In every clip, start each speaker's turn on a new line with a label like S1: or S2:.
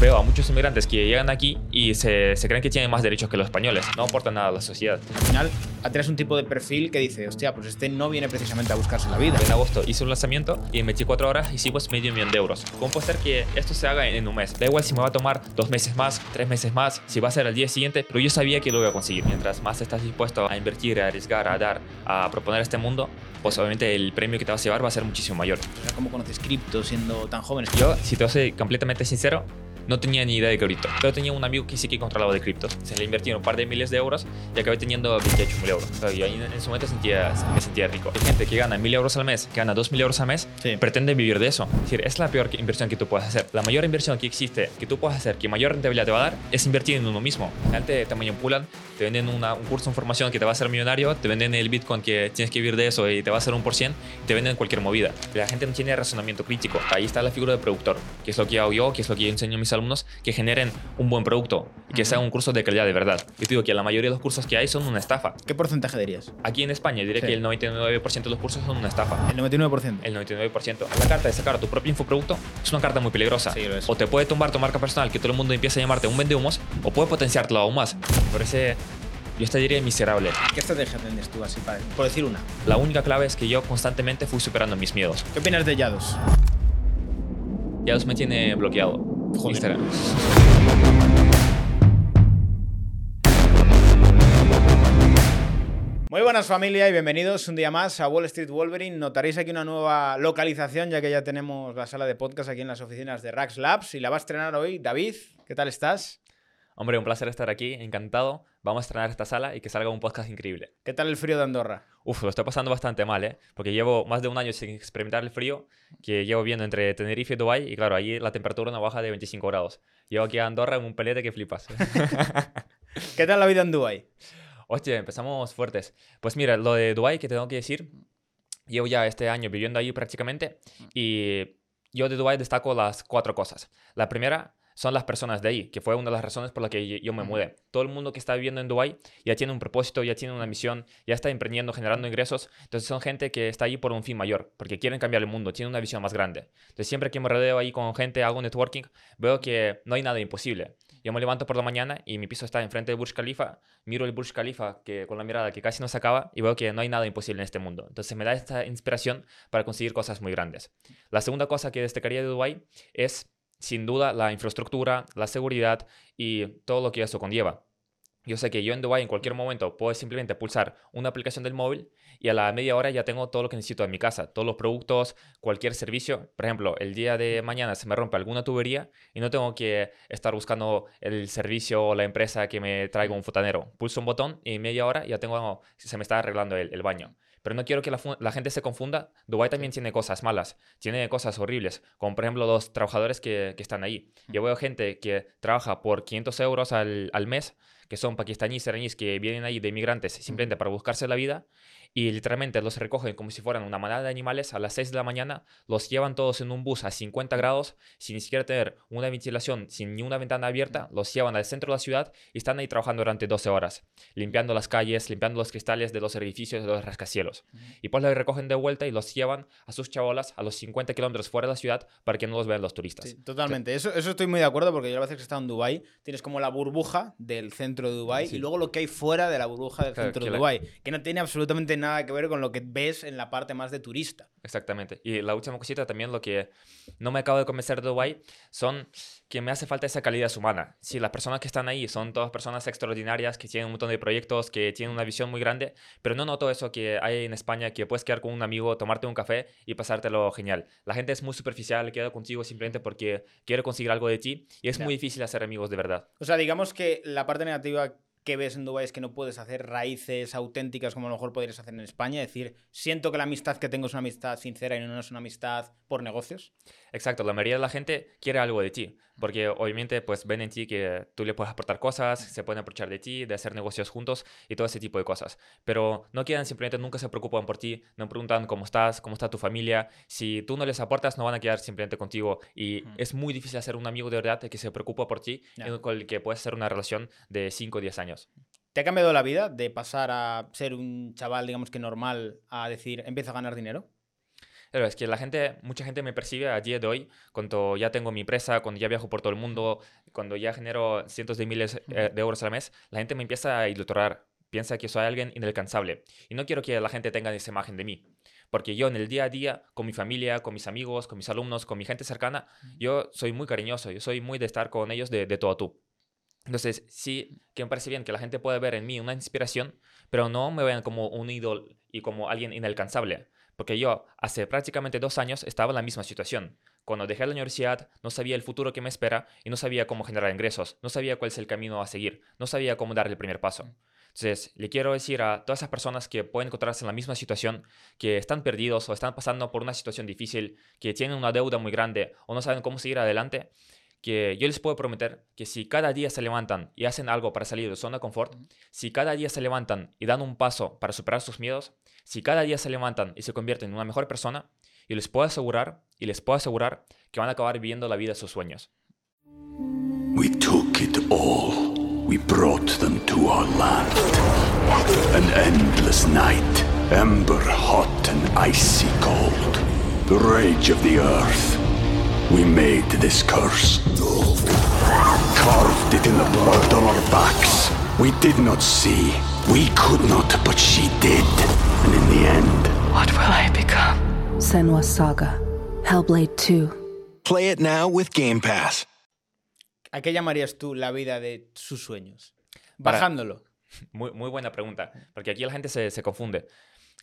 S1: Veo a muchos inmigrantes que llegan aquí y se, se creen que tienen más derechos que los españoles. No aportan nada a la sociedad.
S2: Al final, atraes un tipo de perfil que dice, hostia, pues este no viene precisamente a buscarse la vida.
S1: En agosto hice un lanzamiento y en 24 horas hicimos medio millón de euros. ¿Cómo puede ser que esto se haga en un mes? Da igual si me va a tomar dos meses más, tres meses más, si va a ser al día siguiente, pero yo sabía que lo iba a conseguir. Mientras más estás dispuesto a invertir, a arriesgar, a dar, a proponer este mundo, pues obviamente el premio que te vas a llevar va a ser muchísimo mayor.
S2: ¿cómo conoces cripto siendo tan jóvenes?
S1: Yo, si te soy completamente sincero, no tenía ni idea de cripto, pero tenía un amigo que sí que controlaba de criptos. Se le invirtieron un par de miles de euros y acabé teniendo 28 mil euros. O sea, yo ahí en ese momento sentía, me sentía rico. Hay gente que gana mil euros al mes, que gana dos mil euros al mes,
S2: Sí.
S1: pretende vivir de eso. Es decir, es la peor inversión que tú puedes hacer. La mayor inversión que existe, que tú puedes hacer, que mayor rentabilidad te va a dar, es invertir en uno mismo. Final te, manipulan, te venden una- un curso de formación que te va a hacer millonario, te venden el Bitcoin que tienes que vivir de eso y te va a hacer un por cien, te venden cualquier movida. La gente no tiene razonamiento crítico. Ahí está la figura del productor, que es lo que hago yo, que es lo que yo enseño a mis alumnos, que generen un buen producto y que sea un curso de calidad de verdad. Yo te digo que la mayoría de los cursos que hay son una estafa.
S2: ¿Qué porcentaje dirías?
S1: Aquí en España diré
S2: Sí.
S1: que el 99% de los cursos son una estafa.
S2: El 99%.
S1: El 99%. La carta de sacar tu propio infoproducto es una carta muy peligrosa.
S2: Sí, lo es.
S1: O te puede tumbar tu marca personal, que todo el mundo empieza a llamarte un vendehumos, o puede potenciártelo aún más. Por ese, yo te diría miserable.
S2: ¿Qué estrategia tienes tú así para, por decir una?
S1: La única clave es que yo constantemente fui superando mis miedos.
S2: ¿Qué opinas de Yados?
S1: Ya me tiene bloqueado.
S2: Joder.
S1: Instagram.
S2: Muy buenas familia y bienvenidos un día más a Wall Street Wolverine. Notaréis aquí una nueva localización ya que ya tenemos la sala de podcast aquí en las oficinas de Rax Labs y la va a estrenar hoy David. ¿Qué tal estás?
S1: Hombre, un placer estar aquí, encantado. Vamos a estrenar esta sala y que salga un podcast increíble.
S2: ¿Qué tal el frío de Andorra?
S1: Uf, lo estoy pasando bastante mal, ¿eh? Porque llevo más de un año sin experimentar el frío, que llevo viendo entre Tenerife y Dubai y claro, allí la temperatura no baja de 25 grados. Llevo aquí a Andorra en un pelete que flipas.
S2: ¿Qué tal la vida en Dubai?
S1: Hostia, empezamos fuertes. Pues mira, lo de Dubai que tengo que decir, llevo ya este año viviendo allí prácticamente y yo de Dubai destaco las cuatro cosas. La primera son las personas de ahí, que fue una de las razones por las que yo- me mudé. Todo el mundo que está viviendo en Dubai ya tiene un propósito, ya tiene una misión, ya está emprendiendo, generando ingresos. Entonces son gente que está ahí por un fin mayor, porque quieren cambiar el mundo, tienen una visión más grande. Entonces siempre que me rodeo ahí con gente, hago networking, veo que no hay nada imposible. Yo me levanto por la mañana y mi piso está enfrente del Burj Khalifa, miro el Burj Khalifa que, con la mirada que casi no se acaba y veo que no hay nada imposible en este mundo. Entonces me da esta inspiración para conseguir cosas muy grandes. La segunda cosa que destacaría de Dubái es, sin duda, la infraestructura, la seguridad y todo lo que eso conlleva. Yo sé que yo en Dubái en cualquier momento puedo simplemente pulsar una aplicación del móvil y a la media hora ya tengo todo lo que necesito en mi casa, todos los productos, cualquier servicio. Por ejemplo, el día de mañana se me rompe alguna tubería y no tengo que estar buscando el servicio o la empresa que me traiga un fontanero. Pulso un botón y en media hora ya tengo, se me está arreglando el, el baño. Pero no quiero que la, gente se confunda. Dubái también tiene cosas malas, tiene cosas horribles, como por ejemplo los trabajadores que, que están ahí. Yo veo gente que trabaja por 500 euros al, al mes, que son pakistaníes, iraníes, que vienen ahí de inmigrantes simplemente para buscarse la vida y literalmente los recogen como si fueran una manada de animales a las 6 de la mañana, los llevan todos en un bus a 50 grados, sin ni siquiera tener una ventilación, sin ni una ventana abierta, los llevan al centro de la ciudad y están ahí trabajando durante 12 horas, limpiando las calles, limpiando los cristales de los edificios, de los rascacielos. Y pues los recogen de vuelta y los llevan a sus chabolas a los 50 kilómetros fuera de la ciudad para que no los vean los turistas.
S2: Sí, totalmente. Eso, eso estoy muy de acuerdo porque yo las veces que he estado en Dubai tienes como la burbuja del centro de Dubai
S1: Sí.
S2: y luego lo que hay fuera de la burbuja del
S1: Claro,
S2: centro de
S1: la-
S2: Dubai, que no tiene absolutamente nada que ver con lo que ves en la parte más de turista.
S1: Exactamente. Y la última cosita también, lo que no me acabo de convencer de Dubai, son que me hace falta esa calidad humana. Sí, las personas que están ahí son todas personas extraordinarias, que tienen un montón de proyectos, que tienen una visión muy grande, pero no noto eso que hay en España, que puedes quedar con un amigo, tomarte un café y pasártelo genial. La gente es muy superficial, queda contigo simplemente porque quiere conseguir algo de ti y es
S2: Ya.
S1: muy difícil hacer amigos de verdad.
S2: O sea, digamos que la parte negativa que ves en Dubái es que no puedes hacer raíces auténticas como a lo mejor podrías hacer en España. Es decir, siento que la amistad que tengo es una amistad sincera y no es una amistad por negocios.
S1: Exacto, la mayoría de la gente quiere algo de ti. porque obviamente pues ven en ti que tú le puedes aportar cosas, se pueden aprovechar de ti, de hacer negocios juntos y todo ese tipo de cosas. Pero no quieren simplemente, nunca se preocupan por ti, no preguntan cómo estás, cómo está tu familia. Si tú no les aportas, no van a quedar simplemente contigo. Y es muy difícil hacer un amigo de verdad que se preocupa por ti y con el que puedes hacer una relación de 5 o 10 años.
S2: ¿Te ha cambiado la vida de pasar a ser un chaval, digamos que normal, a decir, empieza a ganar dinero?
S1: Pero es que la gente, mucha gente me percibe a día de hoy, cuando ya tengo mi empresa, cuando ya viajo por todo el mundo, cuando ya genero cientos de miles eh, de euros al mes, la gente me empieza a ilustrar, piensa que soy alguien inalcanzable. Y no quiero que la gente tenga esa imagen de mí. Porque yo en el día a día, con mi familia, con mis amigos, con mis alumnos, con mi gente cercana, yo soy muy cariñoso, yo soy muy de estar con ellos de, de todo a tú. Entonces, sí que me parece bien que la gente pueda ver en mí una inspiración, pero no me vean como un ídolo y como alguien inalcanzable. Porque yo hace prácticamente dos años estaba en la misma situación. Cuando dejé la universidad no sabía el futuro que me espera y no sabía cómo generar ingresos, no sabía cuál es el camino a seguir, no sabía cómo dar el primer paso. Entonces, le quiero decir a todas esas personas que pueden encontrarse en la misma situación, que están perdidos o están pasando por una situación difícil, que tienen una deuda muy grande o no saben cómo seguir adelante, que yo les puedo prometer que si cada día se levantan y hacen algo para salir de su zona de confort, si cada día se levantan y dan un paso para superar sus miedos, si cada día se levantan y se convierten en una mejor persona, yo les puedo asegurar y les puedo asegurar que van a acabar viviendo la vida de sus sueños.
S3: We took it all. We brought them to our land. An endless night, ember hot and icy cold. The rage of the earth. We made this curse. Carved it in the blood on our backs. We did not see. We could not, but she did. And in the end,
S4: What will I become? Senwa Saga. Hellblade 2.
S5: Play it now with Game Pass.
S2: ¿A qué llamarías tú la vida de sus sueños?
S1: Para-
S2: Bajándolo.
S1: Muy, muy buena pregunta, porque aquí la gente se, se confunde.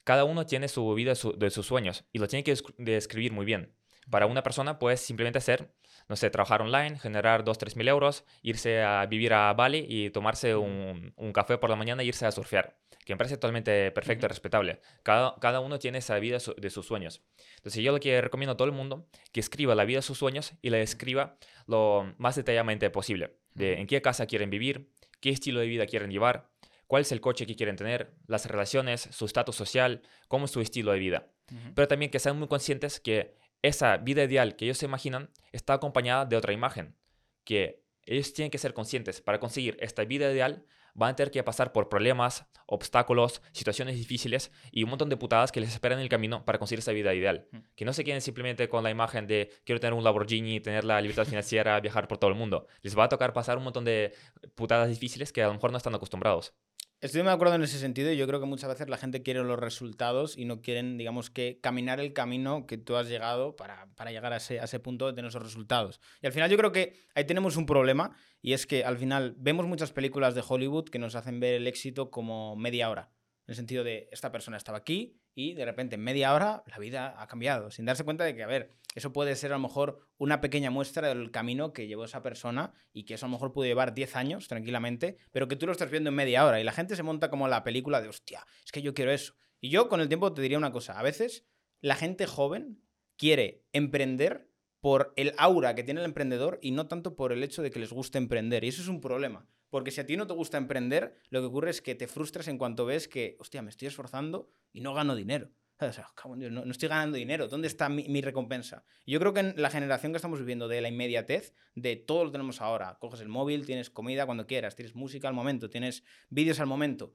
S1: Cada uno tiene su vida su- de sus sueños y lo tiene que descri- describir muy bien. Para una persona puede simplemente ser, no sé, trabajar online, generar 2, 3 mil euros, irse a vivir a Bali y tomarse un, un café por la mañana e irse a surfear, que me parece totalmente perfecto y respetable. Cada, cada uno tiene esa vida su- de sus sueños. Entonces yo lo que recomiendo a todo el mundo, que escriba la vida de sus sueños y la describa lo más detalladamente posible. De en qué casa quieren vivir, qué estilo de vida quieren llevar, cuál es el coche que quieren tener, las relaciones, su estatus social, cómo es su estilo de vida. Pero también que sean muy conscientes que esa vida ideal que ellos se imaginan está acompañada de otra imagen, que ellos tienen que ser conscientes para conseguir esta vida ideal van a tener que pasar por problemas, obstáculos, situaciones difíciles y un montón de putadas que les esperan en el camino para conseguir esa vida ideal. Que no se queden simplemente con la imagen de quiero tener un Lamborghini, tener la libertad financiera, viajar por todo el mundo. Les va a tocar pasar un montón de putadas difíciles que a lo mejor no están acostumbrados.
S2: Estoy de acuerdo en ese sentido y yo creo que muchas veces la gente quiere los resultados y no quieren, digamos, que caminar el camino que tú has llegado para, para llegar a ese, a ese punto de tener esos resultados. Y al final yo creo que ahí tenemos un problema y es que al final vemos muchas películas de Hollywood que nos hacen ver el éxito como media hora. En el sentido de, esta persona estaba aquí y de repente en media hora la vida ha cambiado, sin darse cuenta de que, a ver, eso puede ser a lo mejor una pequeña muestra del camino que llevó esa persona y que eso a lo mejor pudo llevar 10 años tranquilamente, pero que tú lo estás viendo en media hora y la gente se monta como la película de, hostia, es que yo quiero eso. Y yo con el tiempo te diría una cosa, a veces la gente joven quiere emprender por el aura que tiene el emprendedor y no tanto por el hecho de que les guste emprender. Y eso es un problema. Porque si a ti no te gusta emprender, lo que ocurre es que te frustras en cuanto ves que, hostia, me estoy esforzando y no gano dinero. O sea, no, no estoy ganando dinero. ¿Dónde está mi, mi recompensa? Yo creo que en la generación que estamos viviendo de la inmediatez, de todo lo tenemos ahora. Coges el móvil, tienes comida cuando quieras, tienes música al momento, tienes vídeos al momento.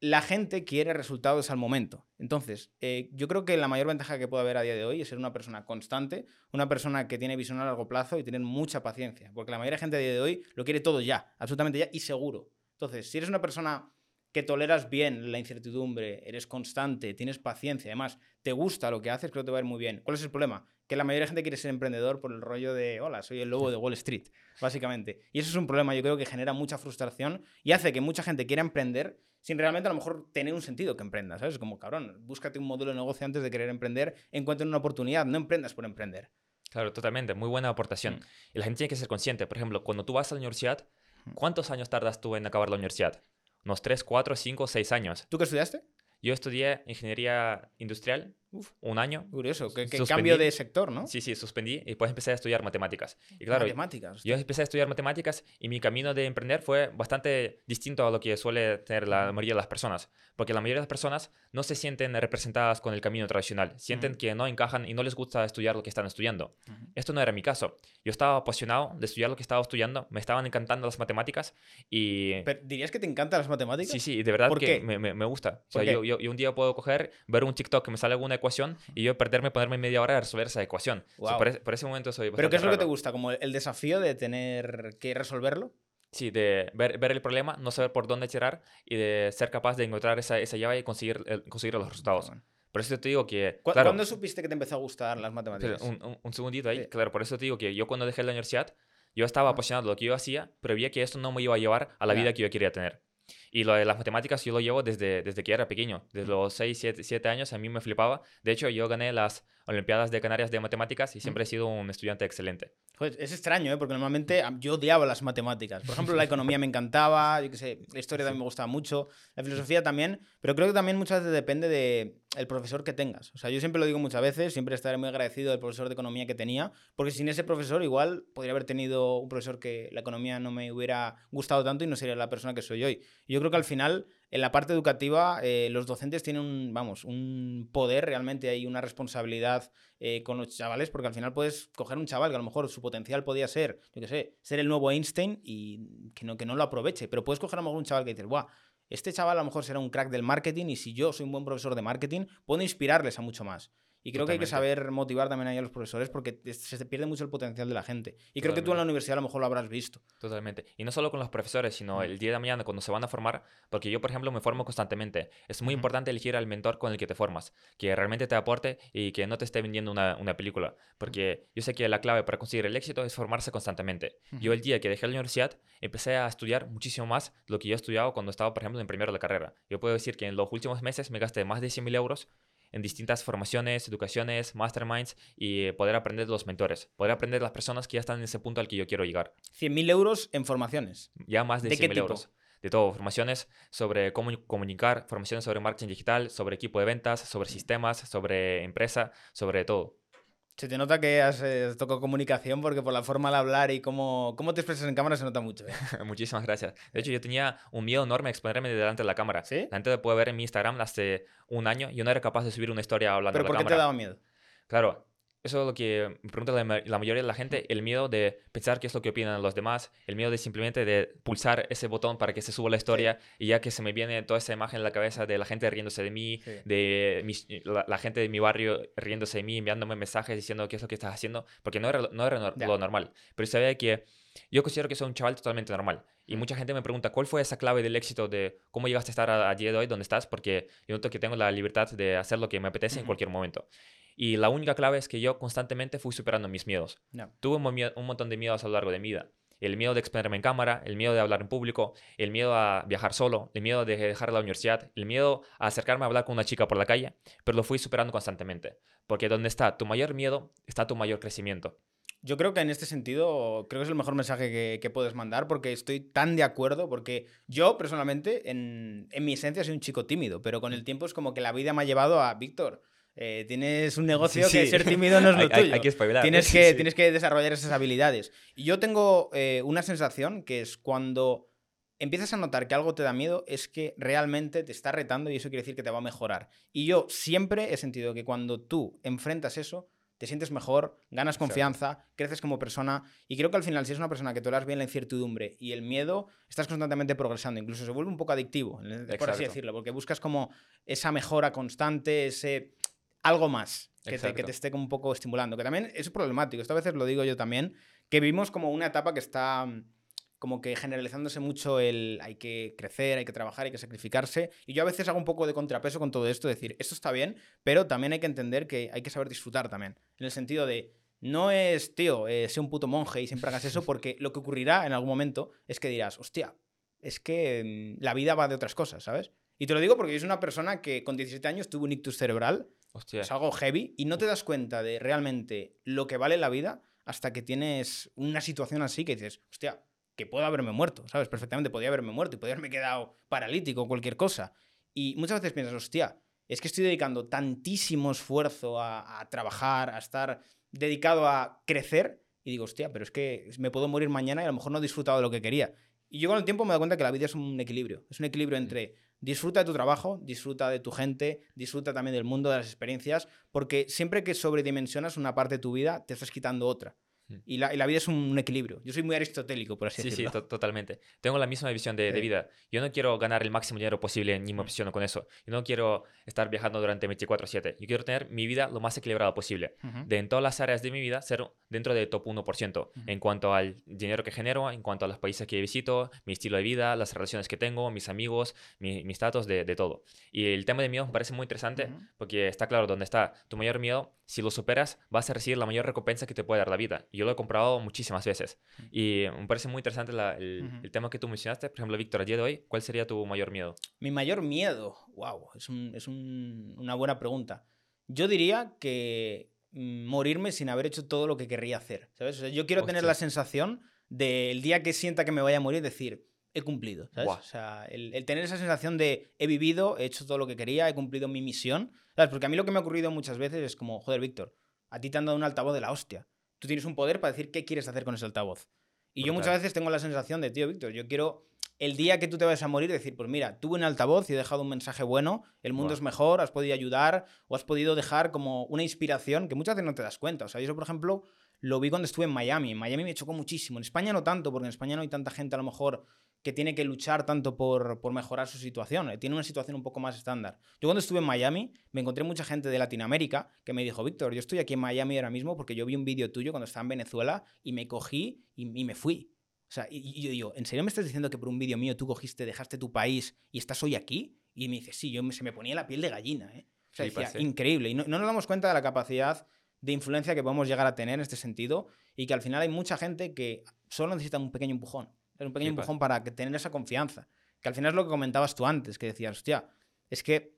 S2: La gente quiere resultados al momento. Entonces, eh, yo creo que la mayor ventaja que puede haber a día de hoy es ser una persona constante, una persona que tiene visión a largo plazo y tener mucha paciencia. Porque la mayoría de gente a día de hoy lo quiere todo ya, absolutamente ya y seguro. Entonces, si eres una persona que toleras bien la incertidumbre, eres constante, tienes paciencia, además te gusta lo que haces, creo que te va a ir muy bien. ¿Cuál es el problema? Que la mayoría de gente quiere ser emprendedor por el rollo de, hola, soy el lobo de Wall Street, básicamente. Y eso es un problema, yo creo que genera mucha frustración y hace que mucha gente quiera emprender sin realmente a lo mejor tener un sentido que emprendas, ¿sabes? Como, cabrón, búscate un modelo de negocio antes de querer emprender, encuentra una oportunidad, no emprendas por emprender.
S1: Claro, totalmente, muy buena aportación.
S2: Mm.
S1: Y la gente tiene que ser consciente. Por ejemplo, cuando tú vas a la universidad, ¿cuántos años tardas tú en acabar la universidad? Unos 3, 4, 5, 6 años.
S2: ¿Tú qué estudiaste?
S1: Yo estudié ingeniería industrial un año.
S2: Curioso, que, que cambio de sector, ¿no?
S1: Sí, sí, suspendí y después empecé a estudiar matemáticas. Y claro,
S2: Matemáticas.
S1: yo empecé a estudiar matemáticas y mi camino de emprender fue bastante distinto a lo que suele tener la mayoría de las personas. Porque la mayoría de las personas no se sienten representadas con el camino tradicional. Sienten
S2: Ujú.
S1: que no encajan y no les gusta estudiar lo que están estudiando.
S2: Ujú.
S1: Esto no era mi caso. Yo estaba apasionado de estudiar lo que estaba estudiando, me estaban encantando las matemáticas y...
S2: Pero, ¿Dirías que te encantan las matemáticas?
S1: Sí, sí, de verdad
S2: ¿Por
S1: que
S2: qué?
S1: me, me- me gusta. O
S2: ¿Por
S1: sea, yo, yo- yo un día puedo coger, ver un TikTok que me sale alguna ecuación y yo perderme, ponerme media hora a resolver esa ecuación. O sea, por, ese, por ese momento soy
S2: ¿Pero qué es lo que te gusta? ¿Como el desafío de tener que resolverlo?
S1: Sí, de ver, ver el problema, no saber por dónde tirar y de ser capaz de encontrar esa, esa llave y conseguir, el- conseguir los resultados.
S2: Bueno.
S1: Por eso te digo que...
S2: ¿Cu-
S1: claro,
S2: ¿Cuándo supiste que te empezó a gustar las matemáticas?
S1: un, un- un segundito ahí.
S2: Sí.
S1: Claro, por eso te digo que yo cuando dejé la universidad, yo estaba apasionado de lo que yo hacía, pero veía que esto no me iba a llevar a la vida que yo quería tener. Y lo de las matemáticas yo lo llevo desde, desde que era pequeño. Desde los 6, 7, años a mí me flipaba. De hecho, yo gané las Olimpiadas de Canarias de Matemáticas y siempre he sido un estudiante excelente.
S2: Pues es extraño, ¿eh? porque normalmente yo odiaba las matemáticas. Por ejemplo, la economía me encantaba, yo qué sé, la historia también me gustaba mucho, la filosofía también, pero creo que también muchas veces depende de el profesor que tengas. O sea, yo siempre lo digo muchas veces, siempre estaré muy agradecido del profesor de economía que tenía, porque sin ese profesor igual podría haber tenido un profesor que la economía no me hubiera gustado tanto y no sería la persona que soy hoy. Y yo creo que al final, en la parte educativa, eh, los docentes tienen un, vamos, un poder realmente, hay una responsabilidad eh, con los chavales, porque al final puedes coger un chaval que a lo mejor su potencial podía ser, yo qué sé, ser el nuevo Einstein y que no, que no lo aproveche, pero puedes coger a lo mejor un chaval que dices, guau, este chaval a lo mejor será un crack del marketing y si yo soy un buen profesor de marketing, puedo inspirarles a mucho más. Y creo que hay que
S1: Totalmente.
S2: saber motivar también ahí a los profesores porque se pierde mucho el potencial de la gente. Y creo que tú en la
S1: Totalmente.
S2: universidad a lo mejor lo habrás visto.
S1: Totalmente. Y no solo con los profesores, sino el día de mañana cuando se van a formar, porque yo, por ejemplo, me formo constantemente. Es muy importante elegir al mentor con el que te formas, que realmente te aporte y que no te esté vendiendo una, una película. Porque yo sé que la clave para conseguir el éxito es formarse constantemente. Yo el día que dejé la universidad empecé a estudiar muchísimo más de lo que yo he estudiado cuando estaba, por ejemplo, en primero de carrera. Yo puedo decir que en los últimos meses me gasté más de 100.000 euros en distintas formaciones, educaciones, masterminds y poder aprender de los mentores, poder aprender de las personas que ya están en ese punto al que yo quiero llegar.
S2: 100.000 euros en formaciones.
S1: Ya más de,
S2: ¿De qué
S1: 100.000
S2: tipo?
S1: euros. De todo, formaciones sobre cómo comunicar, formaciones sobre marketing digital, sobre equipo de ventas, sobre sistemas, sobre empresa, sobre todo.
S2: Se te nota que has eh, tocado comunicación porque por la forma de hablar y cómo, cómo te expresas en cámara se nota mucho. ¿eh?
S1: Muchísimas gracias. De hecho, yo tenía un miedo enorme a exponerme delante de la cámara.
S2: ¿Sí?
S1: La gente lo puede ver en mi Instagram hace un año. Yo no era capaz de subir una historia hablando
S2: ¿Pero
S1: a la
S2: por qué te
S1: cámara.
S2: daba miedo?
S1: Claro, eso es lo que me pregunta la, ma- la mayoría de la gente, el miedo de pensar qué es lo que opinan los demás, el miedo de simplemente de pulsar ese botón para que se suba la historia y ya que se me viene toda esa imagen en la cabeza de la gente riéndose de mí,
S2: Sí.
S1: de mis- la, la gente de mi barrio riéndose de mí, enviándome mensajes diciendo qué es lo que estás haciendo, porque no era, lo- no era lo normal, pero sabía que yo considero que soy un chaval totalmente normal. Y mucha gente me pregunta, ¿cuál fue esa clave del éxito de cómo llegaste a estar a, a día de hoy donde estás? Porque yo noto que tengo la libertad de hacer lo que me apetece en cualquier momento. Y la única clave es que yo constantemente fui superando mis miedos.
S2: Ya.
S1: Tuve un, montón de miedos a lo largo de mi vida. El miedo de exponerme en cámara, el miedo de hablar en público, el miedo a viajar solo, el miedo de dejar la universidad, el miedo a acercarme a hablar con una chica por la calle, pero lo fui superando constantemente. Porque donde está tu mayor miedo, está tu mayor crecimiento.
S2: Yo creo que en este sentido, creo que es el mejor mensaje que, que puedes mandar porque estoy tan de acuerdo, porque yo personalmente, en, en mi esencia, soy un chico tímido, pero con el tiempo es como que la vida me ha llevado a, Víctor, eh, tienes un negocio
S1: Sí,
S2: que
S1: sí.
S2: ser tímido no es lo
S1: Hay- hay-
S2: tuyo.
S1: hay que espabilar,
S2: Tienes
S1: sí,
S2: que,
S1: sí.
S2: tienes que desarrollar esas habilidades. Y yo tengo eh, una sensación que es cuando empiezas a notar que algo te da miedo, es que realmente te está retando y eso quiere decir que te va a mejorar. Y yo siempre he sentido que cuando tú enfrentas eso, te sientes mejor, ganas confianza, creces como persona y creo que al final si es una persona que toleras bien la incertidumbre y el miedo, estás constantemente progresando, incluso se vuelve un poco adictivo, por así
S1: Exacto.
S2: decirlo, porque buscas como esa mejora constante, ese algo más que te, que
S1: Exacto.
S2: te esté un poco estimulando, que también es problemático, esto a veces lo digo yo también, que vivimos como una etapa que está mm, como que generalizándose mucho el hay que crecer, hay que trabajar, hay que sacrificarse. Y yo a veces hago un poco de contrapeso con todo esto, decir, esto está bien, pero también hay que entender que hay que saber disfrutar también. En el sentido de, no es, tío, eh, sé un puto monje y siempre hagas eso, porque lo que ocurrirá en algún momento es que dirás, hostia, es que mm, la vida va de otras cosas, ¿sabes? Y te lo digo porque yo soy una persona que con 17 años tuvo un ictus cerebral,
S1: Hostia.
S2: es algo heavy, y no te das cuenta de realmente lo que vale la vida hasta que tienes una situación así que dices, hostia, que puedo haberme muerto, ¿sabes? Perfectamente podía haberme muerto y podía haberme quedado paralítico o cualquier cosa. Y muchas veces piensas, hostia, es que estoy dedicando tantísimo esfuerzo a, a trabajar, a estar dedicado a crecer, y digo, hostia, pero es que me puedo morir mañana y a lo mejor no he disfrutado de lo que quería. Y yo con el tiempo me doy cuenta que la vida es un equilibrio. Es un equilibrio entre disfruta de tu trabajo, disfruta de tu gente, disfruta también del mundo, de las experiencias, porque siempre que sobredimensionas una parte de tu vida, te estás quitando otra. Y la, y la vida es un equilibrio. Yo soy muy aristotélico, por así
S1: Sí, sí,
S2: decirlo.
S1: to- totalmente. Tengo la misma visión de, de
S2: Sí.
S1: vida. Yo no quiero ganar el máximo dinero posible ni me obsesiono con eso. Yo no quiero estar viajando durante 24/7. Yo quiero tener mi vida lo más equilibrada posible.
S2: Ujú.
S1: De en todas las áreas de mi vida ser dentro del top 1%. En cuanto al dinero que genero, en cuanto a los países que visito, mi estilo de vida, las relaciones que tengo, mis amigos, mi, mi estatus, de, de todo. Y el tema de miedo me parece muy interesante
S2: Ujú.
S1: porque está claro dónde está tu mayor miedo. Si lo superas, vas a recibir la mayor recompensa que te puede dar la vida. Y yo lo he comprobado muchísimas veces. Y me parece muy interesante la- el,
S2: Ujú.
S1: el tema que tú mencionaste. Por ejemplo, Víctor, a día de hoy, ¿cuál sería tu mayor miedo?
S2: Mi mayor miedo, wow, es, un- es un- una buena pregunta. Yo diría que mm, morirme sin haber hecho todo lo que querría hacer, ¿sabes? O sea, yo quiero tener
S1: Hostia.
S2: la sensación del día que sienta que me vaya a morir, decir, he cumplido, ¿sabes?
S1: Buah.
S2: O sea, el, el tener esa sensación de he vivido, he hecho todo lo que quería, he cumplido mi misión, ¿sabes? Porque a mí lo que me ha ocurrido muchas veces es como, joder, Víctor, a ti te han dado un altavoz de la hostia. Tú tienes un poder para decir qué quieres hacer con ese altavoz. Y yo muchas veces tengo la sensación de, tío, Víctor, yo quiero el día que tú te vayas a morir decir, pues mira, tuve un altavoz y he dejado un mensaje bueno, el mundo es mejor, has podido ayudar o has podido dejar como una inspiración que muchas veces no te das cuenta. O sea, yo eso, por ejemplo, lo vi cuando estuve en Miami. En Miami me chocó muchísimo. En España no tanto, porque en España no hay tanta gente a lo mejor que tiene que luchar tanto por, por mejorar su situación. eh, Tiene una situación un poco más estándar. Yo cuando estuve en Miami me encontré mucha gente de Latinoamérica que me dijo, Víctor, yo estoy aquí en Miami ahora mismo porque yo vi un vídeo tuyo cuando estaba en Venezuela y me cogí y, y me fui. O sea, y, y yo digo, ¿en serio me estás diciendo que por un vídeo mío tú cogiste, dejaste tu país y estás hoy aquí? Y me dice, sí, yo me- se me ponía la piel de gallina, ¿eh? O sea, decía,
S1: ¿eh?
S2: increíble. Y no, no nos damos cuenta de la capacidad de influencia que podemos llegar a tener en este sentido y que al final hay mucha gente que solo necesita un pequeño empujón. Un pequeño empujón para que tener esa confianza. Que al final es lo que comentabas tú antes, que decías, hostia, es que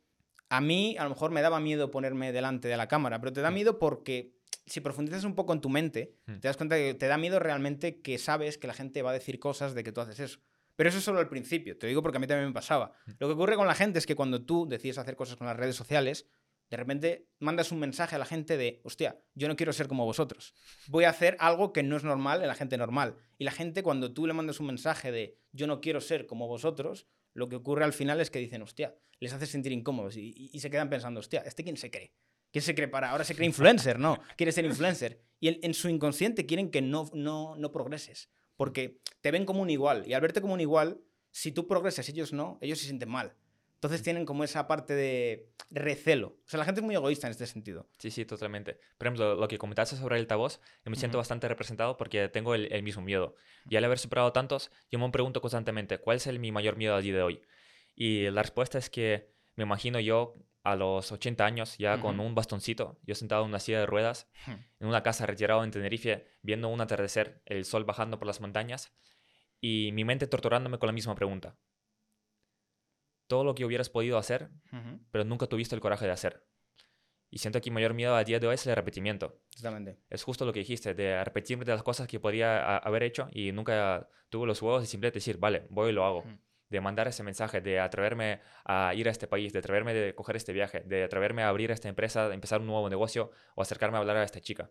S2: a mí a lo mejor me daba miedo ponerme delante de la cámara, pero te da miedo porque si profundizas un poco en tu mente,
S1: Mm.
S2: te das cuenta que te da miedo realmente que sabes que la gente va a decir cosas de que tú haces eso. Pero eso es solo al principio, te digo porque a mí también me pasaba. Lo que ocurre con la gente es que cuando tú decides hacer cosas con las redes sociales, de repente mandas un mensaje a la gente de, hostia, yo no quiero ser como vosotros. Voy a hacer algo que no es normal en la gente normal. Y la gente cuando tú le mandas un mensaje de, yo no quiero ser como vosotros, lo que ocurre al final es que dicen, hostia, les hace sentir incómodos y, se quedan pensando, hostia, ¿este quién se cree? ¿Quién se cree para? Ahora se cree influencer, no, quiere ser influencer. Y en, en su inconsciente quieren que no, no, no progreses, porque te ven como un igual. Y al verte como un igual, si tú progresas ellos no, ellos se sienten mal. Entonces tienen como esa parte de recelo. O sea, la gente es muy egoísta en este sentido.
S1: Sí, sí, totalmente. Por ejemplo, lo que comentaste sobre el altavoz, yo me siento bastante representado porque tengo el, el mismo miedo. Y al haber superado tantos, yo me pregunto constantemente, ¿cuál es el, mi mayor miedo al día de hoy? Y la respuesta es que me imagino yo a los 80 años, ya con un bastoncito, yo sentado en una silla de ruedas, en una casa retirado en Tenerife, viendo un atardecer, el sol bajando por las montañas, y mi mente torturándome con la misma pregunta. Todo lo que hubieras podido hacer, pero nunca tuviste el coraje de hacer. Y siento que mi mayor miedo a día de hoy es el repetimiento.
S2: Exactamente.
S1: Es justo lo que dijiste, de repetirme de las cosas que podría a- haber hecho y nunca tuve los huevos de simplemente decir, vale, voy y lo hago. De mandar ese mensaje, de atreverme a ir a este país, de atreverme de coger este viaje, de atreverme a abrir esta empresa, de empezar un nuevo negocio o acercarme a hablar a esta chica.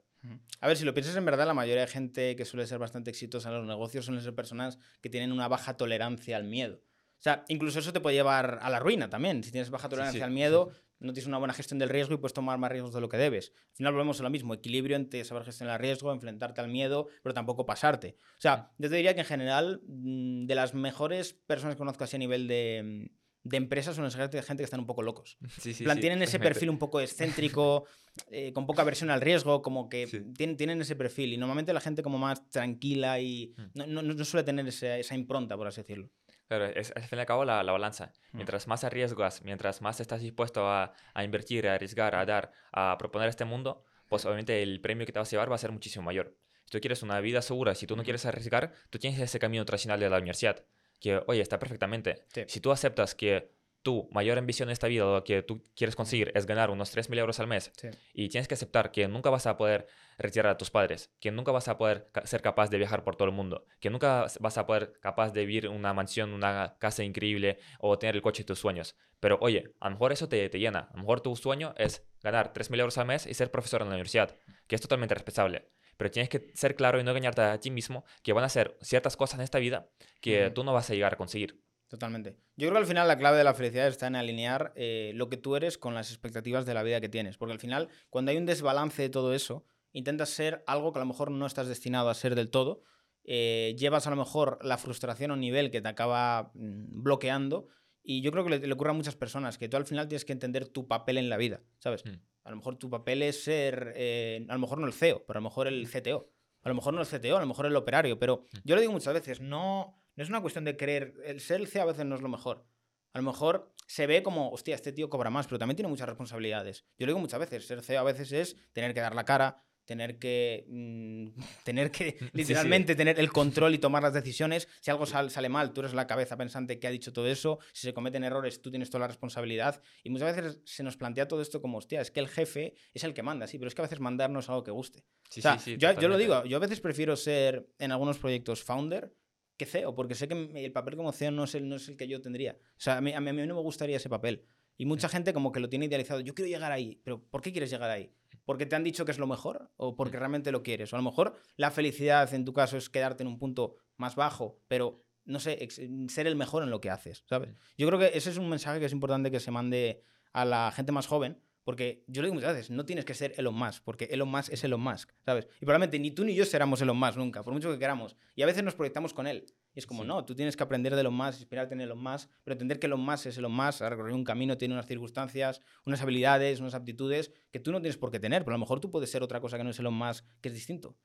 S2: A ver, si lo piensas en verdad, la mayoría de gente que suele ser bastante exitosa en los negocios suelen ser personas que tienen una baja tolerancia al miedo. O sea, incluso eso te puede llevar a la ruina también. Si tienes baja tolerancia
S1: sí.
S2: al miedo, no tienes una buena gestión del riesgo y puedes tomar más riesgos de lo que debes. Al final volvemos a lo mismo, equilibrio entre saber gestionar el riesgo, enfrentarte al miedo, pero tampoco pasarte. O sea, yo te diría que en general, mm, de las mejores personas que conozco así a nivel de, de empresas son gente gente que están un poco locos.
S1: Sí, sí,
S2: plan,
S1: sí,
S2: tienen ese perfil un poco excéntrico, eh, con poca aversión al riesgo, como que tienen, tienen ese perfil. Y normalmente la gente como más tranquila y
S1: Mm.
S2: no, no- no suele tener ese- esa impronta, por así decirlo.
S1: Claro, es al fin y al cabo la, la balanza.
S2: Mm.
S1: Mientras más arriesgas, mientras más estás dispuesto a, a invertir, a arriesgar, a dar, a proponer este mundo, pues obviamente el premio que te vas a llevar va a ser muchísimo mayor. Si tú quieres una vida segura, si tú no quieres arriesgar, tú tienes ese camino tradicional de la universidad, que, oye, está perfectamente.
S2: Sí.
S1: Si tú aceptas que tu mayor ambición en esta vida, lo que tú quieres conseguir es ganar unos 3.000 euros al mes
S2: Sí.
S1: y tienes que aceptar que nunca vas a poder retirar a tus padres, que nunca vas a poder ca- ser capaz de viajar por todo el mundo, que nunca vas a poder capaz de vivir en una mansión, una casa increíble o tener el coche de tus sueños. Pero oye, a lo mejor eso te, te llena. A lo mejor tu sueño es ganar 3.000 euros al mes y ser profesor en la universidad, que es totalmente respetable. Pero tienes que ser claro y no engañarte a ti mismo que van a ser ciertas cosas en esta vida que tú no vas a llegar a conseguir.
S2: Totalmente. Yo creo que al final la clave de la felicidad está en alinear eh, lo que tú eres con las expectativas de la vida que tienes. Porque al final, cuando hay un desbalance de todo eso, intentas ser algo que a lo mejor no estás destinado a ser del todo. eh, llevas a lo mejor la frustración a un nivel que te acaba mm, bloqueando. Y yo creo que le, le ocurre a muchas personas, que tú al final tienes que entender tu papel en la vida, ¿sabes?
S1: Mm.
S2: A lo mejor tu papel es ser, eh, a lo mejor no el CEO, pero a lo mejor el CTO. A lo mejor no el CTO, a lo mejor el operario, pero yo lo digo muchas veces, no, no es una cuestión de creer, el ser CEO a veces no es lo mejor. A lo mejor se ve como, hostia, este tío cobra más, pero también tiene muchas responsabilidades. Yo lo digo muchas veces, ser CEO a veces es tener que dar la cara, tener que, mm, tener que
S1: sí.
S2: literalmente tener el control y tomar las decisiones. Si algo sal- sale mal, tú eres la cabeza pensante que ha dicho todo eso. Si se cometen errores, tú tienes toda la responsabilidad. Y muchas veces se nos plantea todo esto como, hostia, es que el jefe es el que manda, sí, pero es que a veces mandar no es algo que guste.
S1: Sí,
S2: O sea, yo, yo lo digo, yo a veces prefiero ser en algunos proyectos founder que CEO, porque sé que el papel como CEO no es el, no es el que yo tendría. O sea, a mí, a mí- no me gustaría ese papel. Y
S1: Mm.
S2: mucha gente como que lo tiene idealizado. Yo quiero llegar ahí, pero ¿por qué quieres llegar ahí? ¿Porque te han dicho que es lo mejor? ¿O
S1: Mm.
S2: porque realmente lo quieres? O a lo mejor la felicidad en tu caso es quedarte en un punto más bajo, pero no sé, ser el mejor en lo que haces, ¿sabes?
S1: Mm.
S2: Yo creo que ese es un mensaje que es importante que se mande a la gente más joven, porque yo lo digo muchas veces, no tienes que ser Elon Musk, porque Elon Musk es Elon Musk, ¿sabes? Y probablemente ni tú ni yo seramos Elon Musk nunca, por mucho que queramos. Y a veces nos proyectamos con él. Y es como,
S1: Sí.
S2: no, tú tienes que aprender de Elon Musk, inspirarte en Elon Musk, pero entender que Elon Musk es Elon Musk, ha recorrido un camino, tiene unas circunstancias, unas habilidades, unas aptitudes que tú no tienes por qué tener, pero a lo mejor tú puedes ser otra cosa que no es Elon Musk, que es distinto.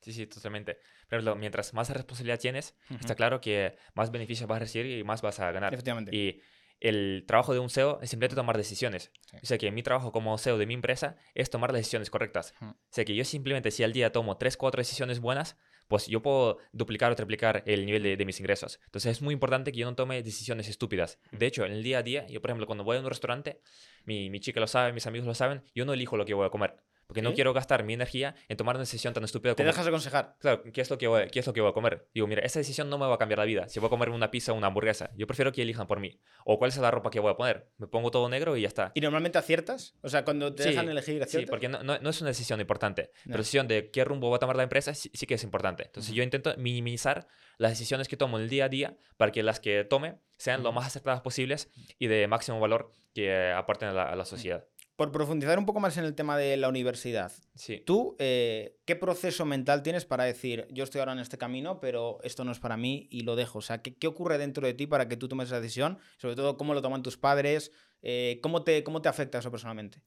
S1: Sí, sí, totalmente. Pero mientras más responsabilidad tienes, está claro que más beneficios vas a recibir y más vas a ganar.
S2: Efectivamente.
S1: Y el trabajo de un SEO es simplemente tomar decisiones.
S2: Sí.
S1: O sea que mi trabajo como SEO de mi empresa es tomar las decisiones correctas.
S2: Ujú.
S1: O sea que yo simplemente si al día tomo 3, 4 decisiones buenas, pues yo puedo duplicar o triplicar el nivel de, de mis ingresos. Entonces es muy importante que yo no tome decisiones estúpidas. De hecho, en el día a día, yo por ejemplo cuando voy a un restaurante, mi, mi chica lo sabe, mis amigos lo saben, yo no elijo lo que voy a comer. Porque no
S2: ¿Sí?
S1: quiero gastar mi energía en tomar una decisión tan estúpida
S2: Te
S1: como
S2: dejas aconsejar.
S1: Claro, ¿qué es, lo que voy, ¿qué es lo que voy a comer? Digo, mira, esta decisión no me va a cambiar la vida. Si voy a comer una pizza o una hamburguesa, yo prefiero que elijan por mí. O cuál es la ropa que voy a poner. Me pongo todo negro y ya está.
S2: ¿Y normalmente aciertas? O sea, cuando te
S1: Sí,
S2: dejan elegir,
S1: Sí,
S2: ¿aciertas?
S1: porque no, no- no es una decisión importante.
S2: No.
S1: Pero la decisión de qué rumbo va a tomar la empresa sí, sí que es importante. Entonces yo intento minimizar las decisiones que tomo en el día a día para que las que tome sean lo
S2: Ujú.
S1: más acertadas posibles y de máximo valor que aporten a la, a la sociedad.
S2: Por profundizar un poco más en el tema de la universidad,
S1: Sí.
S2: ¿tú eh, qué proceso mental tienes para decir, yo estoy ahora en este camino, pero esto no es para mí y lo dejo? O sea, ¿qué, qué ocurre dentro de ti para que tú tomes esa decisión? Sobre todo, ¿cómo lo toman tus padres? Eh, ¿cómo, te, ¿Cómo te afecta eso personalmente?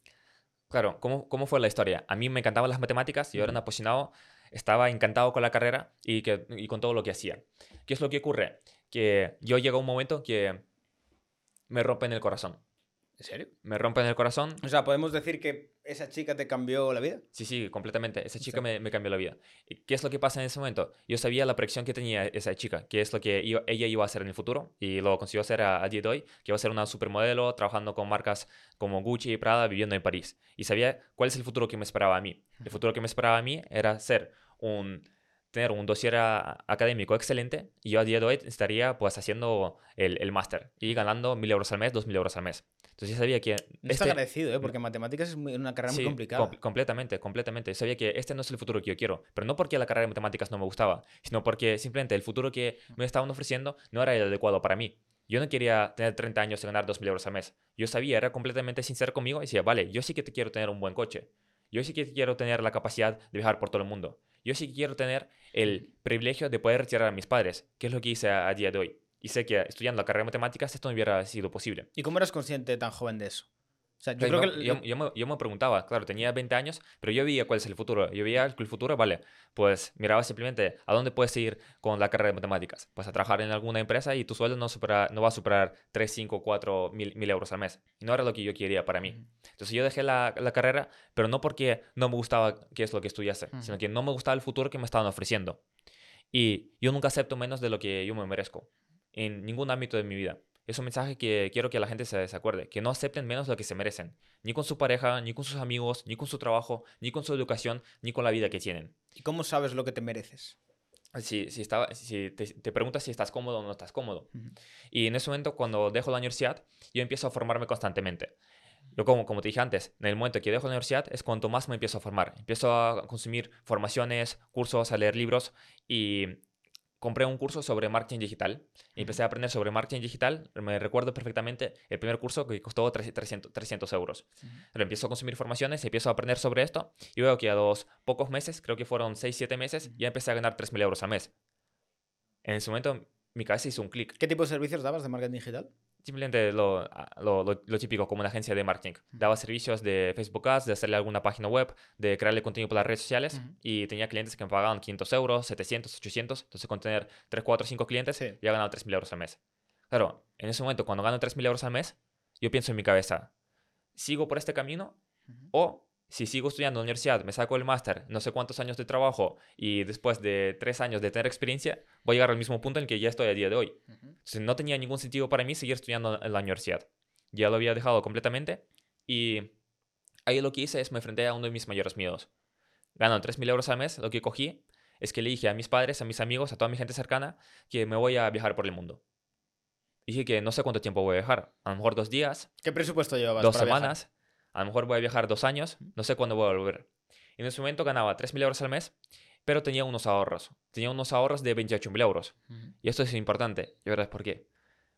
S1: Claro, ¿cómo, ¿cómo fue la historia? A mí me encantaban las matemáticas, yo era un apasionado, estaba encantado con la carrera y, que, y con todo lo que hacía. ¿Qué es lo que ocurre? Que yo llego a un momento que me rompen el corazón.
S2: ¿En serio?
S1: Me rompen el corazón.
S2: O sea, ¿podemos decir que esa chica te cambió la vida?
S1: Sí, sí, completamente. Esa chica
S2: Sí.
S1: me, me cambió la vida. ¿Y qué es lo que pasa en ese momento? Yo sabía la proyección que tenía esa chica, qué es lo que iba- ella iba a hacer en el futuro y lo consiguió hacer a, a día de hoy, que iba a ser una supermodelo, trabajando con marcas como Gucci y Prada, viviendo en París. Y sabía cuál es el futuro que me esperaba a mí. El futuro que me esperaba a mí era ser un tener un dossier académico excelente y yo a día de hoy estaría pues haciendo el, el máster y ganando mil euros al mes, dos mil euros al mes. Entonces yo sabía que...
S2: No está
S1: este-
S2: agradecido, ¿eh? porque matemáticas es muy- una carrera muy
S1: Sí,
S2: complicada.
S1: com- completamente, completamente. Sabía que este no es el futuro que yo quiero, pero no porque la carrera de matemáticas no me gustaba, sino porque simplemente el futuro que me estaban ofreciendo no era el adecuado para mí. Yo no quería tener 30 años y ganar 2.000 euros al mes. Yo sabía, era completamente sincero conmigo y decía, vale, yo sí que te quiero tener un buen coche. Yo sí que quiero tener la capacidad de viajar por todo el mundo. Yo sí que quiero tener el privilegio de poder retirar a mis padres, que es lo que hice a, a día de hoy. Y sé que estudiando la carrera de matemáticas esto no hubiera sido posible.
S2: ¿Y cómo eras consciente tan joven de eso? O sea, yo creo
S1: no,
S2: que...
S1: yo, yo me, yo me preguntaba, claro, tenía 20 años, pero yo veía cuál es el futuro. Yo veía que el futuro, vale, pues miraba simplemente a dónde puedes ir con la carrera de matemáticas. Pues a trabajar en alguna empresa y tu sueldo no, supera, no va a superar 3, 5, 4 mil, mil euros al mes. Y no era lo que yo quería para mí. Entonces yo dejé la, la carrera, pero no porque no me gustaba qué es lo que estudiase, sino que no me gustaba el futuro que me estaban ofreciendo. Y yo nunca acepto menos de lo que yo me merezco, en ningún ámbito de mi vida. Es un mensaje que quiero que la gente se, se acuerde, que no acepten menos lo que se merecen, ni con su pareja, ni con sus amigos, ni con su trabajo, ni con su educación, ni con la vida que tienen.
S2: ¿Y cómo sabes lo que te mereces?
S1: Si, si, estaba, si te, te preguntas si estás cómodo o no estás cómodo. Y en ese momento, cuando dejo la universidad, yo empiezo a formarme constantemente. Yo, como, como te dije antes, en el momento que dejo la universidad es cuanto más me empiezo a formar. Empiezo a consumir formaciones, cursos, a leer libros y compré un curso sobre marketing digital. Y empecé a aprender sobre marketing digital. Me recuerdo perfectamente el primer curso que costó 300, 300 euros. Pero empiezo a consumir formaciones, empiezo a aprender sobre esto y veo que a los pocos meses, creo que fueron 6-7 meses, ya empecé a ganar 3.000 euros al mes. En ese momento mi cabeza hizo un clic.
S2: ¿Qué tipo de servicios dabas de marketing digital?
S1: Simplemente lo, lo, lo- lo típico como una agencia de marketing. Daba servicios de Facebook Ads, de hacerle alguna página web, de crearle contenido para las redes sociales y tenía clientes que me pagaban 500 euros, 700, 800. Entonces con tener 3, 4, 5 clientes
S2: Sí.
S1: ya ganaba 3.000 euros al mes. Claro, en ese momento cuando gano 3.000 euros al mes, yo pienso en mi cabeza, ¿sigo por este camino? O si sigo estudiando en la universidad, me saco el máster, no sé cuántos años de trabajo y después de tres años de tener experiencia, voy a llegar al mismo punto en el que ya estoy a día de hoy. Entonces, no tenía ningún sentido para mí seguir estudiando en la universidad. Ya lo había dejado completamente y ahí lo que hice es me enfrenté a uno de mis mayores miedos. Gano 3.000 euros al mes, lo que cogí es que le dije a mis padres, a mis amigos, a toda mi gente cercana, que me voy a viajar por el mundo. Dije que no sé cuánto tiempo voy a viajar, a lo mejor dos días,
S2: ¿Qué presupuesto llevabas?
S1: dos
S2: para viajar?
S1: A lo mejor voy a viajar dos años, no sé cuándo voy a volver. En ese momento ganaba 3.000 euros al mes, pero tenía unos ahorros. Tenía unos ahorros de 28.000 euros. Y esto es importante, y verás por qué.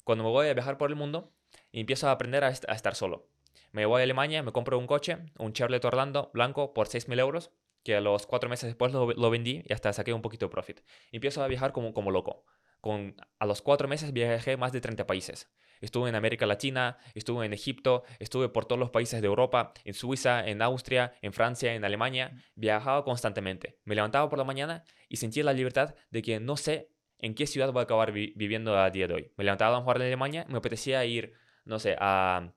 S1: Cuando me voy a viajar por el mundo, empiezo a aprender a, est- a estar solo. Me voy a Alemania, me compro un coche, un Chevrolet Orlando blanco por 6.000 euros, que a los cuatro meses después lo, lo vendí y hasta saqué un poquito de profit. Empiezo a viajar como, como loco. Con, a los cuatro meses viajé más de 30 países. Estuve en América Latina, estuve en Egipto, estuve por todos los países de Europa, en Suiza, en Austria, en Francia, en Alemania. Viajaba constantemente. Me levantaba por la mañana y sentía la libertad de que no sé en qué ciudad voy a acabar vi- viviendo a día de hoy. Me levantaba a lo mejor en Alemania, me apetecía ir, no sé, a,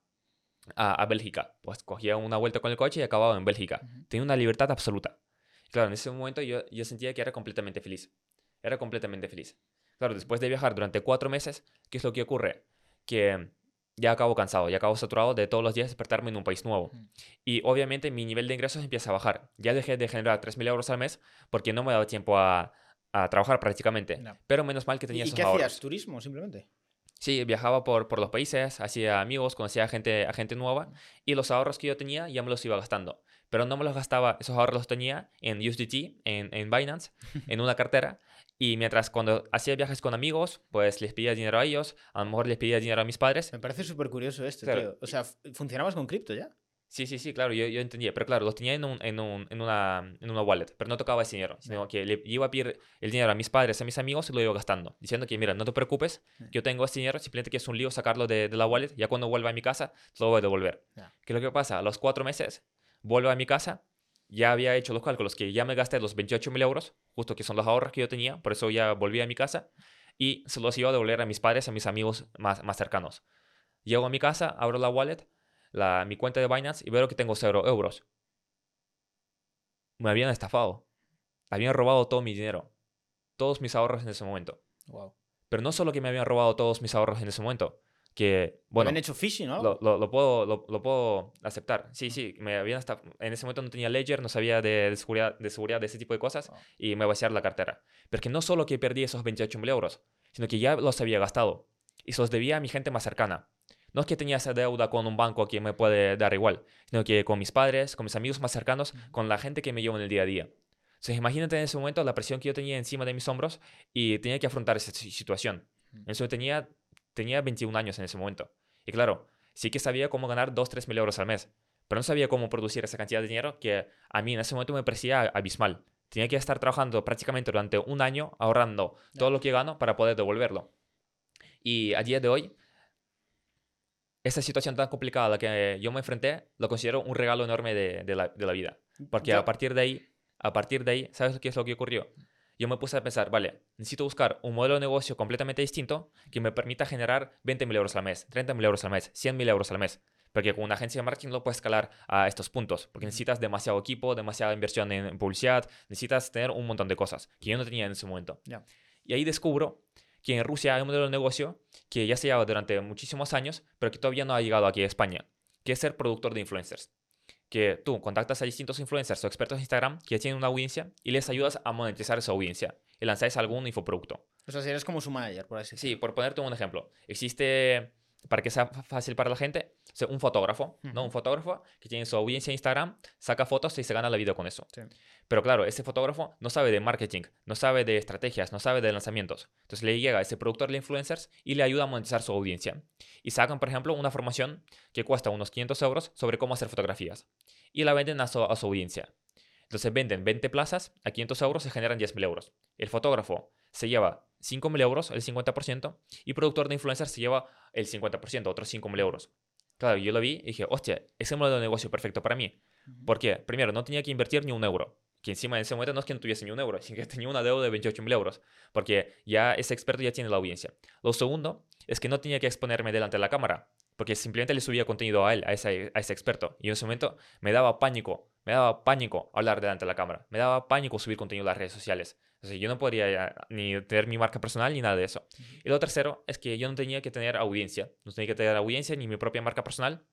S1: a, a Bélgica. Pues cogía una vuelta con el coche y acababa en Bélgica. Tenía una libertad absoluta. Claro, en ese momento yo, yo sentía que era completamente feliz. Era completamente feliz. Claro, después de viajar durante cuatro meses, ¿qué es lo que ocurre? Que ya acabo cansado, ya acabo saturado de todos los días despertarme en un país nuevo. Y obviamente mi nivel de ingresos empieza a bajar. Ya dejé de generar 3.000 euros al mes porque no me daba tiempo a, a trabajar prácticamente.
S2: No.
S1: Pero menos mal que
S2: ¿Y,
S1: tenía
S2: y
S1: esos
S2: qué
S1: ahorros.
S2: hacías? ¿Turismo, simplemente?
S1: Sí, viajaba por, por los países, hacía amigos, conocía a gente, a gente nueva y los ahorros que yo tenía ya me los iba gastando. Pero no me los gastaba, esos ahorros los tenía en USDT, en, en Binance, en una cartera. Y mientras cuando hacía viajes con amigos, pues les pedía dinero a ellos, a lo mejor les pedía dinero a mis padres.
S2: Me parece súper curioso esto,
S1: Claro.
S2: tío. O sea, ¿funcionabas con cripto ya?
S1: Sí, sí, sí, claro, yo, yo entendía. Pero claro, los tenía en, un, en, un- en una, en una wallet, pero no tocaba ese dinero, sino que le iba a pedir el dinero a mis padres, a mis amigos y lo iba gastando. Diciendo que, mira, no te preocupes, yo tengo este dinero, simplemente que es un lío sacarlo de, de la wallet, ya cuando vuelva a mi casa, te lo voy a devolver.
S2: Ya.
S1: ¿Qué es lo que pasa? A los cuatro meses, vuelvo a mi casa, ya había hecho los cálculos, que ya me gasté los 28.000 euros, justo que son los ahorros que yo tenía, por eso ya volví a mi casa, y se los iba a devolver a mis padres, a mis amigos más, más cercanos. Llego a mi casa, abro la wallet, la, mi cuenta de Binance y veo que tengo 0 euros. Me habían estafado. Habían robado todo mi dinero. Todos mis ahorros en ese momento.
S2: Wow.
S1: Pero no solo que me habían robado todos mis ahorros en ese momento, que, bueno,
S2: ¿Habían hecho phishing o algo?
S1: lo, lo- lo puedo, lo, lo puedo aceptar. Sí, sí, me habían hasta, en ese momento no tenía Ledger, no sabía de, de seguridad, de seguridad de ese tipo de cosas
S2: Oh.
S1: y me vaciaron la cartera. Pero que no solo que perdí esos 28.000 euros, sino que ya los había gastado y se los debía a mi gente más cercana. No es que tenía esa deuda con un banco que me puede dar igual, sino que con mis padres, con mis amigos más cercanos, con la gente que me llevo en el día a día. Entonces, imagínate en ese momento la presión que yo tenía encima de mis hombros y tenía que afrontar esa si- situación.
S2: Ujú.
S1: Eso tenía, tenía 21 años en ese momento. Y claro, sí que sabía cómo ganar 2, 3 mil euros al mes, pero no sabía cómo producir esa cantidad de dinero que a mí en ese momento me parecía abismal. Tenía que estar trabajando prácticamente durante un año ahorrando todo lo que gano para poder devolverlo. Y a día de hoy, esta situación tan complicada a la que yo me enfrenté, lo considero un regalo enorme de, de la, de la vida. Porque a partir de ahí, a partir de ahí, ¿sabes qué es lo que ocurrió? Yo me puse a pensar, vale, necesito buscar un modelo de negocio completamente distinto que me permita generar 20.000 euros al mes, 30.000 euros al mes, 100.000 euros al mes. Porque con una agencia de marketing no puedes escalar a estos puntos, porque necesitas demasiado equipo, demasiada inversión en publicidad, necesitas tener un montón de cosas que yo no tenía en ese momento. Y ahí descubro que en Rusia hay un modelo de negocio que ya se lleva durante muchísimos años, pero que todavía no ha llegado aquí a España, que es ser productor de influencers. Que tú contactas a distintos influencers o expertos de Instagram que tienen una audiencia y les ayudas a monetizar esa audiencia y lanzáis algún infoproducto.
S2: O sea, si eres como su manager, por así
S1: Sí, por ponerte un ejemplo. Existe, para que sea fácil para la gente, un fotógrafo, ¿no? Un fotógrafo que tiene su audiencia en Instagram, saca fotos y se gana la vida con eso.
S2: Sí.
S1: Pero claro, ese fotógrafo no sabe de marketing, no sabe de estrategias, no sabe de lanzamientos. Entonces le llega a ese productor de influencers y le ayuda a monetizar su audiencia. Y sacan, por ejemplo, una formación que cuesta unos 500 euros sobre cómo hacer fotografías. Y la venden a su, a su audiencia. Entonces venden 20 plazas a 500 euros y generan 10.000 euros. El fotógrafo se lleva 5.000 euros, el 50%, y productor de influencers se lleva el 50%, otros 5.000 euros. Claro, yo lo vi y dije, hostia, ese modelo de negocio perfecto para mí. ¿Por qué? Primero, no tenía que invertir ni un euro. Que encima en ese momento no es que no tuviese ni un euro, sino que tenía una deuda de 28.000 euros. Porque ya ese experto ya tiene la audiencia. Lo segundo es que no tenía que exponerme delante de la cámara. Porque simplemente le subía contenido a él, a ese, a ese experto. Y en ese momento me daba pánico, me daba pánico hablar delante de la cámara. Me daba pánico subir contenido a las redes sociales. O sea, yo no podría ya ni tener mi marca personal ni nada de eso. Y lo tercero es que yo no tenía que tener audiencia. No tenía que tener audiencia ni mi propia marca personal.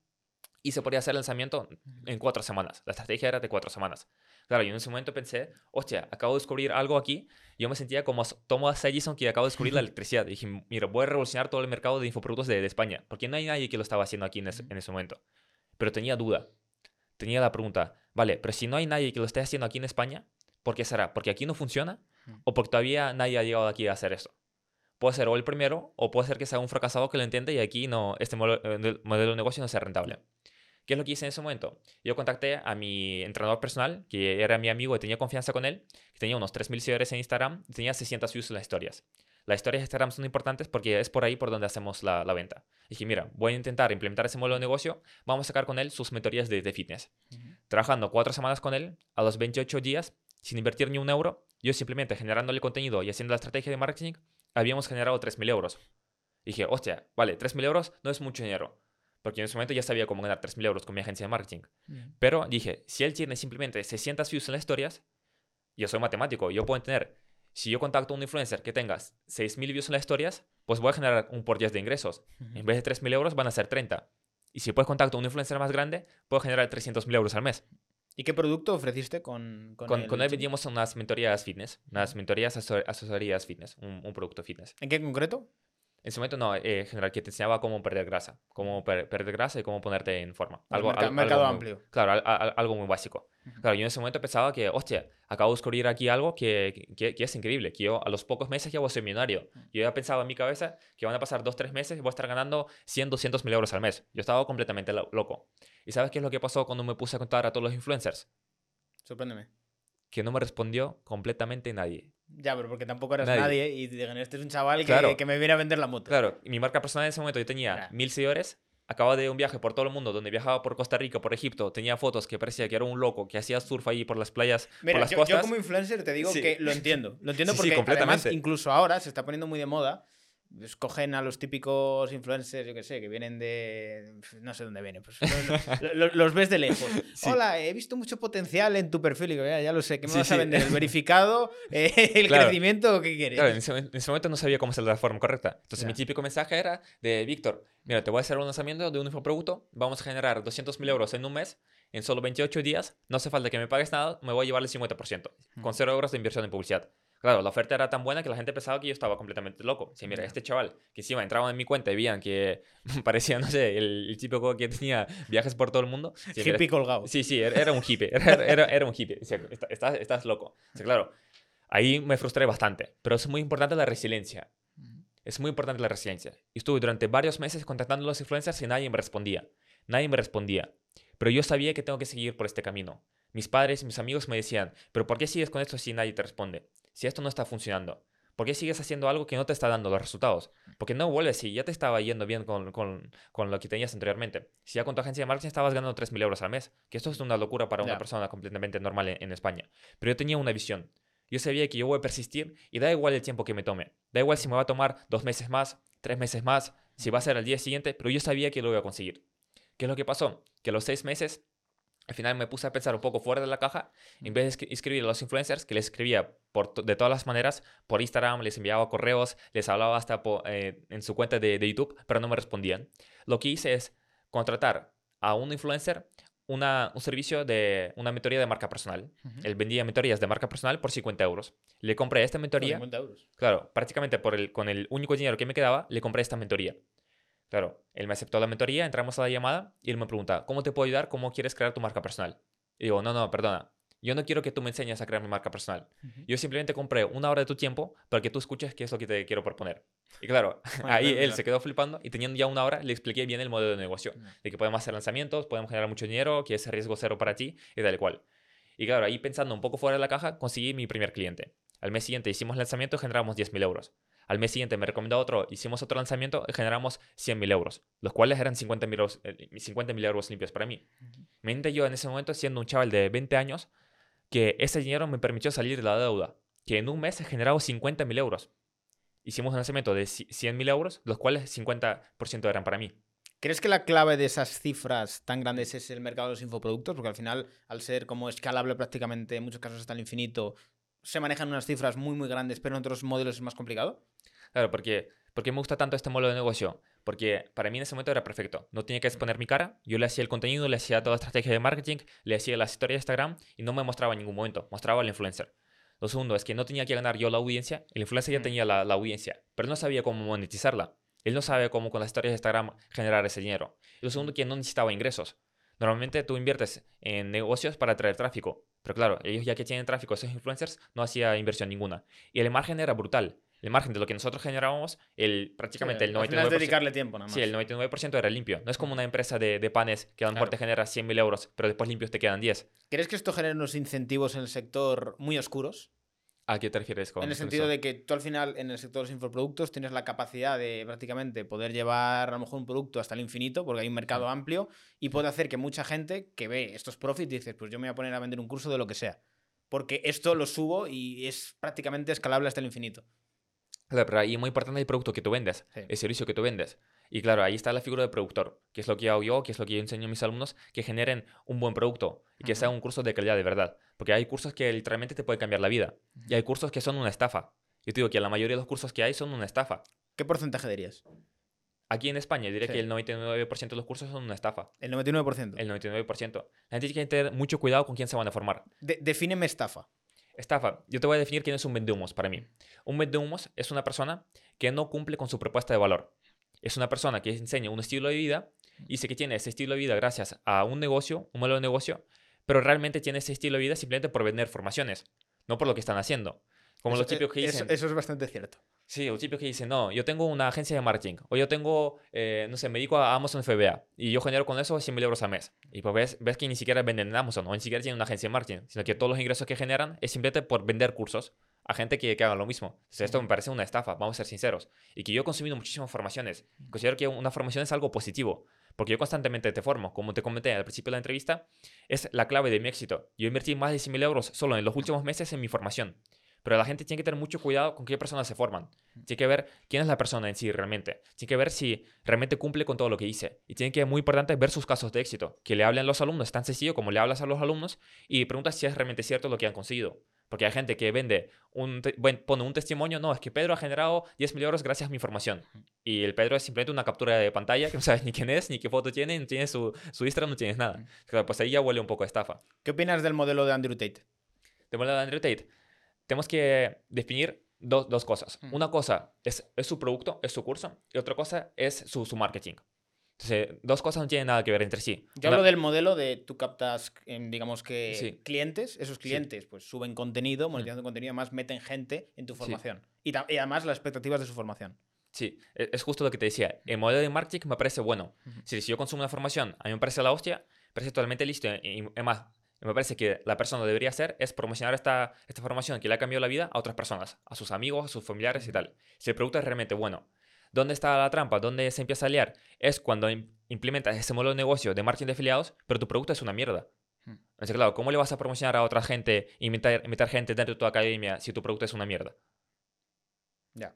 S1: Y se podía hacer el lanzamiento en cuatro semanas. La estrategia era de cuatro semanas. Claro, yo en ese momento pensé, hostia, acabo de descubrir algo aquí. Yo me sentía como Thomas Edison que acabo de descubrir la electricidad. Y dije, mira, voy a revolucionar todo el mercado de infoproductos de, de España. Porque no hay nadie que lo estaba haciendo aquí en ese, en ese momento. Pero tenía duda. Tenía la pregunta, vale, pero si no hay nadie que lo esté haciendo aquí en España, ¿por qué será? ¿Porque aquí no funciona? ¿O porque todavía nadie ha llegado aquí a hacer eso? Puede ser o el primero, o puede ser que sea un fracasado que lo intente y aquí no, este modelo, eh, modelo de negocio no sea rentable. ¿Qué es lo que hice en ese momento? Yo contacté a mi entrenador personal, que era mi amigo y tenía confianza con él, que tenía unos 3.000 seguidores en Instagram y tenía 600 views en las historias. Las historias de Instagram son importantes porque es por ahí por donde hacemos la, la venta. dije, mira, voy a intentar implementar ese modelo de negocio, vamos a sacar con él sus mentorías de, de fitness. Trabajando cuatro semanas con él, a los 28 días, sin invertir ni un euro, yo simplemente generándole contenido y haciendo la estrategia de marketing, habíamos generado 3.000 euros. dije, hostia, vale, 3.000 euros no es mucho dinero. Porque en ese momento ya sabía cómo ganar 3.000 euros con mi agencia de marketing. Pero dije, si él tiene simplemente 600 views en las historias, yo soy matemático, yo puedo tener, si yo contacto a un influencer que tenga 6.000 views en las historias, pues voy a generar un por 10 de ingresos. En vez de 3.000 euros van a ser 30. Y si después contacto a un influencer más grande, puedo generar 300.000 euros al mes.
S2: ¿Y qué producto ofreciste con, con,
S1: Con,
S2: el
S1: con él vendíamos unas mentorías fitness, unas mentorías asesor- asesorías fitness, un, un producto fitness.
S2: ¿En qué en concreto?
S1: En ese momento no, eh, en general, que te enseñaba cómo perder grasa, cómo per- perder grasa y cómo ponerte en forma.
S2: Algo, merca-
S1: al-
S2: mercado
S1: muy-
S2: amplio.
S1: Claro, al- al- algo muy básico. Claro, yo en ese momento pensaba que, hostia, acabo de descubrir aquí algo que, que, que es increíble, que yo a los pocos meses ya voy a ser millonario. Yo ya pensaba en mi cabeza que van a pasar dos, tres meses y voy a estar ganando 100, 200 mil euros al mes. Yo estaba completamente lo- loco. ¿Y sabes qué es lo que pasó cuando me puse a contar a todos los influencers?
S2: Sorpréndeme.
S1: Que no me respondió completamente nadie.
S2: Ya, pero porque tampoco eras
S1: Nadie.
S2: nadie, y digan, este es un chaval que,
S1: Claro.
S2: que me viene a vender la moto.
S1: Claro, y mi marca personal en ese momento yo tenía mil seguidores, acababa de un viaje por todo el mundo, donde viajaba por Costa Rica, por Egipto, tenía fotos que parecía que era un loco, que hacía surf ahí por las playas,
S2: Mira,
S1: por las
S2: yo,
S1: costas.
S2: yo como influencer te digo
S1: Sí.
S2: que lo entiendo. Lo entiendo
S1: Sí, sí,
S2: porque además incluso ahora se está poniendo muy de moda. Escogen a los típicos influencers, yo qué sé, que vienen de... No sé dónde vienen. Pues, lo- lo- los ves de lejos.
S1: Sí.
S2: Hola, he visto mucho potencial en tu perfil. Y digo, ya, ya lo sé. ¿Qué me
S1: Sí,
S2: vas a
S1: sí.
S2: vender? ¿El verificado? Eh, ¿El
S1: Claro.
S2: crecimiento? ¿Qué quieres?
S1: Claro, en ese, en ese momento no sabía cómo hacer de la forma correcta. Entonces mi típico mensaje era de Víctor, mira, te voy a hacer un lanzamiento de un infoproducto, vamos a generar 200 mil euros en un mes, en solo 28 días, no hace falta que me pagues nada, me voy a llevar el 50%, con 0 euros de inversión en publicidad. Claro, la oferta era tan buena que la gente pensaba que yo estaba completamente loco. Sí, mira, este chaval, que encima entraban en mi cuenta y veían que parecía, no sé, el, el típico que tenía viajes por todo el mundo. Sí,
S2: Hippie colgado.
S1: Sí, sí, era, era un hippie. Era, era, era un hippie. O sea, está- estás, estás loco. O sea, claro, ahí me frustré bastante. Pero es muy importante la resiliencia. Es muy importante la resiliencia. Y estuve durante varios meses contactando a los influencers y nadie me respondía. Nadie me respondía. Pero yo sabía que tengo que seguir por este camino. Mis padres y mis amigos me decían, pero ¿por qué sigues con esto si nadie te responde? Si esto no está funcionando. ¿Por qué sigues haciendo algo que no te está dando los resultados? Porque no vuelves si ya te estaba yendo bien con, con, con lo que tenías anteriormente. Si ya con tu agencia de marketing estabas ganando 3.000 euros al mes, que esto es una locura para una persona completamente normal en, en España. Pero yo tenía una visión. Yo sabía que yo voy a persistir y da igual el tiempo que me tome. Da igual si me va a tomar dos meses más, tres meses más, si va a ser al día siguiente, pero yo sabía que lo iba a conseguir. ¿Qué es lo que pasó? Que a los seis meses al final me puse a pensar un poco fuera de la caja. En vez de escri- escribir a los influencers, que les escribía por de todas las maneras, por Instagram, les enviaba correos, les hablaba hasta eh, en su cuenta de, de YouTube, pero no me respondían. Lo que hice es contratar a un influencer una, un servicio de una mentoría de marca personal. Él vendía mentorías de marca personal por 50 euros. Le compré esta mentoría.
S2: 50 euros.
S1: Claro, prácticamente por el, con el único dinero que me quedaba, le compré esta mentoría. Claro, él me aceptó la mentoría, entramos a la llamada y él me pregunta, ¿cómo te puedo ayudar? ¿Cómo quieres crear tu marca personal? Y digo, no, no, perdona. Yo no quiero que tú me enseñes a crear mi marca personal. Yo simplemente compré una hora de tu tiempo para que tú escuches qué es lo que te quiero proponer. Y claro,
S2: Bueno,
S1: ahí
S2: claro,
S1: él se quedó flipando y teniendo ya una hora le expliqué bien el modelo de negocio. De que podemos hacer lanzamientos, podemos generar mucho dinero, que es riesgo cero para ti y tal cual. Y claro, ahí pensando un poco fuera de la caja, conseguí mi primer cliente. Al mes siguiente hicimos lanzamiento y generamos 10.000 euros. Al mes siguiente me recomendó otro, hicimos otro lanzamiento y generamos 100.000 euros, los cuales eran 50.000 euros, eh, 50.000 euros limpios para mí. Me enteré yo en ese momento, siendo un chaval de 20 años, que ese dinero me permitió salir de la deuda, que en un mes he generado 50.000 euros. Hicimos un lanzamiento de 100.000 euros, los cuales 50% eran para mí.
S2: ¿Crees que la clave de esas cifras tan grandes es el mercado de los infoproductos? Porque al final, al ser como escalable prácticamente en muchos casos hasta el infinito, se manejan unas cifras muy, muy grandes, pero en otros modelos es más complicado.
S1: Claro, porque, porque me gusta tanto este modelo de negocio. Porque para mí en ese momento era perfecto. No tenía que exponer mi cara. Yo le hacía el contenido, le hacía toda la estrategia de marketing, le hacía las historias de Instagram y no me mostraba en ningún momento. Mostraba al influencer. Lo segundo es que no tenía que ganar yo la audiencia. El influencer ya tenía la, la audiencia, pero no sabía cómo monetizarla. Él no sabe cómo con las historias de Instagram generar ese dinero. Y lo segundo, que no necesitaba ingresos. Normalmente tú inviertes en negocios para atraer tráfico. Pero claro, ellos ya que tienen tráfico, esos influencers, no hacía inversión ninguna. Y el margen era brutal. El margen de lo que nosotros generábamos, el, prácticamente el
S2: al final
S1: 99%.
S2: es dedicarle tiempo nada más.
S1: Sí, el 99% era limpio. No es como una empresa de, de panes que a lo mejor
S2: Claro.
S1: te genera 100.000 euros, pero después limpios te quedan 10.
S2: ¿Crees que esto genera unos incentivos en el sector muy oscuros?
S1: ¿A qué te refieres con
S2: En el sentido
S1: eso?
S2: de que tú al final en el sector de los infoproductos tienes la capacidad de prácticamente poder llevar a lo mejor un producto hasta el infinito porque hay un mercado amplio y puede hacer que mucha gente que ve estos profits dice, pues yo me voy a poner a vender un curso de lo que sea. Porque esto lo subo y es prácticamente escalable hasta el infinito.
S1: Claro, pero ahí es muy importante el producto que tú vendes,
S2: Sí.
S1: el servicio que tú vendes. Y claro, ahí está la figura del productor, que es lo que hago yo, que es lo que yo enseño a mis alumnos, que generen un buen producto y que sea un curso de calidad de verdad. Porque hay cursos que literalmente te pueden cambiar la vida y hay cursos que son una estafa. Yo te digo que la mayoría de los cursos que hay son una estafa.
S2: ¿Qué porcentaje dirías?
S1: Aquí en España diría
S2: Sí.
S1: que el 99% de los cursos son una estafa.
S2: El 99%.
S1: El 99%. La gente tiene que tener mucho cuidado con quién se van a formar.
S2: De- defíneme estafa.
S1: Estafa. Yo te voy a definir quién es un vendehumos para mí. Un vendehumos es una persona que no cumple con su propuesta de valor. Es una persona que enseña un estilo de vida y dice que tiene ese estilo de vida gracias a un negocio, un modelo de negocio, pero realmente tiene ese estilo de vida simplemente por vender formaciones, no por lo que están haciendo. Como
S2: Eso-
S1: los típicos que
S2: eso-
S1: dicen,
S2: eso es bastante cierto.
S1: Sí, los típicos que dicen, no, yo tengo una agencia de marketing, o yo tengo, eh, no sé, me dedico a Amazon FBA, y yo genero con eso 100 mil euros al mes. Y pues ves, ves que ni siquiera venden en Amazon, o ni siquiera tienen una agencia de marketing, sino que todos los ingresos que generan es simplemente por vender cursos a gente que, que haga lo mismo. O esto me parece una estafa, vamos a ser sinceros. Y que yo he consumido muchísimas formaciones. Considero que una formación es algo positivo, porque yo constantemente te formo. Como te comenté al principio de la entrevista, es la clave de mi éxito. Yo invertí más de 100 mil euros solo en los últimos meses en mi formación. Pero la gente tiene que tener mucho cuidado con qué personas se forman. Tiene que ver quién es la persona en sí realmente. Tiene que ver si realmente cumple con todo lo que dice. Y tiene que, muy importante, ver sus casos de éxito. Que le hablen los alumnos, es tan sencillo como le hablas a los alumnos y preguntas si es realmente cierto lo que han conseguido. Porque hay gente que vende, un pone un testimonio, no, es que Pedro ha generado 10 mil euros gracias a mi formación. Y el Pedro es simplemente una captura de pantalla que no sabes ni quién es, ni qué foto tiene, no tienes su, su Instagram, no tienes nada. Claro, pues ahí ya huele un poco a estafa.
S2: ¿Qué opinas del modelo de Andrew Tate?
S1: De modelo de Andrew Tate, tenemos que definir dos, dos cosas.
S2: Mm.
S1: Una cosa es, es su producto, es su curso, y otra cosa es su, su marketing. Entonces, dos cosas no tienen nada que ver entre sí.
S2: Yo
S1: Una-
S2: hablo del modelo de tú captas, em, digamos que
S1: Sí.
S2: clientes, esos clientes pues suben contenido, monetizando contenido, además meten gente en tu formación. Y, ta- y además las expectativas de su formación.
S1: Sí, e- es justo lo que te decía. El modelo de marketing me parece bueno. Si, si yo consumo una formación, a mí me parece la hostia, me parece totalmente listo. Y, y además, me parece que la persona debería hacer es promocionar esta, esta formación que le ha cambiado la vida a otras personas, a sus amigos, a sus familiares y tal. Si el producto es realmente bueno. ¿Dónde está la trampa? ¿Dónde se empieza a liar? Es cuando im- implementas ese modelo de negocio de marketing de afiliados, pero tu producto es una mierda.
S2: Hmm.
S1: Entonces, claro, ¿cómo le vas a promocionar a otra gente meter, meter gente dentro de tu academia si tu producto es una mierda?
S2: Ya.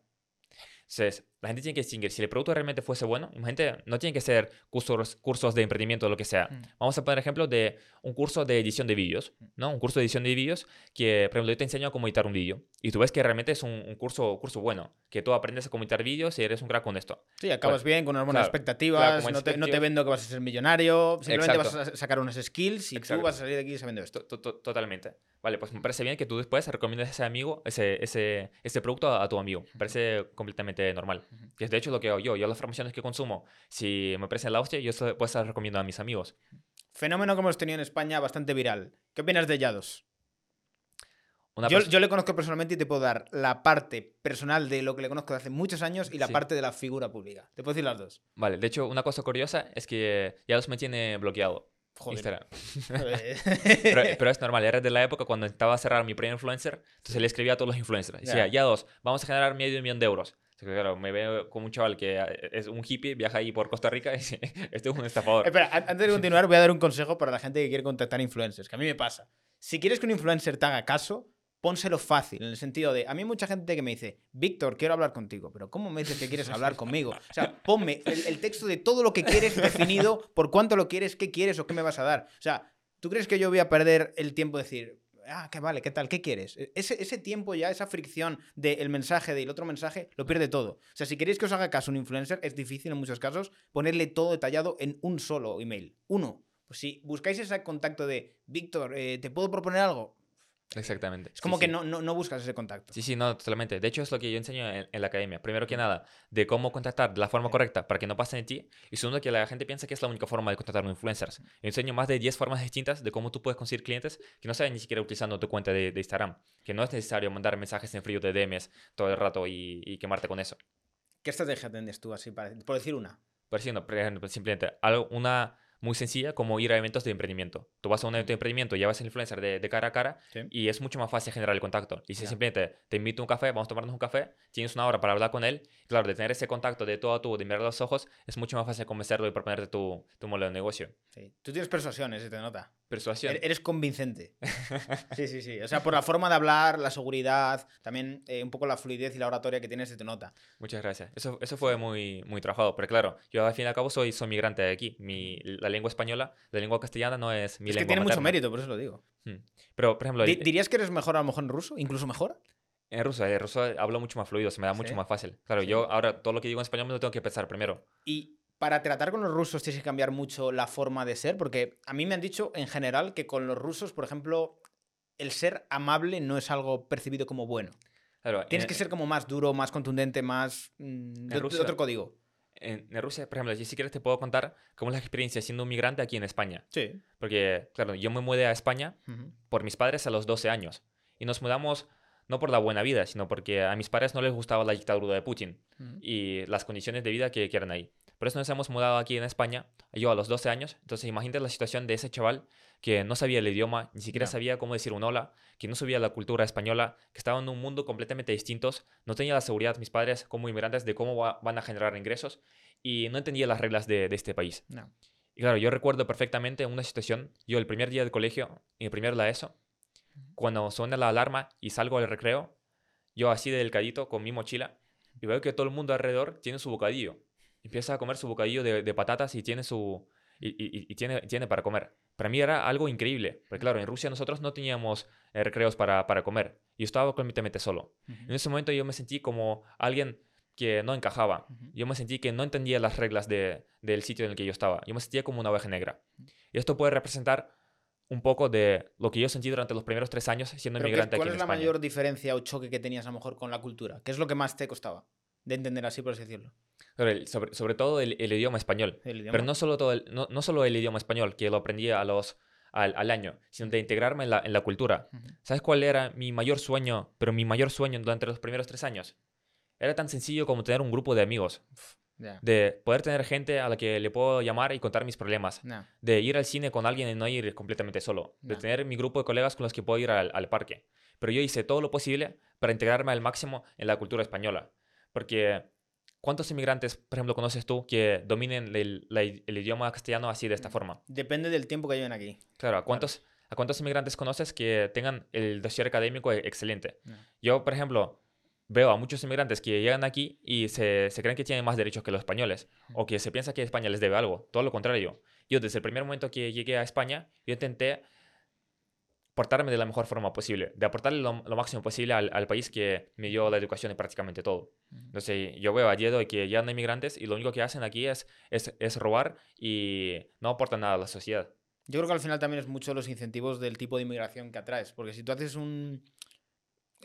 S1: Entonces, la gente tiene que distinguir. Si el producto realmente fuese bueno, imagínate, no tiene que ser cursos, cursos de emprendimiento o lo que sea.
S2: Mm.
S1: Vamos a poner ejemplo de un curso de edición de vídeos, ¿no? Un curso de edición de vídeos que, por ejemplo, yo te enseño cómo editar un vídeo. Y tú ves que realmente es un, un curso, curso bueno, que tú aprendes a cómo editar vídeos y eres un crack con esto.
S2: Sí, acabas
S1: Bueno,
S2: bien, con unas buenas
S1: claro,
S2: expectativas,
S1: claro,
S2: no, te, no te vendo que vas a ser millonario, simplemente
S1: Exacto.
S2: vas a sacar unas skills y tú
S1: Exacto.
S2: vas a salir de aquí sabiendo esto.
S1: To- to- Totalmente. Vale, pues me parece bien que tú después recomiendes ese amigo, ese, ese, ese producto a, a tu amigo. Me parece completamente normal. Que es de hecho lo que hago yo. Yo las formaciones que consumo, si me parecen la hostia, yo se- pues se las recomiendo a mis amigos.
S2: Fenómeno que hemos tenido en España bastante viral. ¿Qué opinas de Yados? Yo, yo le conozco personalmente y te puedo dar la parte personal de lo que le conozco de hace muchos años y la
S1: Sí.
S2: parte de la figura pública. Te puedo decir las dos.
S1: Vale, de hecho, una cosa curiosa es que ya los me tiene bloqueado.
S2: Joder.
S1: Pero, pero es normal, era de la época cuando intentaba cerrar mi primer influencer, entonces le escribía a todos los influencers. Decía,
S2: Ya.
S1: ya dos, vamos a generar medio millón de euros. Claro, me veo como un chaval que eh, es un hippie, viaja ahí por Costa Rica y dice, este es un estafador.
S2: Espera, an- antes de continuar, voy a dar un consejo para la gente que quiere contactar influencers, que a mí me pasa. Si quieres que un influencer te haga caso, pónselo fácil, en el sentido de, a mí hay mucha gente que me dice, Víctor, quiero hablar contigo, pero ¿cómo me dices que quieres hablar conmigo? O sea, ponme el, el texto de todo lo que quieres definido, por cuánto lo quieres, qué quieres o qué me vas a dar. O sea, ¿tú crees que yo voy a perder el tiempo de decir, ah, que vale, qué tal, qué quieres? E- Ese, ese tiempo ya, esa fricción del mensaje, del otro mensaje, lo pierde todo. O sea, si queréis que os haga caso un influencer, es difícil en muchos casos ponerle todo detallado en un solo email. Uno. Pues si buscáis ese contacto de, Víctor, eh, ¿te puedo proponer algo?
S1: Exactamente.
S2: Es como
S1: Sí,
S2: que
S1: sí.
S2: No, no, no buscas ese contacto.
S1: Sí, sí, no, totalmente. De hecho, es lo que yo enseño en, en la academia. Primero que nada, de cómo contactar de la forma correcta para que no pasen de ti. Y segundo, que la gente piensa que es la única forma de contactar a influencers. Yo enseño más de 10 formas distintas de cómo tú puedes conseguir clientes que no saben ni siquiera utilizando tu cuenta de, de Instagram. Que no es necesario mandar mensajes en frío de DMs todo el rato y, y quemarte con eso.
S2: ¿Qué estrategia tendrías tú así, para, por decir una?
S1: Por ejemplo, simplemente algo, una muy sencilla como ir a eventos de emprendimiento. Tú vas a un evento de emprendimiento, llevas al influencer de, de cara a cara
S2: Sí.
S1: y es mucho más fácil generar el contacto. Y si
S2: Ya.
S1: simplemente te invito a un café, vamos a tomarnos un café, tienes una hora para hablar con él, claro, de tener ese contacto de todo a tú, de mirar los ojos, es mucho más fácil convencerlo y proponerte tu, tu modelo de negocio.
S2: Sí. Tú tienes persuasión, se te nota.
S1: Persuasión.
S2: Er- Eres convincente. Sí, sí, sí. O sea, por la forma de hablar, la seguridad, también eh, un poco la fluidez y la oratoria que tienes se te nota.
S1: Muchas gracias. Eso, eso fue muy, muy trabajado. Pero claro, yo al fin y al cabo soy, soy migrante de aquí. Mi, la lengua española, la lengua castellana no es mi
S2: es
S1: lengua
S2: que tiene mucho mérito, por eso lo digo.
S1: Hmm. Pero, por ejemplo, el-
S2: ¿Dirías que eres mejor a lo mejor en ruso? ¿Incluso mejor?
S1: En ruso, en ruso hablo mucho más fluido, se me da
S2: ¿Sí?
S1: mucho más fácil. Claro,
S2: Sí.
S1: yo ahora todo lo que digo en español me lo tengo que pensar primero.
S2: Y para tratar con los rusos tienes que cambiar mucho la forma de ser, porque a mí me han dicho en general que con los rusos, por ejemplo, el ser amable no es algo percibido como bueno.
S1: Claro,
S2: Tienes
S1: en,
S2: que ser como más duro, más contundente, más... mm, de,
S1: Rusia-
S2: otro código.
S1: En, en Rusia, por ejemplo, yo si quieres te puedo contar cómo es la experiencia siendo un migrante aquí en España.
S2: Sí.
S1: Porque, claro, yo me mudé a España por mis padres a los 12 años. Y nos mudamos no por la buena vida, sino porque a mis padres no les gustaba la dictadura de Putin y las condiciones de vida que, que eran ahí. Por eso nos hemos mudado aquí en España, yo a los 12 años. Entonces imagínate la situación de ese chaval que no sabía el idioma, ni siquiera sabía cómo decir un hola, que no sabía la cultura española, que estaba en un mundo completamente distinto, no tenía la seguridad mis padres como inmigrantes de cómo va- van a generar ingresos y no entendía las reglas de, de este país.
S2: No.
S1: Y claro, yo recuerdo perfectamente una situación, yo el primer día del colegio, en el primer la ESO, cuando suena la alarma y salgo al recreo, yo así de delicadito con mi mochila y veo que todo el mundo alrededor tiene su bocadillo. Empieza a comer su bocadillo de, de patatas y tiene su y, y- y tiene, tiene para comer. Para mí era algo increíble, porque claro, en Rusia nosotros no teníamos eh, recreos para, para comer y yo estaba completamente solo. En ese momento yo me sentí como alguien que no encajaba. Yo me sentí que no entendía las reglas de- del sitio en el que yo estaba. Yo me sentía como una oveja negra. Y esto puede representar un poco de lo que yo sentí durante los primeros tres años siendo
S2: Pero ¿qué-
S1: inmigrante
S2: ¿Cuál
S1: aquí
S2: es
S1: en
S2: la
S1: España.
S2: mayor diferencia o choque que tenías a lo mejor con la cultura? ¿Qué es lo que más te costaba de entender así, por así decirlo?
S1: Sobre, sobre todo el, el idioma español.
S2: El idioma.
S1: Pero no solo, todo el, no, no solo el idioma español, que lo aprendí a los, al, al año, sino de integrarme en la, en la cultura. ¿Sabes cuál era mi mayor sueño? Pero mi mayor sueño durante los primeros tres años. Era tan sencillo como tener un grupo de amigos. De poder tener gente a la que le puedo llamar y contar mis problemas.
S2: No.
S1: De ir al cine con alguien y no ir completamente solo. De tener mi grupo de colegas con los que puedo ir al, al parque. Pero yo hice todo lo posible para integrarme al máximo en la cultura española. Porque, ¿cuántos inmigrantes, por ejemplo, conoces tú que dominen el, la- el idioma castellano así de esta forma?
S2: Depende del tiempo que lleven aquí.
S1: Claro, ¿a cuántos, ¿a cuántos inmigrantes conoces que tengan el dossier académico e- excelente?
S2: No.
S1: Yo, por ejemplo, veo a muchos inmigrantes que llegan aquí y se, se creen que tienen más derechos que los españoles o que se piensa que España les debe algo. Todo lo contrario. Yo desde el primer momento que llegué a España, yo intenté portarme de la mejor forma posible, de aportarle lo, lo máximo posible al, al, país que me dio la educación y prácticamente todo. Entonces, yo veo a día de hoy que llegan inmigrantes y lo único que hacen aquí es, es, es robar y no aportan nada a la sociedad.
S2: Yo creo que al final también es mucho los incentivos del tipo de inmigración que atraes, porque si tú haces un,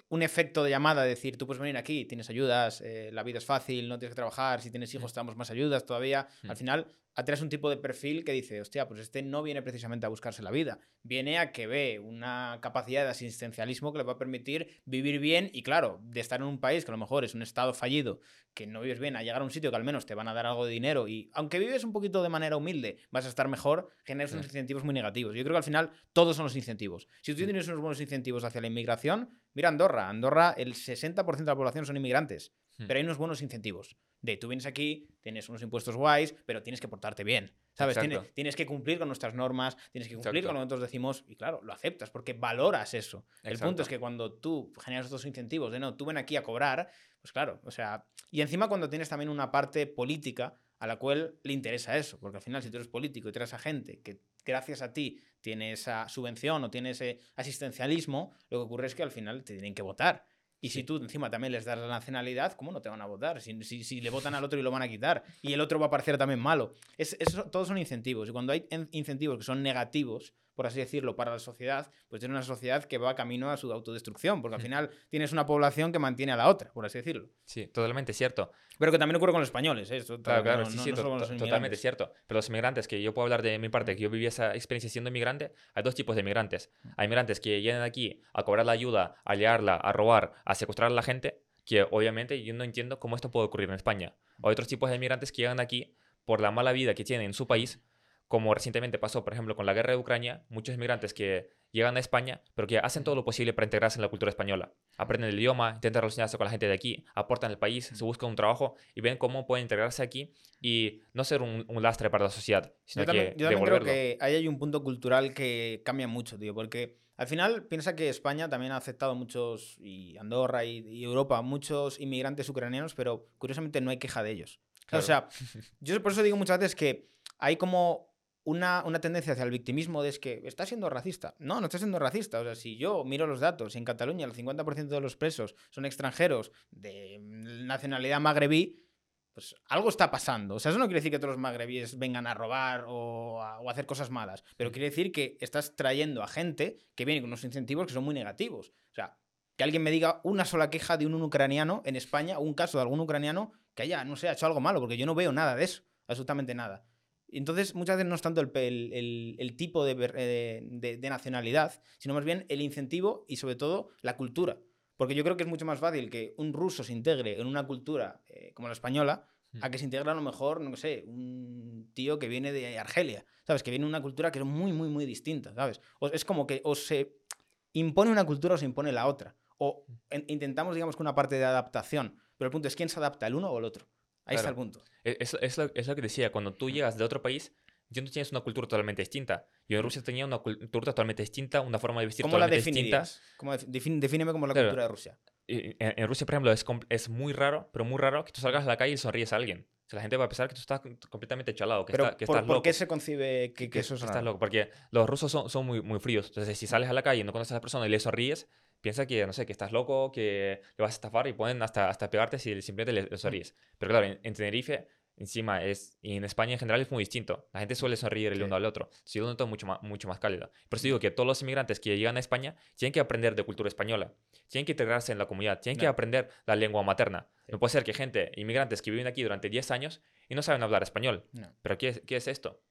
S2: un efecto de llamada, de decir, tú puedes venir aquí, tienes ayudas, eh, la vida es fácil, no tienes que trabajar, si tienes hijos te damos más ayudas todavía, al final atraes un tipo de perfil que dice, hostia, pues este no viene precisamente a buscarse la vida, viene a que ve una capacidad de asistencialismo que le va a permitir vivir bien y claro, de estar en un país que a lo mejor es un estado fallido, que no vives bien, a llegar a un sitio que al menos te van a dar algo de dinero y aunque vives un poquito de manera humilde, vas a estar mejor, generas unos incentivos muy negativos. Yo creo que al final todos son los incentivos. Si tú tienes unos buenos incentivos hacia la inmigración, mira Andorra, Andorra el 60% de la población son inmigrantes, pero hay unos buenos incentivos de tú vienes aquí, tienes unos impuestos guays, pero tienes que portarte bien. ¿Sabes? Tienes, tienes, que cumplir con nuestras normas, tienes que cumplir con lo que nosotros decimos y claro, lo aceptas porque valoras eso. El punto es que cuando tú generas estos incentivos de no, tú ven aquí a cobrar, pues claro, o sea, y encima cuando tienes también una parte política a la cual le interesa eso, porque al final si tú eres político y traes a gente que gracias a ti tiene esa subvención o tiene ese asistencialismo, lo que ocurre es que al final te tienen que votar. Y si tú encima también les das la nacionalidad, ¿cómo no te van a votar? Si, si, si, le votan al otro y lo van a quitar. Y el otro va a parecer también malo. Es, eso, todos son incentivos. Y cuando hay incentivos que son negativos, por así decirlo, para la sociedad, pues tienes una sociedad que va camino a su autodestrucción, porque al final tienes una población que mantiene a la otra, por así decirlo.
S1: Sí, totalmente cierto.
S2: Pero que también ocurre con los españoles, ¿eh?
S1: claro, claro, sí, sí, totalmente cierto. Pero los inmigrantes, que yo puedo hablar de mi parte, que yo viví esa experiencia siendo inmigrante, hay dos tipos de inmigrantes. Hay inmigrantes que llegan aquí a cobrar la ayuda, a liarla, a robar, a secuestrar a la gente, que obviamente yo no entiendo cómo esto puede ocurrir en España. Hay otros tipos de inmigrantes que llegan aquí por la mala vida que tienen en su país como recientemente pasó, por ejemplo, con la guerra de Ucrania, muchos inmigrantes que llegan a España, pero que hacen todo lo posible para integrarse en la cultura española. Aprenden el idioma, intentan relacionarse con la gente de aquí, aportan al país, se buscan un trabajo y ven cómo pueden integrarse aquí y no ser un, lastre para la sociedad, sino
S2: yo también,
S1: que
S2: yo también creo que ahí hay un punto cultural que cambia mucho, tío, porque al final piensa que España también ha aceptado muchos, y Andorra y, y Europa, muchos inmigrantes ucranianos, pero curiosamente no hay queja de ellos. Claro. O sea, yo por eso digo muchas veces que hay como una, una, tendencia hacia el victimismo de es que está siendo racista. No, no está siendo racista. O sea, si yo miro los datos, en Cataluña el 50% de los presos son extranjeros de nacionalidad magrebí, pues algo está pasando. O sea, eso no quiere decir que todos los magrebíes vengan a robar o a, o a hacer cosas malas, pero quiere decir que estás trayendo a gente que viene con unos incentivos que son muy negativos. O sea, que alguien me diga una sola queja de un ucraniano en España, un caso de algún ucraniano que haya, no sé, ha hecho algo malo, porque yo no veo nada de eso, absolutamente nada. Entonces, muchas veces no es tanto el, el, el tipo de, de, de, nacionalidad, sino más bien el incentivo y sobre todo la cultura. Porque yo creo que es mucho más fácil que un ruso se integre en una cultura eh, como la española a que se integre a lo mejor, no sé, un tío que viene de Argelia, ¿sabes? Que viene de una cultura que es muy, muy, muy distinta, ¿sabes? O, es como que o se impone una cultura o se impone la otra. O en, intentamos, digamos, que una parte de adaptación. Pero el punto es quién se adapta, el uno o el otro. Ahí claro. está el punto.
S1: Es, es, lo, es, lo, que decía, cuando tú llegas de otro país, ya no tienes una cultura totalmente distinta. Yo en Rusia tenía una cultura totalmente distinta, una forma de vestir
S2: ¿Cómo
S1: totalmente
S2: la
S1: distinta.
S2: ¿Cómo defin, defíneme como la claro. cultura de Rusia.
S1: En, en, Rusia, por ejemplo, es, es muy raro, pero muy raro que tú salgas a la calle y sonríes a alguien. O sea, la gente va a pensar que tú estás completamente chalado, que,
S2: pero
S1: está, que
S2: por,
S1: estás
S2: ¿por
S1: loco.
S2: qué se concibe que, que,
S1: que
S2: eso es
S1: estás
S2: raro?
S1: loco? Porque los rusos son, son muy, muy fríos. Entonces, si sales a la calle y no conoces a la persona y le sonríes, piensa que, no sé, que estás loco, que le vas a estafar y pueden hasta, hasta pegarte si simplemente le, le sonríes. Pero claro, en, en Tenerife encima es, y en España en general es muy distinto. La gente suele sonreír el uno al otro. Si lo noto mucho más, mucho más cálido. Por eso digo que todos los inmigrantes que llegan a España tienen que aprender de cultura española. Tienen que integrarse en la comunidad. Tienen que aprender la lengua materna. No puede ser que gente, inmigrantes que viven aquí durante 10 años y no saben hablar español.
S2: No.
S1: ¿Pero qué es, qué es esto?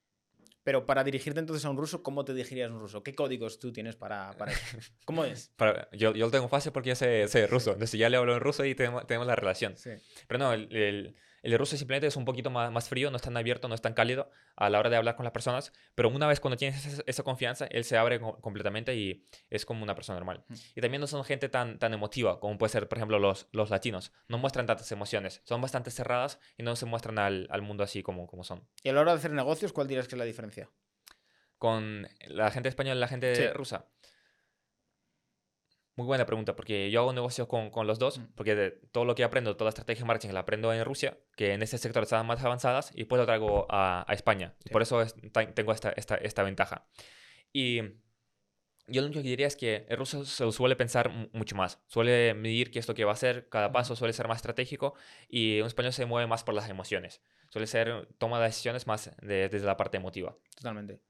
S2: Pero para dirigirte entonces a un ruso, ¿cómo te dirigirías a un ruso? ¿Qué códigos tú tienes para, para eso? ¿Cómo es?
S1: Para- yo, yo lo tengo fácil porque yo sé, sé ruso. Entonces ya le hablo en ruso y tenemos, tenemos la relación.
S2: Sí.
S1: Pero no, el, el, el ruso simplemente es un poquito más, más frío, no es tan abierto, no es tan cálido a la hora de hablar con las personas. Pero una vez cuando tienes esa, esa confianza, él se abre co- completamente y es como una persona normal. Y también no son gente tan, tan emotiva como puede ser, por ejemplo, los, los latinos. No muestran tantas emociones. Son bastante cerradas y no se muestran al, al mundo así como, como son.
S2: Y a la hora de hacer negocios, ¿cuál dirías que es la diferencia?
S1: Con la gente española y la gente
S2: Sí.
S1: rusa. Muy buena pregunta, porque yo hago negocios con, con los dos,
S2: Mm.
S1: porque de todo lo que aprendo, toda la estrategia de marketing la aprendo en Rusia, que en ese sector están más avanzadas, y después lo traigo a, a España.
S2: Sí.
S1: por eso es- tengo esta, esta, esta ventaja. Y yo lo único que diría es que el ruso se lo suele pensar mu- mucho más, suele medir qué es lo que va a hacer, cada paso suele ser más estratégico, y un español se mueve más por las emociones, suele ser, toma decisiones más de- desde la parte emotiva.
S2: Totalmente.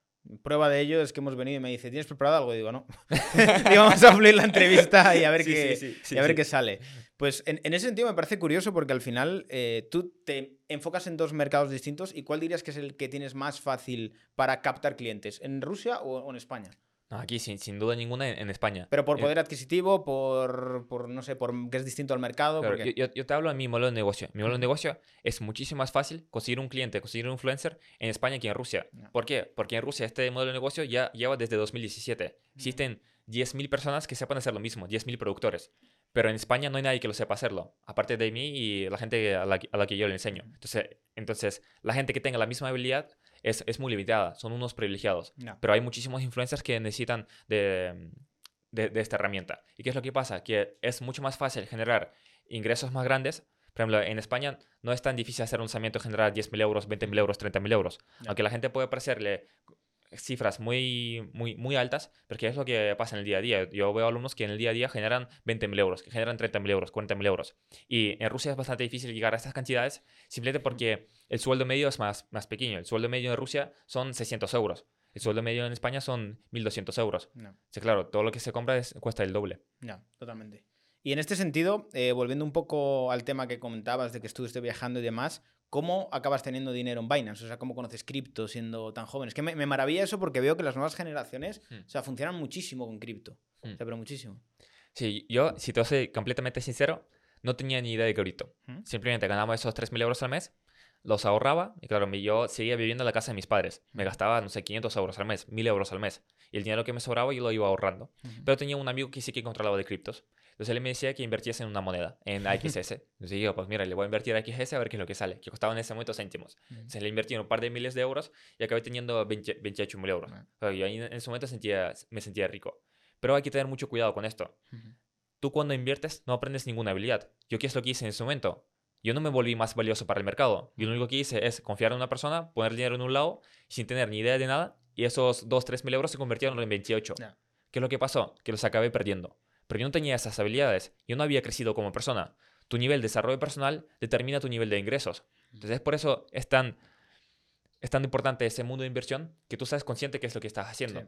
S2: Prueba de ello es que hemos venido y me dice, ¿tienes preparado algo? Y digo, no. Digo, vamos a abrir la entrevista y a ver,
S1: Sí,
S2: qué,
S1: sí, sí, sí,
S2: y a ver qué sale. Pues en, en ese sentido me parece curioso porque al final eh, tú te enfocas en dos mercados distintos y ¿cuál dirías que es el que tienes más fácil para captar clientes? ¿En Rusia o, o en España?
S1: No, aquí sin, sin duda ninguna en, en España.
S2: Pero por
S1: Eh,
S2: poder adquisitivo, por, por no sé, por que es distinto al mercado.
S1: Claro,
S2: porque-
S1: yo, yo- te hablo de mi modelo de negocio. Mi modelo de negocio es muchísimo más fácil conseguir un cliente, conseguir un influencer en España que en Rusia.
S2: Ya.
S1: ¿Por qué? Porque en Rusia este modelo de negocio ya lleva desde 2017. Existen 10.000 personas que sepan hacer lo mismo, 10.000 productores. Pero en España no hay nadie que lo sepa hacerlo, aparte de mí y la gente a la, a la que yo le enseño. Entonces, entonces, la gente que tenga la misma habilidad es, es muy limitada, son unos privilegiados.
S2: No.
S1: Pero hay muchísimos influencers que necesitan de, de, de esta herramienta. ¿Y qué es lo que pasa? Que es mucho más fácil generar ingresos más grandes. Por ejemplo, en España no es tan difícil hacer un lanzamiento generar 10.000 euros, 20.000 euros, 30.000 euros. Aunque la gente puede parecerle cifras muy, muy, muy altas, porque es lo que pasa en el día a día. Yo veo alumnos que en el día a día generan 20.000 euros, que generan 30.000 euros, 40.000 euros. Y en Rusia es bastante difícil llegar a estas cantidades simplemente porque el sueldo medio es más, más pequeño. El sueldo medio en Rusia son 600 euros. El sueldo medio en España son 1.200 euros.
S2: No.
S1: Sí, claro, todo lo que se compra es- cuesta el doble.
S2: No, totalmente. Y en este sentido, eh, volviendo un poco al tema que comentabas de que estuviste viajando y demás, ¿cómo acabas teniendo dinero en Binance? O sea, ¿cómo conoces cripto siendo tan joven? Es que me, me maravilla eso porque veo que las nuevas generaciones,
S1: Hmm.
S2: o sea, funcionan muchísimo con cripto. O
S1: Hmm.
S2: sea, pero muchísimo.
S1: Sí, yo, si te soy completamente sincero, no tenía ni idea de cripto.
S2: ¿Mm?
S1: Simplemente ganaba esos 3.000 euros al mes, los ahorraba y claro, yo seguía viviendo en la casa de mis padres. Me gastaba, no sé, 500 euros al mes, 1.000 euros al mes. Y el dinero que me sobraba yo lo iba ahorrando.
S2: Ujú.
S1: Pero tenía un amigo que sí que controlaba de criptos. Entonces él me decía que invirtiese en una moneda, en AXS. Entonces yo, pues mira, le voy a invertir a AXS a ver qué es lo que sale, que costaba en ese momento céntimos.
S2: Ujú.
S1: Entonces le invertí un par de miles de euros y acabé teniendo 20 28.000 euros.
S2: Ah.
S1: Claro, yo ahí en ese momento sentía, me sentía rico. Pero hay que tener mucho cuidado con esto tú cuando inviertes no aprendes ninguna habilidad. ¿Yo qué es lo que hice en ese momento? Yo no me volví más valioso para el mercado. Yo lo único que hice es confiar en una persona, poner dinero en un lado sin tener ni idea de nada y esos 2, 3 mil euros se convirtieron en 28.
S2: Ya.
S1: ¿Qué es lo que pasó? Que los acabé perdiendo. Pero yo no tenía esas habilidades. Yo no había crecido como persona. Tu nivel de desarrollo personal determina tu nivel de ingresos. Entonces, por eso es tan, es tan importante ese mundo de inversión que tú seas consciente qué es lo que estás haciendo.
S2: Sí.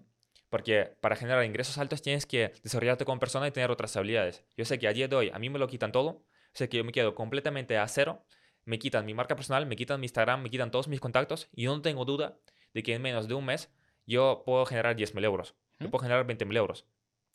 S1: Porque para generar ingresos altos tienes que desarrollarte como persona y tener otras habilidades. Yo sé que a día de hoy a mí me lo quitan todo. Sé que yo me quedo completamente a cero. Me quitan mi marca personal, me quitan mi Instagram, me quitan todos mis contactos. Y yo no tengo duda de que en menos de un mes yo puedo generar 10.000 euros. Yo
S2: ¿Mm?
S1: puedo generar 20.000 euros.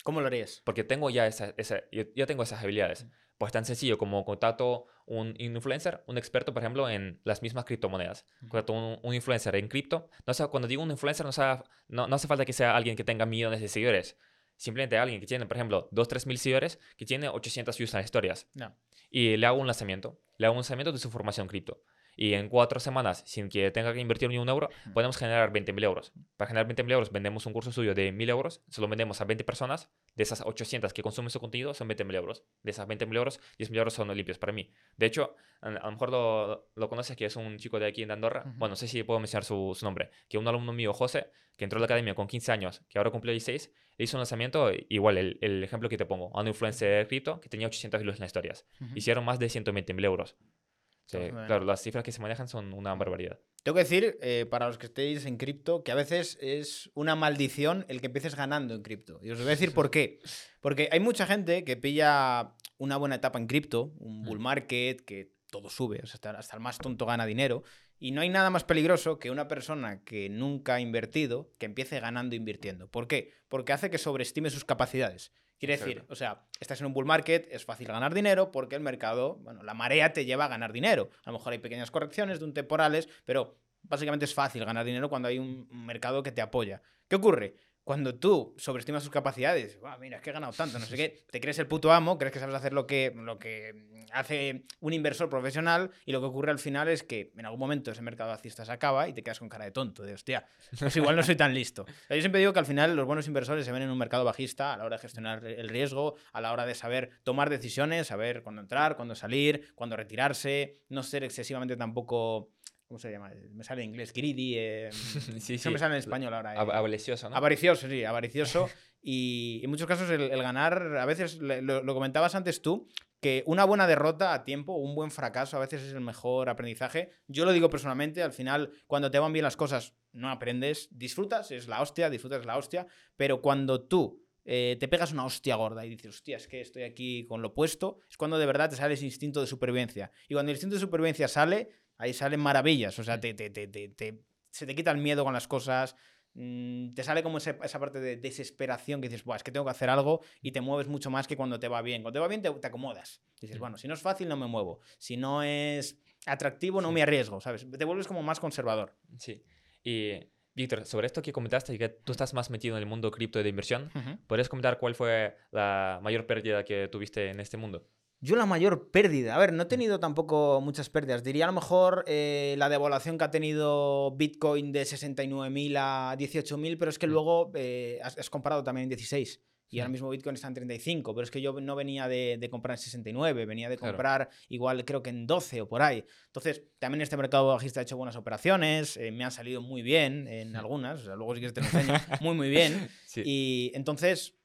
S2: ¿Cómo lo harías?
S1: Porque tengo ya, esa, esa- yo ya tengo esas habilidades. Pues tan sencillo como contacto un influencer, un experto, por ejemplo, en las mismas criptomonedas. Contacto un, un influencer en cripto. No, sé, cuando digo un influencer, no, sea- no, no hace falta que sea alguien que tenga millones de seguidores. Simplemente alguien que tiene, por ejemplo, 2, 3 mil seguidores, que tiene 800 views en las historias.
S2: No.
S1: Y le hago un lanzamiento. Le hago un lanzamiento de su formación cripto. Y en cuatro semanas, sin que tenga que invertir ni un euro, podemos generar 20.000 euros. Para generar 20.000 euros, vendemos un curso suyo de 1.000 euros, se lo vendemos a 20 personas. De esas 800 que consumen su contenido, son 20.000 euros. De esas 20.000 euros, 10.000 euros son limpios para mí. De hecho, a, lo mejor lo, lo conoces, que es un chico de aquí en Andorra.
S2: Ujú.
S1: Bueno, no sé si puedo mencionar su, su nombre. Que un alumno mío, José, que entró a la academia con 15 años, que ahora cumplió 16, le hizo un lanzamiento, igual el, el ejemplo que te pongo, a un influencer cripto que tenía 800 views en las historias.
S2: Ujú.
S1: Hicieron más de 120.000 euros. Sí, claro, las cifras que se manejan son una barbaridad.
S2: Tengo que decir, eh, para los que estéis en cripto, que a veces es una maldición el que empieces ganando en cripto. Y os voy a decir por qué. Porque hay mucha gente que pilla una buena etapa en cripto, un bull
S1: Mm.
S2: market, que todo sube, o sea, hasta, hasta el más tonto gana dinero. Y no hay nada más peligroso que una persona que nunca ha invertido, que empiece ganando invirtiendo. ¿Por qué? Porque hace que sobreestime sus capacidades. Quiere decir, o sea, estás en un bull market, es fácil ganar dinero porque el mercado, bueno, la marea te lleva a ganar dinero. A lo mejor hay pequeñas correcciones de un temporales, pero básicamente es fácil ganar dinero cuando hay un mercado que te apoya. ¿Qué ocurre? Cuando tú sobreestimas tus capacidades, "Buah, mira, es que he ganado tanto, no sé qué, te crees el puto amo, crees que sabes hacer lo que, lo que hace un inversor profesional y lo que ocurre al final es que en algún momento ese mercado alcista se acaba y te quedas con cara de tonto, de hostia, pues igual no soy tan listo. Yo siempre digo que al final los buenos inversores se ven en un mercado bajista a la hora de gestionar el riesgo, a la hora de saber tomar decisiones, saber cuándo entrar, cuándo salir, cuándo retirarse, no ser excesivamente tampoco... ¿Cómo se llama? Me sale en inglés, greedy. eh,
S1: Sí,
S2: me sale en español ahora. eh.
S1: Av- Avaricioso, ¿no?
S2: Avaricioso, sí, avaricioso. Y en muchos casos el, el ganar, a veces lo, lo comentabas antes tú, que una buena derrota a tiempo, un buen fracaso a veces es el mejor aprendizaje. Yo lo digo personalmente, al final cuando te van bien las cosas no aprendes, disfrutas, es la hostia, disfrutas la hostia, pero cuando tú eh, te pegas una hostia gorda y dices, hostia, es que estoy aquí con lo puesto, es cuando de verdad te sale ese instinto de supervivencia. Y cuando el instinto de supervivencia sale, ahí salen maravillas, o sea, te, te- te- se te quita el miedo con las cosas, mm, te sale como ese- esa parte de desesperación que dices, Buah, es que tengo que hacer algo y te mueves mucho más que cuando te va bien. Cuando te va bien te, te acomodas. Dices, bueno, si no es fácil no me muevo. Si no es atractivo no me arriesgo, ¿sabes? Te vuelves como más conservador.
S1: Sí. Y, Víctor, sobre esto que comentaste, y que tú estás más metido en el mundo cripto y de inversión, ¿podrías comentar cuál fue la mayor pérdida que tuviste en este mundo?
S2: Yo la mayor pérdida, a ver, no he tenido tampoco muchas pérdidas. Diría a lo mejor eh, la devaluación que ha tenido Bitcoin de 69.000 a 18.000, pero es que
S1: Mm.
S2: luego eh, has, has comparado también en 16. Y ahora
S1: Mm.
S2: mismo Bitcoin está en 35, pero es que yo no venía de, de comprar en 69, venía de
S1: Claro.
S2: comprar igual creo que en 12 o por ahí. Entonces, también este mercado bajista ha hecho buenas operaciones, eh, me han salido muy bien en
S1: Mm.
S2: algunas, o sea, luego si quieres te lo enseño, muy muy bien.
S1: Sí.
S2: Y entonces, mm,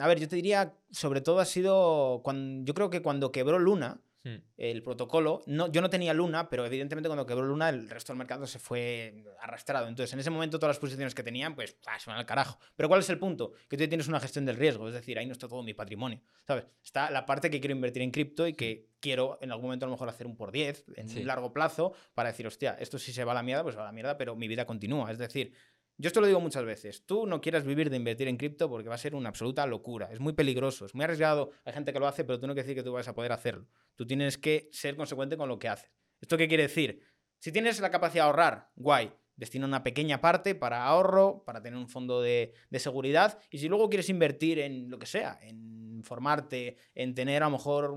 S2: a ver, yo te diría, sobre todo ha sido, cuando, yo creo que cuando quebró Luna,
S1: Mm.
S2: el protocolo, no, yo no tenía Luna, pero evidentemente cuando quebró Luna el resto del mercado se fue arrastrado. Entonces, en ese momento todas las posiciones que tenían, pues, ah, se van al carajo. Pero ¿cuál es el punto? Que tú tienes una gestión del riesgo, es decir, ahí no está todo mi patrimonio, ¿sabes? Está la parte que quiero invertir en cripto y que quiero en algún momento a lo mejor hacer un por 10 en
S1: Sí.
S2: largo plazo para decir, hostia, esto si se va a la mierda, pues va a la mierda, pero mi vida continúa. Es decir, yo esto lo digo muchas veces. Tú no quieras vivir de invertir en cripto porque va a ser una absoluta locura. Es muy peligroso, es muy arriesgado. Hay gente que lo hace, pero tú no quieres decir que tú vas a poder hacerlo. Tú tienes que ser consecuente con lo que haces. ¿Esto qué quiere decir? Si tienes la capacidad de ahorrar, guay. Destina una pequeña parte para ahorro, para tener un fondo de, seguridad. Y si luego quieres invertir en lo que sea, en formarte, en tener a lo mejor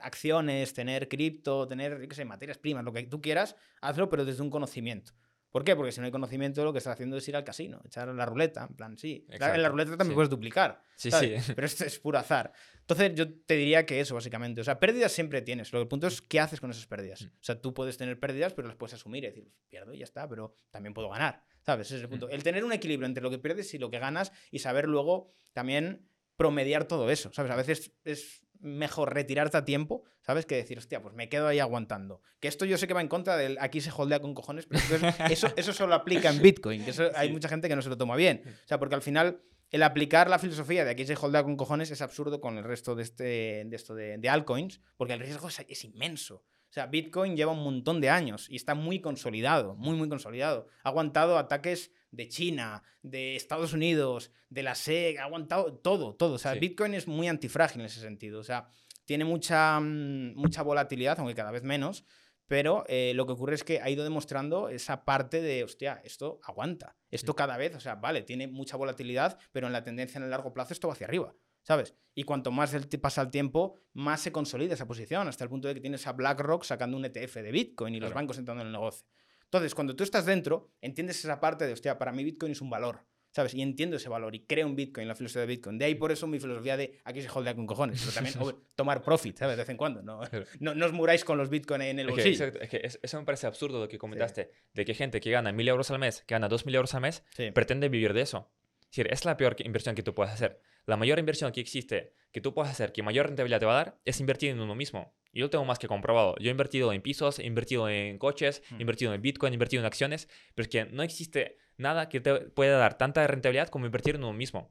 S2: acciones, tener cripto, tener, yo qué sé, materias primas, lo que tú quieras, hazlo, pero desde un conocimiento. ¿Por qué? Porque si no hay conocimiento, lo que estás haciendo es ir al casino, echar la ruleta. En plan, sí. En la ruleta también
S1: sí.
S2: puedes duplicar.
S1: Sí,
S2: ¿sabes?
S1: sí.
S2: Pero esto es puro azar. Entonces, yo te diría que eso, básicamente. O sea, pérdidas siempre tienes. Lo que el punto es qué haces con esas pérdidas.
S1: Mm.
S2: O sea, tú puedes tener pérdidas, pero las puedes asumir y decir, pierdo y ya está, pero también puedo ganar. ¿Sabes? Ese es el punto. El tener un equilibrio entre lo que pierdes y lo que ganas y saber luego también promediar todo eso. ¿Sabes? A veces es mejor retirarte a tiempo, ¿sabes? Que decir, hostia, pues me quedo ahí aguantando. Que esto yo sé que va en contra del aquí se holdea con cojones, pero entonces eso, eso solo aplica en Bitcoin. Que eso hay mucha gente que no se lo toma bien. O sea, porque al final el aplicar la filosofía de aquí se holdea con cojones es absurdo con el resto de, este, de esto de, de altcoins, porque el riesgo es, es inmenso. O sea, Bitcoin lleva un montón de años y está muy consolidado, muy, muy consolidado. Ha aguantado ataques de China, de Estados Unidos, de la SEC, ha aguantado todo, todo. O sea,
S1: Sí.
S2: Bitcoin es muy antifrágil en ese sentido. O sea, tiene mucha, mm, mucha volatilidad, aunque cada vez menos, pero eh, lo que ocurre es que ha ido demostrando esa parte de, hostia, esto aguanta. Esto cada vez, o sea, vale, tiene mucha volatilidad, pero en la tendencia en el largo plazo esto va hacia arriba. ¿Sabes? Y cuanto más el pasa el tiempo, más se consolida esa posición, hasta el punto de que tienes a BlackRock sacando un ETF de Bitcoin y los bancos entrando en el negocio. Entonces, cuando tú estás dentro, entiendes esa parte de, hostia, para mí Bitcoin es un valor, ¿sabes? Y entiendo ese valor y creo en Bitcoin, la filosofía de Bitcoin. De ahí por eso mi filosofía de aquí se holdea con cojones, pero también tomar profit, ¿sabes? De vez en cuando. No, no, no os muráis con los Bitcoin en el
S1: Es que,
S2: bolsillo.
S1: exacto, es que es- eso me parece absurdo lo que comentaste, de que gente que gana 1000 euros al mes, que gana 2000 euros al mes,
S2: Sí.
S1: pretende vivir de eso. Es decir, es la peor que- inversión que tú puedes hacer. La mayor inversión que existe, que tú puedes hacer, que mayor rentabilidad te va a dar, es invertir en uno mismo. Y yo lo tengo más que comprobado. Yo he invertido en pisos, he invertido en coches, he invertido en Bitcoin, he invertido en acciones, pero es que no existe nada que te pueda dar tanta rentabilidad como invertir en uno mismo.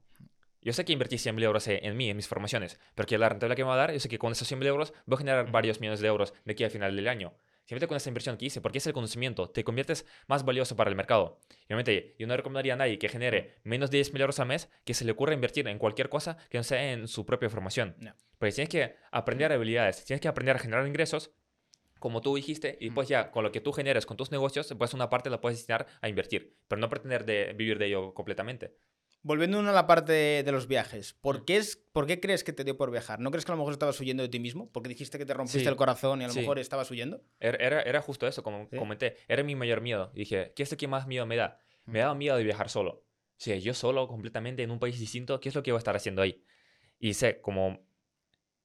S1: Yo sé que invertí 100 mil euros en mí, en mis formaciones, pero que la rentabilidad que me va a dar, yo sé que con esos 100 mil euros voy a generar varios millones de euros de aquí al final del año. Simplemente con esa inversión que hice, porque es el conocimiento, te conviertes más valioso para el mercado. Y obviamente, yo no recomendaría a nadie que genere menos de 10 mil euros al mes que se le ocurra invertir en cualquier cosa que no sea en su propia formación.
S2: No.
S1: Porque tienes que aprender habilidades, tienes que aprender a generar ingresos, como tú dijiste, y pues ya con lo que tú generes con tus negocios, pues una parte la puedes destinar a invertir, pero no pretender de vivir de ello completamente.
S2: Volviendo a la parte de, de los viajes. ¿por qué, es, ¿por qué crees que te dio por viajar? ¿No crees que a lo mejor estabas huyendo de ti mismo? Porque dijiste que te rompiste
S1: Sí.
S2: el corazón y a lo
S1: Sí.
S2: mejor estabas huyendo.
S1: Era, era, era justo eso, como
S2: Sí.
S1: comenté. Era mi mayor miedo. Dije, ¿qué es lo que más miedo me da? Me daba miedo de viajar solo. Si yo solo, completamente en un país distinto, ¿qué es lo que voy a estar haciendo ahí? Y sé, como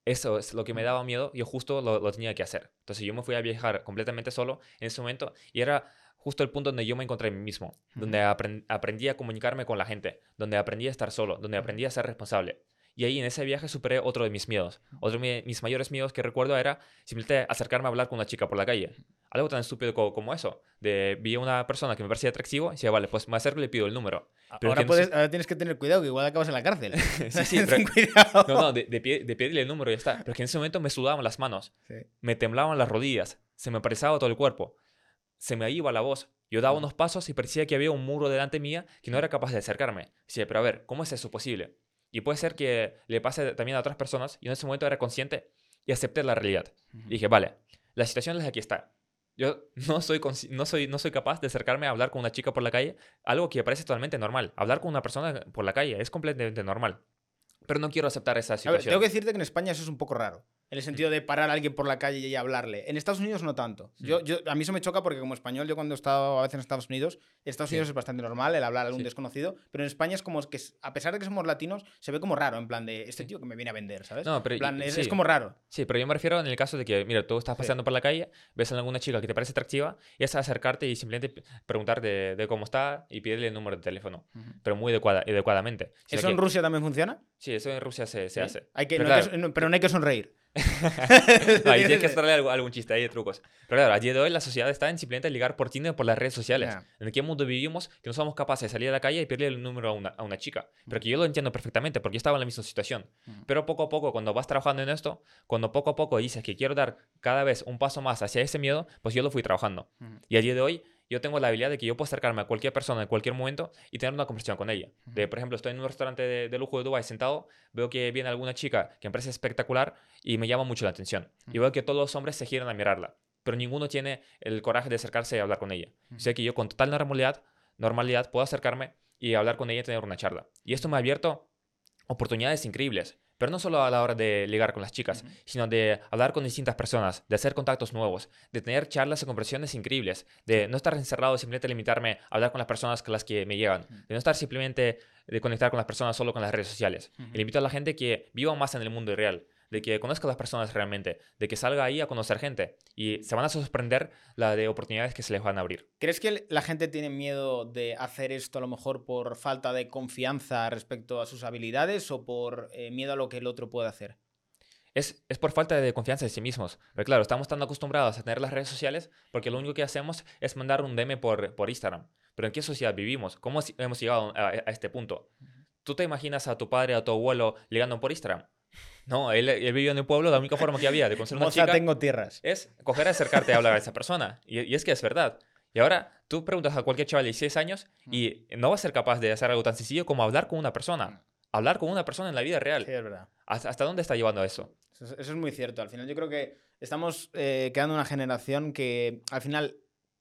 S1: eso es lo que me daba miedo, yo justo lo, lo tenía que hacer. Entonces yo me fui a viajar completamente solo en ese momento y era justo el punto donde yo me encontré a mí mismo, donde apren- aprendí a comunicarme con la gente, donde aprendí a estar solo, donde aprendí a ser responsable. Y ahí en ese viaje superé otro de mis miedos. Otro de mi- mis mayores miedos que recuerdo era simplemente acercarme a hablar con una chica por la calle. Algo tan estúpido co- como, eso. De vi a una persona que me parecía atractivo y decía, vale, pues me acerco y le pido el número. Pero
S2: Ahora,
S1: que no
S2: puedes,
S1: sé-
S2: ahora tienes que tener cuidado, que igual acabas en la cárcel.
S1: Sí, sí, pero-
S2: cuidado.
S1: No, no, de, de, pie- de pedirle el número y ya está. Pero que en ese momento me sudaban las manos,
S2: Sí.
S1: me temblaban las rodillas, se me parizaba todo el cuerpo, se me iba la voz. Yo daba unos pasos y parecía que había un muro delante mía que no era capaz de acercarme. Decía, pero a ver, ¿cómo es eso posible? Y puede ser que le pase también a otras personas. Y en ese momento era consciente y acepté la realidad. Y dije, vale, la situación es aquí está. Yo no soy, no, soy, no soy capaz de acercarme a hablar con una chica por la calle, algo que parece totalmente normal. Hablar con una persona por la calle es completamente normal. Pero no quiero aceptar esa
S2: A ver,
S1: situación.
S2: tengo que decirte que en España eso es un poco raro. En el sentido de parar a alguien por la calle y hablarle. En Estados Unidos no tanto. Yo, yo, a mí eso me choca porque como español, yo cuando he estado a veces en Estados Unidos, en Estados
S1: Sí.
S2: Unidos es bastante normal el hablar a algún
S1: Sí.
S2: desconocido, pero en España es como que, a pesar de que somos latinos, se ve como raro, en plan de este tío que me viene a vender, ¿sabes?
S1: No, pero
S2: En plan, es, es como raro.
S1: Sí, pero yo me refiero en el caso de que, mira, tú estás paseando por la calle, ves a alguna chica que te parece atractiva, y es acercarte y simplemente preguntar de, de cómo está y pedirle el número de teléfono, pero muy adecuada, adecuadamente.
S2: ¿Eso en
S1: que-
S2: Rusia también funciona?
S1: Sí, eso en Rusia se, se hace.
S2: Hay que,
S1: Pero
S2: no que
S1: claro.
S2: no, pero no hay que sonreír.
S1: Ahí tienes que hacerle algo- algún chiste, hay trucos. Pero claro, a día de hoy la sociedad está en simplemente ligar por Tinder por las redes sociales.
S2: Ya.
S1: ¿En qué mundo vivimos que no somos capaces de salir a la calle y pedirle el número a una, a una chica? Pero que yo lo entiendo perfectamente porque yo estaba en la misma situación. Pero poco a poco, cuando vas trabajando en esto, cuando poco a poco dices que quiero dar cada vez un paso más hacia ese miedo, pues yo lo fui trabajando. Y a día de hoy yo tengo la habilidad de que yo puedo acercarme a cualquier persona en cualquier momento y tener una conversación con ella. De, por ejemplo, estoy en un restaurante de, de lujo de Dubai sentado, veo que viene alguna chica que me parece espectacular y me llama mucho la atención. Y veo que todos los hombres se giran a mirarla, pero ninguno tiene el coraje de acercarse y hablar con ella. Sé que yo con total normalidad, normalidad puedo acercarme y hablar con ella y tener una charla. Y esto me ha abierto oportunidades increíbles. Pero no solo a la hora de ligar con las chicas, sino de hablar con distintas personas, de hacer contactos nuevos, de tener charlas y conversaciones increíbles, de no estar encerrado, simplemente limitarme a hablar con las personas con las que me llevan, de no estar simplemente de conectar con las personas solo con las redes sociales. Y le invito a la gente que viva más en el mundo real, de que conozca a las personas realmente, de que salga ahí a conocer gente y se van a sorprender la de oportunidades que se les van a abrir.
S2: ¿Crees que la gente tiene miedo de hacer esto a lo mejor por falta de confianza respecto a sus habilidades o por eh, miedo a lo que el otro puede hacer?
S1: Es, es por falta de confianza en sí mismos. Pero claro, estamos tan acostumbrados a tener las redes sociales porque lo único que hacemos es mandar un DM por, por Instagram. Pero ¿en qué sociedad vivimos? ¿Cómo hemos llegado a, a este punto? ¿Tú te imaginas a tu padre o a tu abuelo ligando por Instagram? No, él, él vivió en el pueblo, la única forma que había de conocer una
S2: Moza,
S1: chica
S2: tengo tierras.
S1: es coger, acercarte a hablar a esa persona. Y, y es que es verdad. Y ahora tú preguntas a cualquier chaval de 16 años y no va a ser capaz de hacer algo tan sencillo como hablar con una persona. Hablar con una persona en la vida real.
S2: Sí, es verdad.
S1: ¿Hasta, hasta dónde está llevando eso?
S2: Eso es, eso es muy cierto. Al final yo creo que estamos eh, quedando una generación que al final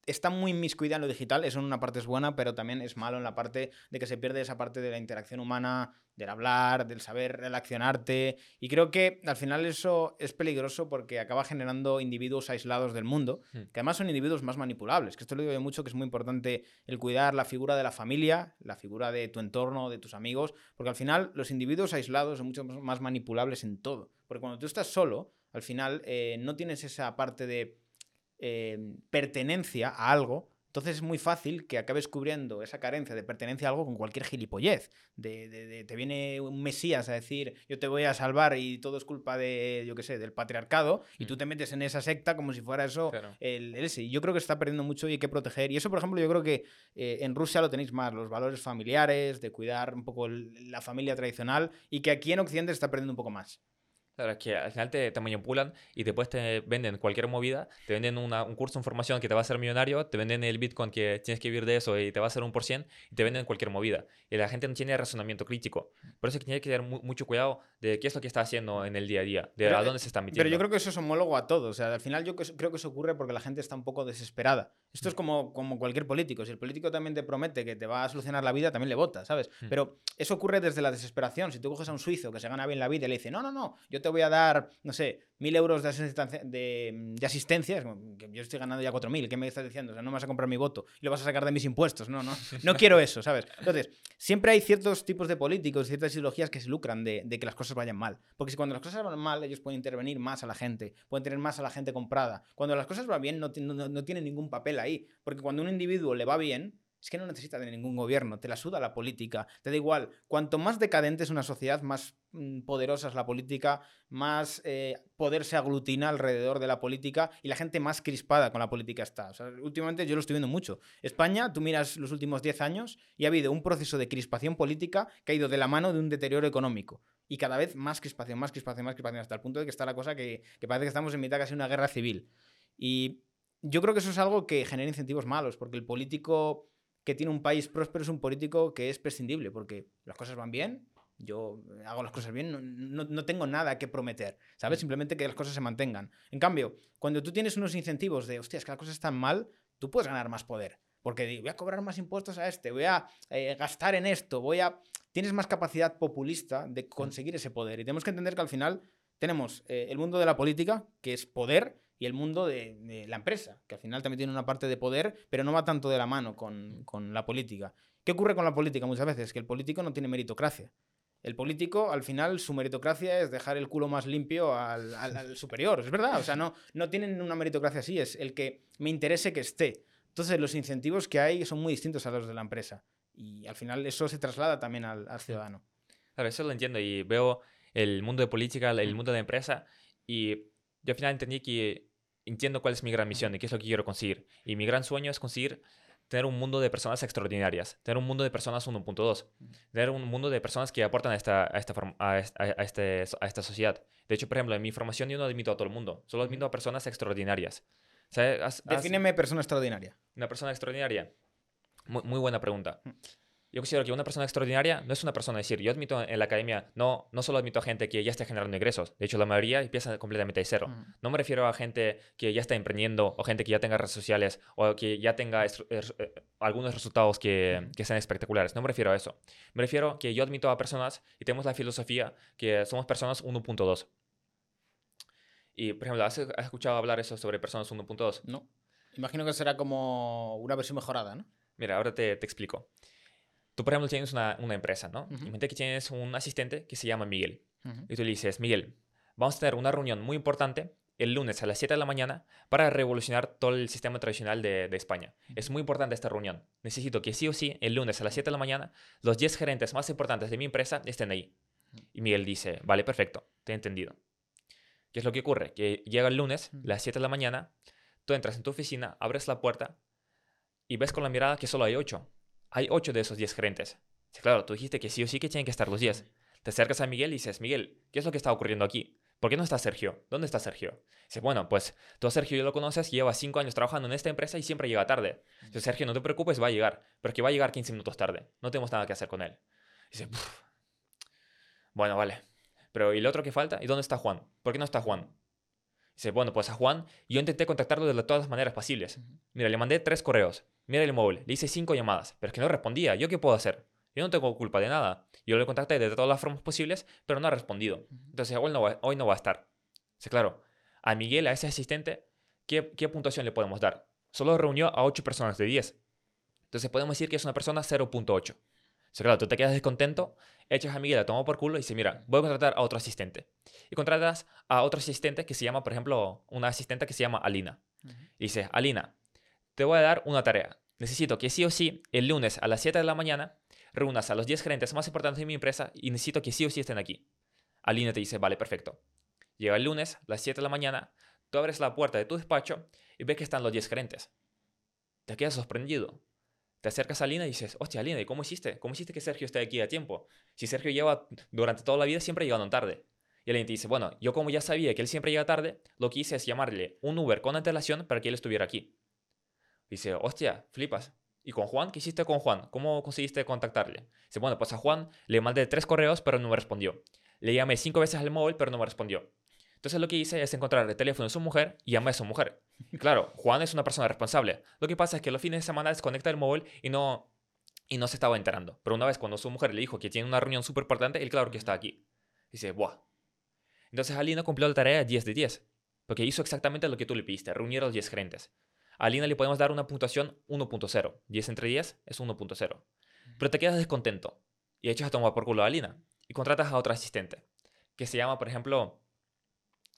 S2: está muy inmiscuida en lo digital. Eso en una parte es buena, pero también es malo en la parte de que se pierde esa parte de la interacción humana, del hablar, del saber relacionarte. Y creo que al final eso es peligroso porque acaba generando individuos aislados del mundo,
S1: Hmm.
S2: que además son individuos más manipulables. Que esto lo digo yo mucho, que es muy importante el cuidar la figura de la familia, la figura de tu entorno, de tus amigos, porque al final los individuos aislados son mucho más manipulables en todo. Porque cuando tú estás solo, al final eh, no tienes esa parte de eh, pertenencia a algo. Entonces es muy fácil que acabes cubriendo esa carencia de pertenencia a algo con cualquier gilipollez. De, de- de- te viene un mesías a decir, yo te voy a salvar y todo es culpa de, yo qué sé, del patriarcado, y tú te metes en esa secta como si fuera eso
S1: Claro.
S2: el. Y yo creo que se está perdiendo mucho y hay que proteger. Y eso, por ejemplo, yo creo que eh, en Rusia lo tenéis más, los valores familiares, de cuidar un poco el- la familia tradicional, y que aquí en Occidente se está perdiendo un poco más.
S1: Claro, que al final te, te manipulan y después te venden cualquier movida, te venden una- un curso de información que te va a hacer millonario, te venden el Bitcoin que tienes que vivir de eso y te va a hacer un por cien, y te venden cualquier movida. Y la gente no tiene razonamiento crítico. Por eso es que tiene que tener mu- mucho cuidado de qué es lo que está haciendo en el día a día, de
S2: Pero,
S1: a
S2: eh,
S1: dónde se está metiendo.
S2: Pero yo creo que eso es homólogo a todo. O sea, al final yo creo que eso ocurre porque la gente está un poco desesperada. Esto es
S1: Mm.
S2: como, como cualquier político. Si el político también te promete que te va a solucionar la vida, también le votas, ¿sabes?
S1: Mm.
S2: Pero eso ocurre desde la desesperación. Si tú coges a un suizo que se gana bien la vida y le dice, no, no, no, yo te voy a dar, no sé, mil euros de asistencia, de, de asistencia, es como que yo estoy ganando ya cuatro mil, ¿qué me estás diciendo? O sea, no me vas a comprar mi voto y lo vas a sacar de mis impuestos. No, no, no quiero eso, ¿sabes? Entonces, siempre hay ciertos tipos de políticos, ciertas ideologías que se lucran de, de que las cosas vayan mal. Porque si cuando las cosas van mal, ellos pueden intervenir más a la gente, pueden tener más a la gente comprada. Cuando las cosas van bien, no, no, no tienen ningún papel ahí. Porque cuando a un individuo le va bien, es que no necesita de ningún gobierno, te la suda la política, te da igual. Cuanto más decadente es una sociedad, más mm, poderosa es la política, más eh, poder se aglutina alrededor de la política y la gente más crispada con la política está. Últimamente yo lo estoy viendo mucho. España, tú miras los últimos 10 años y ha habido un proceso de crispación política que ha ido de la mano de un deterioro económico. Y cada vez más crispación, más crispación, más crispación, hasta el punto de que está la cosa que, que parece que estamos en mitad casi de una guerra civil. Y yo creo que eso es algo que genera incentivos malos, porque el político que tiene un país próspero es un político que es prescindible, porque las cosas van bien, yo hago las cosas bien, no, no- no tengo nada que prometer, ¿sabes? Simplemente que las cosas se mantengan. En cambio, cuando tú tienes unos incentivos de, hostia, es que las cosas están mal, tú puedes ganar más poder. Porque voy a cobrar más impuestos a este, voy a eh, gastar en esto, voy a... Tienes más capacidad populista de conseguir ese poder. Y tenemos que entender que al final tenemos eh, el mundo de la política, que es poder, y el mundo de, de la empresa, que al final también tiene una parte de poder, pero no va tanto de la mano con, con la política. ¿Qué ocurre con la política muchas veces? Que el político no tiene meritocracia. El político, al final, su meritocracia es dejar el culo más limpio al, al- al superior. Es verdad. O sea, no, no tienen una meritocracia así. Es el que me interese que esté. Entonces, los incentivos que hay son muy distintos a los de la empresa. Y al final, eso se traslada también al, al ciudadano.
S1: Claro, eso lo entiendo y veo el mundo de política, el mundo de empresa y yo al final entendí que entiendo cuál es mi gran misión y qué es lo que quiero conseguir. Y mi gran sueño es conseguir tener un mundo de personas extraordinarias, tener un mundo de personas 1.2, tener un mundo de personas que aportan a esta, a esta, a est- a- a este, a esta sociedad. De hecho, por ejemplo, en mi formación yo no admito a todo el mundo, solo admito a personas extraordinarias. ¿Sabes? Has- has-
S2: Defíneme persona extraordinaria.
S1: una persona extraordinaria. Muy, muy buena pregunta. Yo considero que una persona extraordinaria no es una persona, es decir, yo admito en la academia, no, no solo admito a gente que ya esté generando ingresos, de hecho la mayoría empieza completamente de cero. No me refiero a gente que ya está emprendiendo o gente que ya tenga redes sociales o que ya tenga eh, algunos resultados que, que sean espectaculares, no me refiero a eso. Me refiero que yo admito a personas y tenemos la filosofía que somos personas 1.2. Y, por ejemplo, ¿has, has escuchado hablar eso sobre personas 1.2?
S2: No. Imagino que será como una versión mejorada, ¿no?
S1: Mira, ahora te, te explico. Tú, por ejemplo, tienes una, una empresa, ¿no?
S2: Ujú.
S1: Imagínate que tienes un asistente que se llama Miguel. Y tú le dices, Miguel, vamos a tener una reunión muy importante el lunes a las 7 de la mañana para revolucionar todo el sistema tradicional de, de España. Es muy importante esta reunión. Necesito que sí o sí, el lunes a las 7 de la mañana, los 10 gerentes más importantes de mi empresa estén ahí. Y Miguel dice, vale, perfecto, te he entendido. ¿Qué es lo que ocurre? Que llega el lunes,
S2: Ujú.
S1: las 7 de la mañana, tú entras en tu oficina, abres la puerta y ves con la mirada que solo hay 8. Hay 8 de esos 10 gerentes. Claro, tú dijiste que sí o sí que tienen que estar los 10. Te acercas a Miguel y dices, Miguel, ¿qué es lo que está ocurriendo aquí? ¿Por qué no está Sergio? ¿Dónde está Sergio? Dice, bueno, pues tú a Sergio ya lo conoces, lleva 5 años trabajando en esta empresa y siempre llega tarde. Dice, Sergio, no te preocupes, va a llegar, pero que va a llegar 15 minutos tarde. No tenemos nada que hacer con él. Dice, "Puf. bueno, vale. Pero ¿y el otro que falta? ¿Y dónde está Juan? ¿Por qué no está Juan? Dice, bueno, pues a Juan yo intenté contactarlo de todas las maneras posibles. Mira, le mandé tres correos. Mira el móvil, le hice cinco llamadas, pero es que no respondía. ¿Yo qué puedo hacer? Yo no tengo culpa de nada. Yo le contacté de todas las formas posibles, pero no ha respondido. Entonces hoy no va, hoy no va a estar. Dice, claro, a Miguel, a ese asistente, ¿qué, qué puntuación le podemos dar? Solo reunió a 8 personas de 10. Entonces podemos decir que es una persona 0.8. Dice, claro, tú te quedas descontento, echas a Miguel a tomar por culo y dices, mira, voy a contratar a otro asistente. Y contratas a otro asistente que se llama, por ejemplo, una asistente que se llama Alina. Y dice, Alina, te voy a dar una tarea. Necesito que sí o sí, el lunes a las 7 de la mañana, reúnas a los 10 gerentes más importantes de mi empresa y necesito que sí o sí estén aquí. Alina te dice, vale, perfecto. Llega el lunes, a las 7 de la mañana, tú abres la puerta de tu despacho y ves que están los 10 gerentes. Te quedas sorprendido. Te acercas a Alina y dices, hostia, Alina, ¿y cómo hiciste? ¿Cómo hiciste que Sergio esté aquí a tiempo? Si Sergio lleva durante toda la vida siempre llegando tarde. Y el cliente dice, bueno, yo como ya sabía que él siempre llega tarde, lo que hice es llamarle un Uber con antelación para que él estuviera aquí. Dice, hostia, flipas. ¿Y con Juan? ¿Qué hiciste con Juan? ¿Cómo conseguiste contactarle? Dice, bueno, pues a Juan le mandé tres correos, pero no me respondió. Le llamé cinco veces al móvil, pero no me respondió. Entonces lo que hice es encontrar el teléfono de su mujer y llamé a su mujer. Y claro, Juan es una persona responsable. Lo que pasa es que los fines de semana desconecta el móvil y no, y no se estaba enterando. Pero una vez cuando su mujer le dijo que tiene una reunión súper importante, él claro que está aquí. Dice, ¡buah! Entonces Alina cumplió la tarea 10 de 10. Porque hizo exactamente lo que tú le pediste, reunir a los 10 gerentes. A Alina le podemos dar una puntuación 1.0. 10 entre 10 es 1.0. Pero te quedas descontento y echas a tomar por culo a Alina y contratas a otra asistente que se llama, por ejemplo,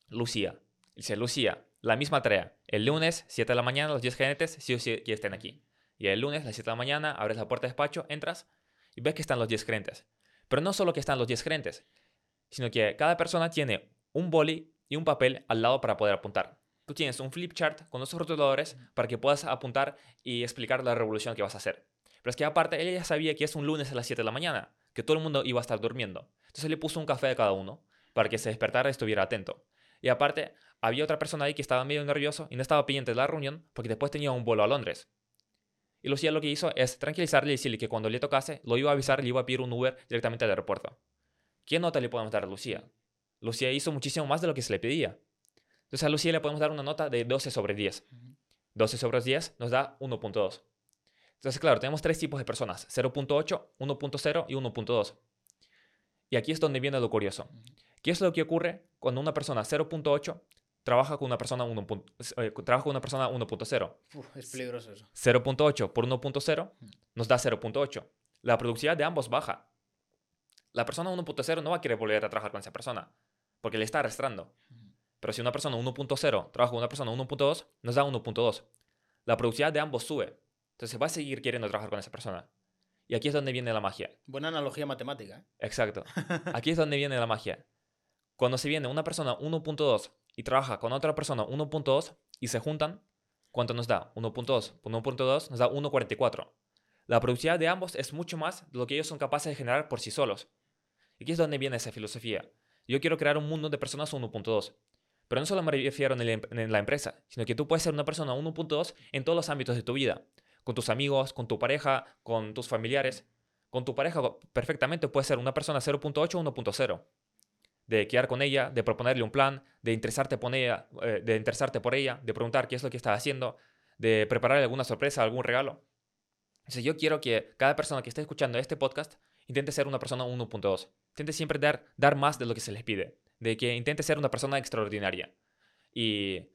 S1: Lucía. Dice, Lucía, la misma tarea. El lunes, 7 de la mañana, los 10 gerentes sí o sí que estén aquí. Y el lunes, a las 7 de la mañana, abres la puerta de despacho, entras y ves que están los 10 gerentes. Pero no solo que están los 10 gerentes, sino que cada persona tiene un boli y un papel al lado para poder apuntar. Tú tienes un flip chart con dos rotuladores para que puedas apuntar y explicar la revolución que vas a hacer. Pero es que aparte, ella ya sabía que es un lunes a las 7 de la mañana, que todo el mundo iba a estar durmiendo. Entonces le puso un café a cada uno para que se despertara y estuviera atento. Y aparte, había otra persona ahí que estaba medio nervioso y no estaba pendiente de la reunión porque después tenía un vuelo a Londres. Y Lucía lo que hizo es tranquilizarle y decirle que cuando le tocase, lo iba a avisar y le iba a pedir un Uber directamente al aeropuerto. ¿Qué nota le podemos dar a Lucía? Lucía hizo muchísimo más de lo que se le pedía. Entonces a Lucía le podemos dar una nota de 12 sobre 10. 12 sobre 10 nos da 1.2. Entonces, claro, tenemos tres tipos de personas, 0.8, 1.0 y 1.2. Y aquí es donde viene lo curioso. ¿Qué es lo que ocurre cuando una persona 0.8 trabaja con una persona 1. Eh, trabaja con una persona 1.0?
S2: Es peligroso eso.
S1: 0.8 por 1.0 nos da 0.8. La productividad de ambos baja. La persona 1.0 no va a querer volver a trabajar con esa persona porque le está arrastrando. Pero si una persona 1.0 trabaja con una persona 1.2, nos da 1.2. La productividad de ambos sube. Entonces va a seguir queriendo trabajar con esa persona. Y aquí es donde viene la magia.
S2: Buena analogía matemática. ¿eh?
S1: Exacto. Aquí es donde viene la magia. Cuando se viene una persona 1.2 y trabaja con otra persona 1.2 y se juntan, ¿cuánto nos da? 1.2 por 1.2 nos da 1.44. La productividad de ambos es mucho más de lo que ellos son capaces de generar por sí solos. Y aquí es donde viene esa filosofía. Yo quiero crear un mundo de personas 1.2. Pero no solo me refiero en, el, en la empresa, sino que tú puedes ser una persona 1.2 en todos los ámbitos de tu vida con tus amigos, con tu pareja, con tus familiares. Con tu pareja perfectamente puede ser una persona 0.8 o 1.0. De quedar con ella, de proponerle un plan, de interesarte, por ella, eh, de interesarte por ella, de preguntar qué es lo que está haciendo, de prepararle alguna sorpresa, algún regalo. Entonces yo quiero que cada persona que esté escuchando este podcast intente ser una persona 1.2. Intente siempre dar, dar más de lo que se les pide. De que intente ser una persona extraordinaria. Y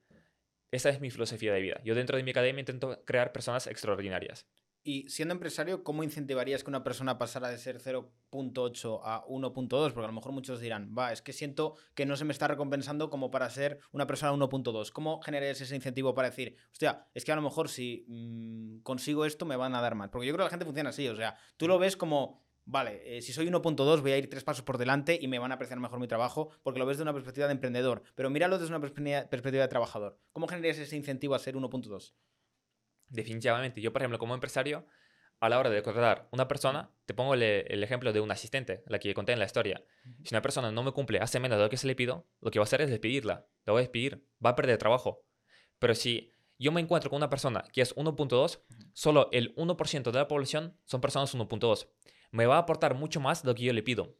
S1: esa es mi filosofía de vida. Yo dentro de mi academia intento crear personas extraordinarias.
S2: Y siendo empresario, ¿cómo incentivarías que una persona pasara de ser 0.8 a 1.2? Porque a lo mejor muchos dirán, va, es que siento que no se me está recompensando como para ser una persona 1.2. ¿Cómo generarías ese incentivo para decir, hostia, es que a lo mejor si mm, consigo esto me van a dar más? Porque yo creo que la gente funciona así, o sea, tú lo ves como vale, eh, si soy 1.2 voy a ir tres pasos por delante y me van a apreciar mejor mi trabajo porque lo ves de una perspectiva de emprendedor, pero míralo desde una perspectiva de trabajador. ¿Cómo generarías ese incentivo a ser 1.2?
S1: Definitivamente. Yo, por ejemplo, como empresario, a la hora de contratar una persona, te pongo el, ejemplo de un asistente, la que conté en la historia. Si una persona no me cumple, hace menos de lo que se le pido, lo que va a hacer es despedirla. La voy a despedir. Va a perder trabajo. Pero si yo me encuentro con una persona que es 1.2, solo el 1% de la población son personas 1.2 me va a aportar mucho más de lo que yo le pido.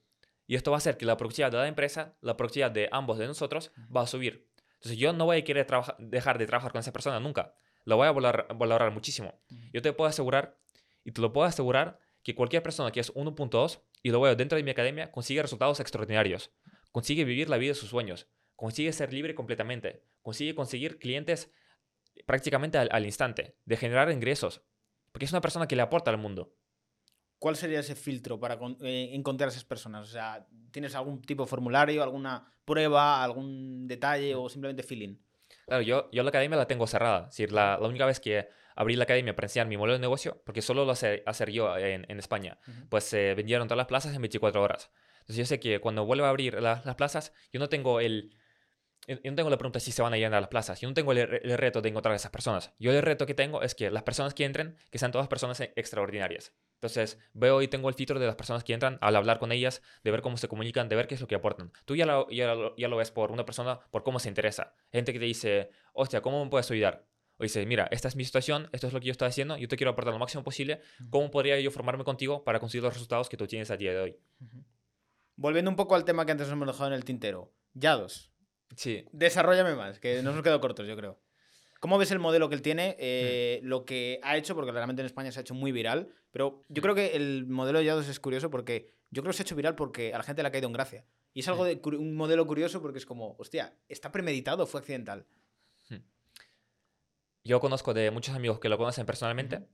S1: Y esto va a hacer que la productividad de la empresa, la productividad de ambos de nosotros, va a subir. Entonces yo no voy a querer dejar de trabajar con esa persona nunca. Lo voy a valorar, muchísimo. Yo te puedo asegurar, y te lo puedo asegurar, que cualquier persona que es 1.2 y lo veo dentro de mi academia consigue resultados extraordinarios. Consigue vivir la vida de sus sueños. Consigue ser libre completamente. Consigue conseguir clientes prácticamente al, al instante. De generar ingresos. Porque es una persona que le aporta al mundo.
S2: ¿Cuál sería ese filtro para eh, encontrar a esas personas? O sea, ¿tienes algún tipo de formulario, alguna prueba, algún detalle o simplemente feeling?
S1: Claro, yo, yo la academia la tengo cerrada. Es decir, la, la única vez que abrí la academia para enseñar mi modelo de negocio, porque solo lo sé hacer yo en, en España, pues se vendieron todas las plazas en 24 horas. Entonces yo sé que cuando vuelva a abrir las plazas, yo no tengo el... Yo no tengo la pregunta si se van a llenar las plazas. Yo no tengo el, el, reto de encontrar a esas personas. Yo el reto que tengo es que las personas que entren, que sean todas personas extraordinarias. Entonces, veo y tengo el filtro de las personas que entran al hablar con ellas, de ver cómo se comunican, de ver qué es lo que aportan. Tú ya lo, ya lo, ya lo ves por una persona, por cómo se interesa. Gente que te dice, hostia, ¿cómo me puedes ayudar? O dice, mira, esta es mi situación, esto es lo que yo estoy haciendo, yo te quiero aportar lo máximo posible. ¿Cómo podría yo formarme contigo para conseguir los resultados que tú tienes a día de hoy?
S2: Volviendo un poco al tema que antes nos hemos dejado en el tintero. Yados.
S1: Sí,
S2: Desarrollame más, que nos hemos quedado cortos, yo creo. ¿Cómo ves el modelo que él tiene? Eh, Lo que ha hecho, porque realmente en España se ha hecho muy viral, pero yo creo que el modelo de Yados es curioso porque yo creo que se ha hecho viral porque a la gente le ha caído en gracia. Y es algo de un modelo curioso porque es como, hostia, ¿está premeditado o fue accidental?
S1: yo conozco de muchos amigos que lo conocen personalmente,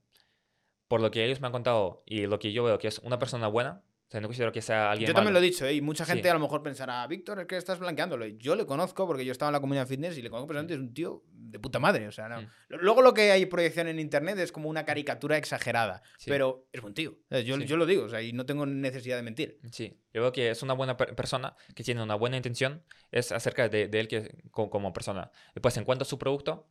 S1: por lo que ellos me han contado y lo que yo veo que es una persona buena, o sea, no considero que sea alguien
S2: Yo también
S1: malo.
S2: lo he dicho, ¿eh? y mucha gente
S1: Sí.
S2: a lo mejor pensará, Víctor, es que estás blanqueándolo. Yo le conozco porque yo estaba en la comunidad fitness y le conozco personalmente, es un tío de puta madre. O sea, no.
S1: Mm.
S2: Luego lo que hay proyección en internet es como una caricatura exagerada,
S1: Sí.
S2: pero es buen tío. Yo,
S1: Sí.
S2: yo lo digo, o sea, y no tengo necesidad de mentir.
S1: Sí, yo veo que es una buena per- persona, que tiene una buena intención, es acerca de, de él que, co- como persona. Después, en cuanto a su producto,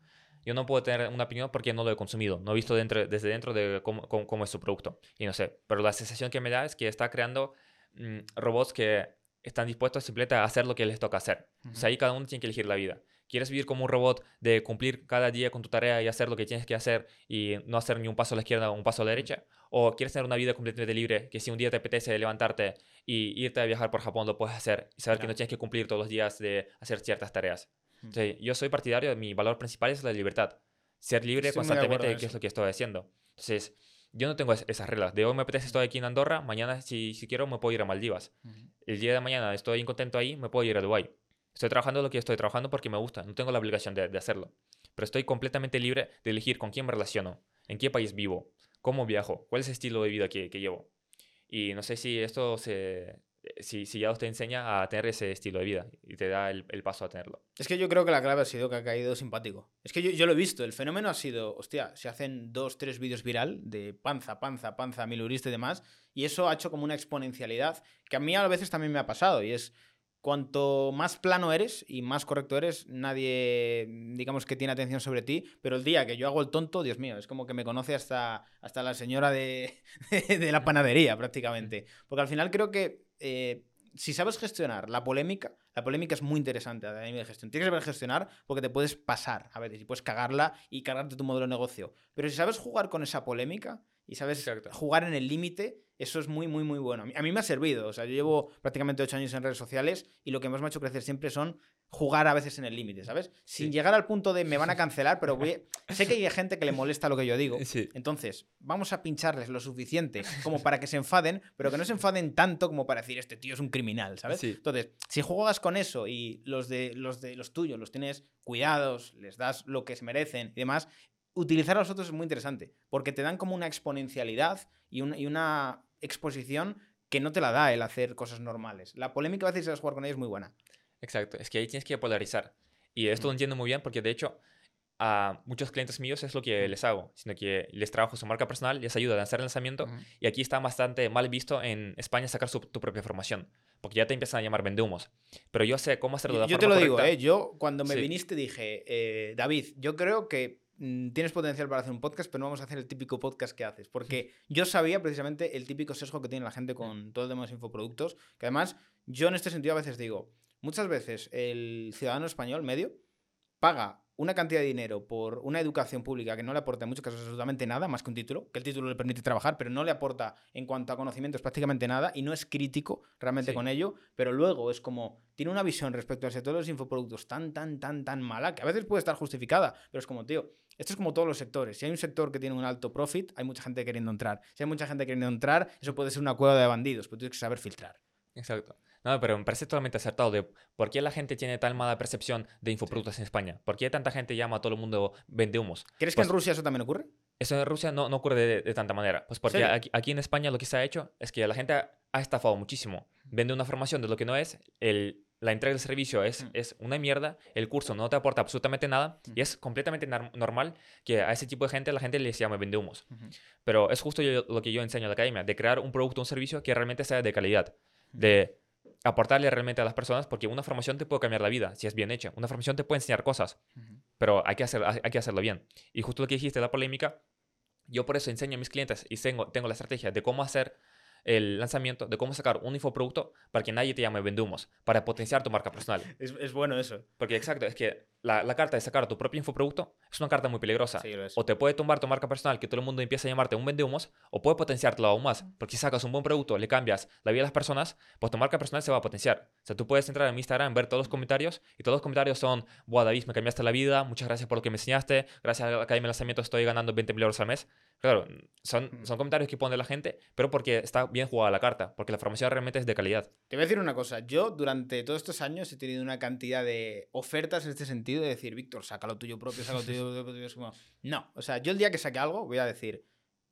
S1: yo no puedo tener una opinión porque no lo he consumido, no he visto dentro, desde dentro de cómo, cómo- cómo es su producto. Y no sé, pero la sensación que me da es que está creando mm, robots que están dispuestos simplemente a hacer lo que les toca hacer. O sea, ahí cada uno tiene que elegir la vida. ¿Quieres vivir como un robot de cumplir cada día con tu tarea y hacer lo que tienes que hacer y no hacer ni un paso a la izquierda o un paso a la derecha? ¿O quieres tener una vida completamente libre que si un día te apetece levantarte y irte a viajar por Japón lo puedes hacer y saber que
S2: Claro.
S1: no tienes que cumplir todos los días de hacer ciertas tareas?
S2: Mm.
S1: Yo soy partidario, mi valor principal es la libertad. Ser libre
S2: Estoy muy de
S1: constantemente,
S2: en
S1: que es lo que estoy haciendo. Entonces, yo no tengo es- esas reglas. De hoy me apetece estoy aquí en Andorra, mañana si, si quiero me puedo ir a Maldivas. El día de mañana estoy incontento ahí, me puedo ir a Dubái. Estoy trabajando lo que estoy trabajando porque me gusta, no tengo la obligación de, de hacerlo. Pero estoy completamente libre de elegir con quién me relaciono, en qué país vivo, cómo viajo, cuál es el estilo de vida que, que llevo. Y no sé si esto se, si, si ya os te enseña a tener ese estilo de vida y te da el, el paso a tenerlo.
S2: Es que yo creo que la clave ha sido que ha caído simpático. Es que yo, yo lo he visto, el fenómeno ha sido, hostia, se hacen dos, tres vídeos viral de panza, panza, panza, milurista y demás, y eso ha hecho como una exponencialidad que a mí a veces también me ha pasado, y es cuanto más plano eres y más correcto eres, nadie, digamos que tiene atención sobre ti, pero el día que yo hago el tonto, Dios mío, es como que me conoce hasta, hasta la señora de, de la panadería prácticamente. Porque al final creo que eh, si sabes gestionar la polémica, la polémica es muy interesante a nivel de gestión. Tienes que saber gestionar porque te puedes pasar a veces y puedes cagarla y cargarte tu modelo de negocio. Pero si sabes jugar con esa polémica y sabes
S1: Exacto.
S2: jugar en el límite, eso es muy, muy, muy bueno. A mí, me ha servido. O sea, yo llevo prácticamente ocho años en redes sociales y lo que más me ha hecho crecer siempre son jugar a veces en el límite, ¿sabes? Sin
S1: Sí.
S2: llegar al punto de me van a cancelar, pero voy... sé que hay gente que le molesta lo que yo digo.
S1: Sí.
S2: Entonces, vamos a pincharles lo suficiente como para que se enfaden, pero que no se enfaden tanto como para decir, este tío es un criminal, ¿sabes?
S1: Sí.
S2: Entonces, si juegas con eso y los de los de los tuyos los tienes cuidados, les das lo que se merecen y demás, utilizar a los otros es muy interesante, porque te dan como una exponencialidad y una exposición que no te la da el hacer cosas normales. La polémica a veces si jugar con ella es muy buena.
S1: Exacto, es que ahí tienes que polarizar. Y esto lo entiendo muy bien porque de hecho a muchos clientes míos es lo que les hago, sino que les trabajo su marca personal, les ayudo a lanzar el lanzamiento y aquí está bastante mal visto en España sacar su- tu propia formación, porque ya te empiezan a llamar vendehumos. Pero yo sé cómo hacerlo de la
S2: Yo te lo digo,
S1: correcta.
S2: ¿eh? Yo cuando me
S1: Sí.
S2: viniste dije, eh, David, yo creo que tienes potencial para hacer un podcast, pero no vamos a hacer el típico podcast que haces. Porque yo sabía precisamente el típico sesgo que tiene la gente con todo el tema de los infoproductos, que además yo en este sentido a veces digo, muchas veces el ciudadano español medio paga una cantidad de dinero por una educación pública que no le aporta en muchos casos absolutamente nada, más que un título, que el título le permite trabajar, pero no le aporta en cuanto a conocimientos prácticamente nada y no es crítico realmente
S1: Sí.
S2: con ello, pero luego es como, tiene una visión respecto al sector de los infoproductos tan, tan, tan, tan mala, que a veces puede estar justificada, pero es como, tío, esto es como todos los sectores. Si hay un sector que tiene un alto profit, hay mucha gente queriendo entrar. Si hay mucha gente queriendo entrar, eso puede ser una cueva de bandidos, pero tienes que saber filtrar.
S1: Exacto. No, pero me parece totalmente acertado de por qué la gente tiene tan mala percepción de infoproductos en España. ¿Por qué tanta gente llama a todo el mundo vendehumos?
S2: ¿Crees
S1: Pues-
S2: que en Rusia eso también ocurre?
S1: Eso en Rusia no, no ocurre de, de tanta manera. Pues porque aquí, aquí en España lo que se ha hecho es que la gente ha, ha estafado muchísimo. Vende una formación de lo que no es, el, la entrega del servicio es,
S2: Mm.
S1: es una mierda, el curso no te aporta absolutamente nada
S2: Mm.
S1: y es completamente normal que a ese tipo de gente la gente les llame vendehumos.
S2: Ujú.
S1: Pero es justo yo- lo que yo enseño en la academia, de crear un producto, un servicio que realmente sea de calidad, de aportarle realmente a las personas, porque una formación te puede cambiar la vida si es bien hecha. Una formación te puede enseñar cosas, pero hay que, hacer, hay que hacerlo bien. Y justo lo que dijiste, la polémica, Yo por eso enseño a mis clientes y tengo, tengo la estrategia de cómo hacer el lanzamiento, de cómo sacar un infoproducto para que nadie te llame vendumos, para potenciar tu marca personal.
S2: Es, es bueno eso.
S1: Porque exacto, es que la, la carta de sacar tu propio infoproducto es una carta muy peligrosa.
S2: Sí.
S1: O te puede tumbar tu marca personal, que todo el mundo empieza a llamarte un vendehumos, o puede potenciártelo aún más. Porque si sacas un buen producto, le cambias la vida a las personas, pues tu marca personal se va a potenciar. O sea, tú puedes entrar en mi Instagram, ver todos los comentarios, y todos los comentarios son, Buah, David, me cambiaste la vida, muchas gracias por lo que me enseñaste, gracias a la Academia de Lanzamiento estoy ganando 20.000 euros al mes. Claro, son, son comentarios que pone la gente, pero porque está bien jugada la carta, porque la formación realmente es de calidad.
S2: Te voy a decir una cosa. Yo durante todos estos años he tenido una cantidad de ofertas en este sentido de decir, Víctor, saca lo tuyo propio, saca lo tuyo propio. No, o sea, yo el día que saque algo voy a decir,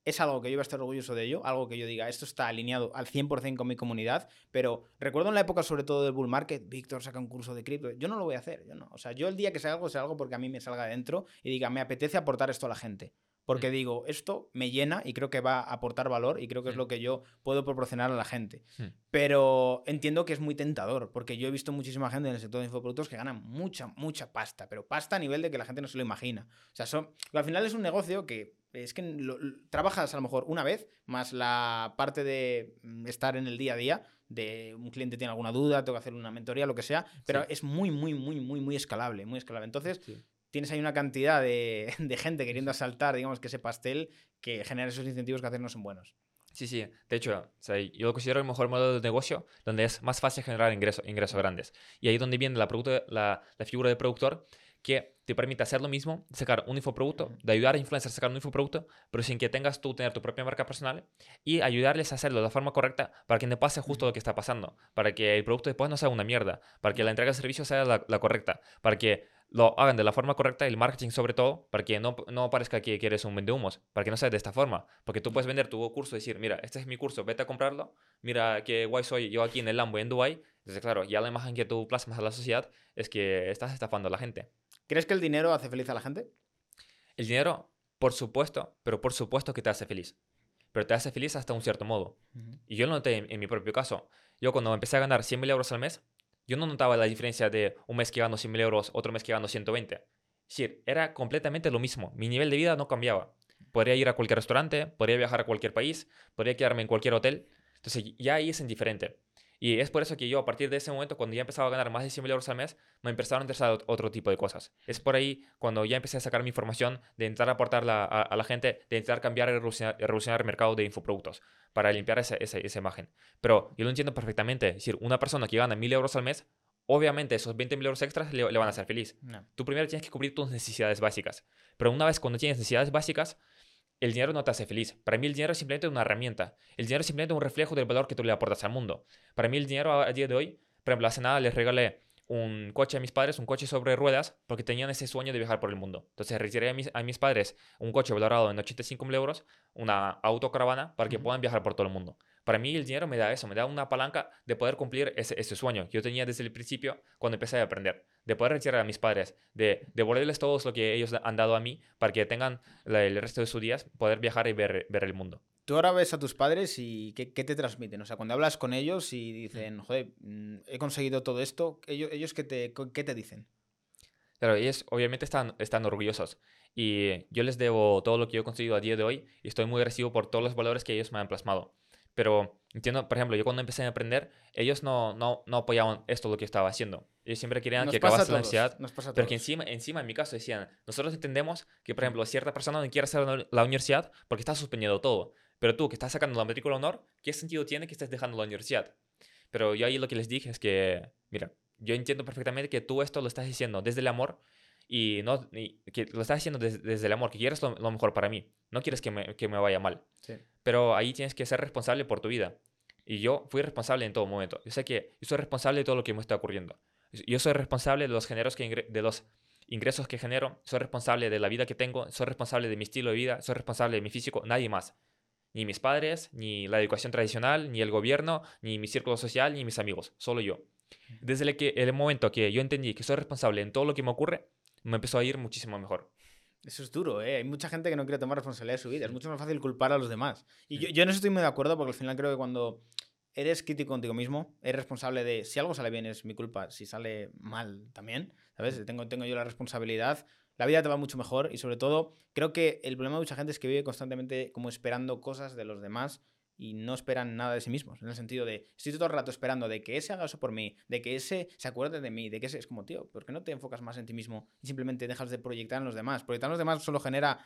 S2: es algo que yo voy a estar orgulloso de ello, algo que yo diga, esto está alineado al 100% con mi comunidad, pero recuerdo en la época sobre todo del bull market, Víctor saca un curso de cripto, yo no lo voy a hacer, yo no. O sea, yo el día que saque algo, es algo porque a mí me salga adentro y diga, me apetece aportar esto a la gente. Porque digo, esto me llena y creo que va a aportar valor y creo que es lo que yo puedo proporcionar a la gente. Pero entiendo que es muy tentador, porque yo he visto muchísima gente en el sector de infoproductos que ganan mucha, mucha pasta, pero pasta a nivel de que la gente no se lo imagina. O sea, son, al final es un negocio que es que lo- trabajas a lo mejor una vez, más la parte de mm, estar en el día a día, de un cliente tiene alguna duda, tengo que hacer una mentoría, lo que sea, pero
S1: Sí.
S2: es muy, muy, muy, muy, muy escalable, muy escalable. Entonces,
S1: Sí.
S2: Tienes ahí una cantidad de, de gente queriendo asaltar, digamos, que ese pastel que genera esos incentivos que veces no son buenos.
S1: Sí, sí. De hecho, o sea, yo lo considero el mejor modelo de negocio donde es más fácil generar ingresos ingresos grandes. Y ahí donde viene la, producto- la, la figura de productor que te permite hacer lo mismo, sacar un infoproducto, de ayudar a influencers a sacar un infoproducto, pero sin que tengas tú tener tu propia marca personal y ayudarles a hacerlo de la forma correcta para que no pase justo lo que está pasando, para que el producto después no sea una mierda, para que la entrega de servicio sea la, la correcta, para que lo hagan de la forma correcta, el marketing sobre todo, para que no, no parezca que, que eres un vendehumos, para que no sea de esta forma, porque tú puedes vender tu curso y decir, mira, este es mi curso, vete a comprarlo, mira qué guay soy yo aquí en el Lambo en Dubai, entonces claro, ya la imagen que tú plasmas a la sociedad es que estás estafando a la gente.
S2: ¿Crees que el dinero hace feliz a la gente?
S1: El dinero, por supuesto, pero por supuesto que te hace feliz. Pero te hace feliz hasta un cierto modo. Y yo lo noté en, en mi propio caso. Yo cuando empecé a ganar 100.000 euros al mes, yo no notaba la diferencia de un mes que gano 100.000 euros, otro mes que gano 120. Es decir, era completamente lo mismo. Mi nivel de vida no cambiaba. Podría ir a cualquier restaurante, podría viajar a cualquier país, podría quedarme en cualquier hotel. Entonces ya ahí es indiferente. Y es por eso que yo a partir de ese momento, cuando ya empezaba a ganar más de 100.000 euros al mes, me empezaron a interesar ot- otro tipo de cosas. Es por ahí cuando ya empecé a sacar mi información, de intentar aportarla a, a la gente, de intentar cambiar y revolucionar, revolucionar el mercado de infoproductos para limpiar esa, esa, esa imagen. Pero yo lo entiendo perfectamente. Es decir, una persona que gana 1.000 euros al mes, obviamente esos 20.000 euros extras le, le van a hacer feliz.
S2: No.
S1: Tú primero tienes que cubrir tus necesidades básicas. Pero una vez cuando tienes necesidades básicas, el dinero no te hace feliz. Para mí el dinero es simplemente una herramienta. El dinero es simplemente un reflejo del valor que tú le aportas al mundo. Para mí el dinero a, día de hoy, por ejemplo, hace nada les regalé un coche a mis padres, un coche sobre ruedas, porque tenían ese sueño de viajar por el mundo. Entonces retiré a mis, a mis padres un coche valorado en 85.000 euros, una autocaravana, para que puedan viajar por todo el mundo. Para mí el dinero me da eso, me da una palanca de poder cumplir ese, ese sueño que yo tenía desde el principio cuando empecé a aprender. De poder retirar a mis padres, de devolverles todo lo que ellos han dado a mí para que tengan la- el resto de sus días poder viajar y ver, ver el mundo.
S2: Tú ahora ves a tus padres y ¿qué, qué te transmiten? O sea, cuando hablas con ellos y dicen, joder, mm, he conseguido todo esto, ellos, ellos qué, te, qué te dicen?
S1: Claro, ellos obviamente están, están orgullosos y yo les debo todo lo que yo he conseguido a día de hoy y estoy muy agradecido por todos los valores que ellos me han plasmado. Pero entiendo, por ejemplo, yo cuando empecé a emprender, ellos no, no, no apoyaban esto lo que estaba haciendo. Ellos siempre querían
S2: Nos
S1: que acabase la ansiedad.
S2: nos pasa
S1: Pero que encima, encima, en mi caso, decían, nosotros entendemos que, por ejemplo, cierta persona no quiere hacer la- universidad porque está suspendiendo todo. Pero tú, que estás sacando la matrícula honor, ¿qué sentido tiene que estés dejando la universidad? Pero yo ahí lo que les dije es que, mira, yo entiendo perfectamente que tú esto lo estás diciendo desde el amor y no y que lo estás haciendo des- desde el amor, que quieres lo, lo mejor para mí. No quieres que me, que me vaya mal.
S2: Sí.
S1: Pero ahí tienes que ser responsable por tu vida. Y yo fui responsable en todo momento. Yo sé que yo soy responsable de todo lo que me está ocurriendo. Yo soy responsable de los, generos que de los ingresos que genero. Soy responsable de la vida que tengo. Soy responsable de mi estilo de vida. Soy responsable de mi físico. Nadie más. Ni mis padres, ni la educación tradicional, ni el gobierno, ni mi círculo social, ni mis amigos. Solo yo. Desde el, que, el momento que yo entendí que soy responsable en todo lo que me ocurre, me empezó a ir muchísimo mejor.
S2: Eso es duro, ¿eh? Hay mucha gente que no quiere tomar responsabilidad de su vida. Es mucho más fácil culpar a los demás. Y yo, yo en eso estoy muy de acuerdo porque al final creo que cuando eres crítico contigo mismo, eres responsable de si algo sale bien es mi culpa, si sale mal también, ¿sabes? Tengo, tengo yo la responsabilidad. la vida te va mucho mejor y sobre todo creo que el problema de mucha gente es que vive constantemente como esperando cosas de los demás y no esperan nada de sí mismos. En el sentido de, estoy todo el rato esperando de que ese haga eso por mí, de que ese se acuerde de mí, de que ese es como, tío, ¿por qué no te enfocas más en ti mismo y simplemente dejas de proyectar en los demás? Proyectar en los demás solo genera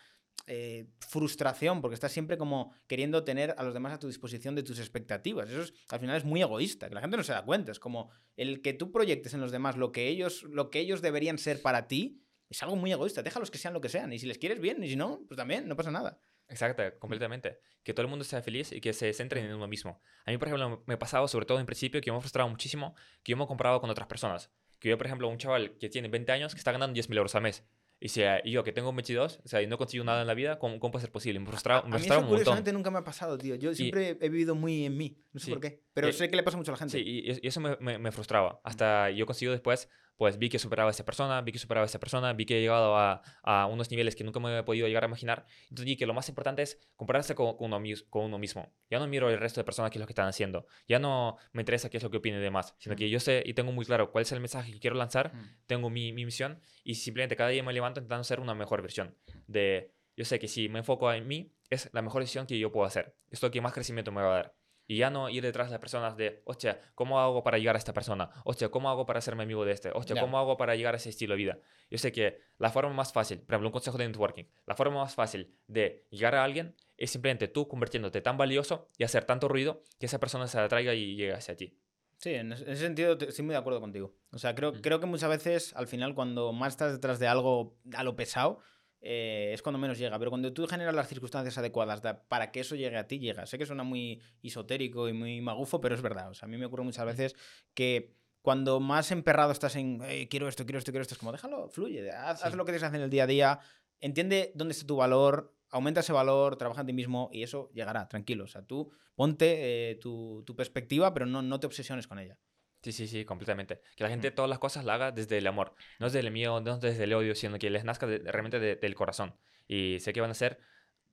S2: eh, frustración porque estás siempre como queriendo tener a los demás a tu disposición de tus expectativas. Eso es, al final es muy egoísta, que la gente no se da cuenta. Es como el que tú proyectes en los demás lo que ellos, lo que ellos deberían ser para ti. Es algo muy egoísta, déjalos que sean lo que sean. Y si les quieres bien, y si no, pues también, no pasa nada.
S1: Exacto, completamente. Que todo el mundo sea feliz y que se centre en uno mismo. A mí, por ejemplo, me pasaba, sobre todo en principio, que yo me frustraba muchísimo que yo me comparaba con otras personas. Que yo, por ejemplo, un chaval que tiene 20 años que está ganando 10.000 euros al mes. Y si y yo que tengo 22, o sea, y no consigo nada en la vida, ¿cómo, cómo puede ser posible? Me frustraba, me
S2: A mí
S1: frustraba
S2: eso
S1: un montón.
S2: nunca me ha pasado, tío. Yo siempre he vivido muy en mí. No sé
S1: Sí.
S2: por qué. Pero
S1: Eh,
S2: sé que le pasa mucho a la gente.
S1: Sí, y, eso me, me, me frustraba. Hasta yo consigo después, pues vi que superaba a esa persona, vi que superaba a esa persona, vi que he llegado a, a unos niveles que nunca me había podido llegar a imaginar. Entonces vi que lo más importante es compararse con, con uno, con uno mismo. Ya no miro el resto de personas qué es lo que están haciendo. Ya no me interesa qué es lo que opinen de más, sino
S2: Mm.
S1: que yo sé y tengo muy claro cuál es el mensaje que quiero lanzar,
S2: Mm.
S1: tengo mi, mi misión y simplemente cada día me levanto intentando ser una mejor versión. De, yo sé que si me enfoco en mí, es la mejor decisión que yo puedo hacer. Es lo que más crecimiento me va a dar. Y ya no ir detrás de las personas de, hostia, ¿cómo hago para llegar a esta persona? Hostia, ¿cómo hago para hacerme amigo de este? Hostia. ¿cómo hago para llegar a ese estilo de vida? Yo sé que la forma más fácil, por ejemplo, un consejo de networking, la forma más fácil de llegar a alguien es simplemente tú convirtiéndote tan valioso y hacer tanto ruido que esa persona se atraiga y llegue hacia ti.
S2: Sí, en ese en ese sentido estoy muy de acuerdo contigo. O sea, creo,
S1: Mm.
S2: creo que muchas veces, al final, cuando más estás detrás de algo a lo pesado, eh, es cuando menos llega. Pero cuando tú generas las circunstancias adecuadas da- para que eso llegue a ti, llega. Sé que suena muy esotérico y muy magufo, pero es verdad. O sea, a mí me ocurre muchas veces que cuando más emperrado estás en "Eh, quiero esto, quiero esto, quiero esto, es como déjalo, fluye, haz, lo que tienes que hacer en el día a día, entiende dónde está tu valor, aumenta ese valor, trabaja en ti mismo y eso llegará, tranquilo. O sea, tú ponte eh, tu, tu perspectiva, pero no, no te obsesiones con ella.
S1: Sí, sí, sí, completamente. Que la gente todas las cosas la haga desde el amor, no desde el miedo, no desde el odio, sino que les nazca de- realmente de- del corazón. Y sé que van a ser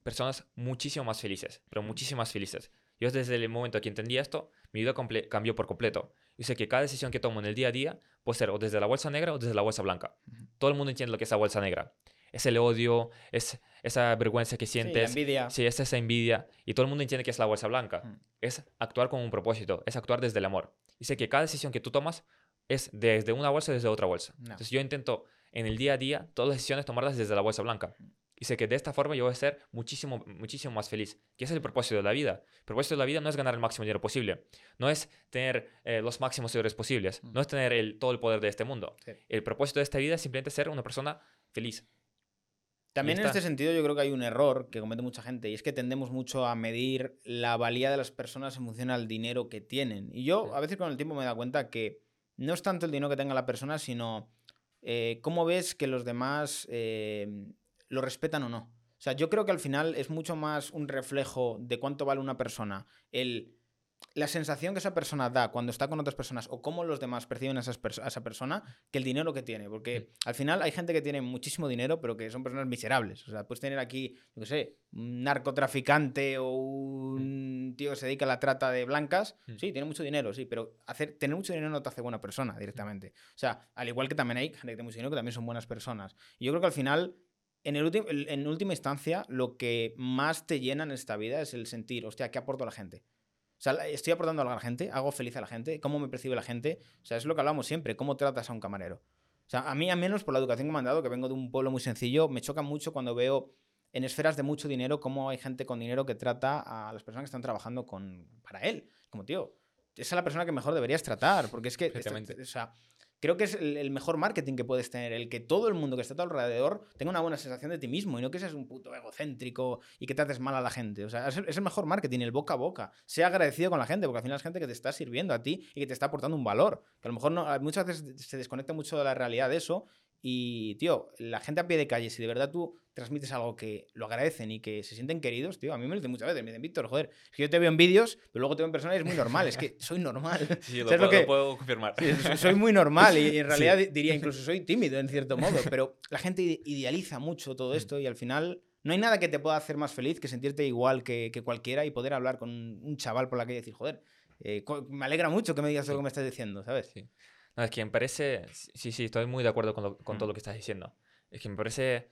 S1: personas muchísimo más felices, pero muchísimo más felices. Yo desde el momento que entendí esto, mi vida cambió por completo. Yo sé que cada decisión que tomo en el día a día puede ser o desde la bolsa negra o desde la bolsa blanca. Todo el mundo entiende lo que es la bolsa negra. Es el odio, es esa vergüenza que
S2: Sí,
S1: sientes,
S2: envidia.
S1: Sí, es esa envidia. Y todo el mundo entiende que es la bolsa blanca.
S2: Mm.
S1: Es actuar con un propósito, es actuar desde el amor. Y sé que cada decisión que tú tomas es desde una bolsa desde otra bolsa.
S2: No.
S1: Entonces yo intento en el día a día todas las decisiones tomarlas desde la bolsa blanca. Y sé que de esta forma yo voy a ser muchísimo, muchísimo más feliz. Que ese es el propósito de la vida. El propósito de la vida no es ganar el máximo dinero posible. No es tener eh, los máximos seguidores posibles. No es tener el, todo el poder de este mundo.
S2: Sí.
S1: El propósito de esta vida es simplemente ser una persona feliz.
S2: También en este sentido yo creo que hay un error que comete mucha gente y es que tendemos mucho a medir la valía de las personas en función al dinero que tienen. Y yo
S1: Sí.
S2: a veces con el tiempo me he dado cuenta que no es tanto el dinero que tenga la persona, sino eh, cómo ves que los demás eh, lo respetan o no. O sea, yo creo que al final es mucho más un reflejo de cuánto vale una persona, el, la sensación que esa persona da cuando está con otras personas o cómo los demás perciben a, esas pers- a esa persona que el dinero que tiene. Porque al final hay gente que tiene muchísimo dinero, pero que son personas miserables. O sea, puedes tener aquí, yo qué sé, un narcotraficante o un tío que se dedica a la trata de blancas.
S1: Mm.
S2: Sí, tiene mucho dinero, sí, pero hacer, tener mucho dinero no te hace buena persona directamente. O sea, al igual que también hay gente que tiene mucho dinero que también son buenas personas. Y yo creo que al final en, el en última instancia, lo que más te llena en esta vida es el sentir, hostia, ¿qué aporto a la gente? O sea, estoy aportando algo a la gente, hago feliz a la gente, cómo me percibe la gente. O sea, es lo que hablamos siempre, cómo tratas a un camarero. O sea, a mí, al menos por la educación que me han dado, que vengo de un pueblo muy sencillo, me choca mucho cuando veo en esferas de mucho dinero cómo hay gente con dinero que trata a las personas que están trabajando con, para él. Como, tío, esa es la persona que mejor deberías tratar, porque es que...
S1: Perfectamente.
S2: o sea, creo que es el, mejor marketing que puedes tener, el que todo el mundo que está a tu alrededor tenga una buena sensación de ti mismo y no que seas un puto egocéntrico y que trates mal a la gente. O sea, es el, es el mejor marketing, el boca a boca. Sea agradecido con la gente, porque al final es gente que te está sirviendo a ti y que te está aportando un valor. Que a lo mejor no, muchas veces se desconecta mucho de la realidad de eso. Y, tío, la gente a pie de calle, si de verdad tú transmites algo que lo agradecen y que se sienten queridos, tío, a mí me lo dicen muchas veces. Me dicen, Víctor, joder, es que yo te veo en vídeos, pero luego te veo en persona y es muy normal. Es que soy normal.
S1: Sí, lo,
S2: ¿Sabes
S1: puedo,
S2: lo que-
S1: lo puedo confirmar.
S2: Sí, soy muy normal y, en realidad di- diría incluso soy tímido en cierto modo, pero la gente ide- idealiza mucho todo esto y al final no hay nada que te pueda hacer más feliz que sentirte igual que, que cualquiera y poder hablar con un, chaval por la calle y decir, joder, eh, me alegra mucho que me digas lo
S1: Sí.
S2: que me estás diciendo, ¿sabes?
S1: Sí. No, es que me parece, sí, sí, estoy muy de acuerdo con, lo- con todo
S2: Mm.
S1: lo que estás diciendo. es que me parece,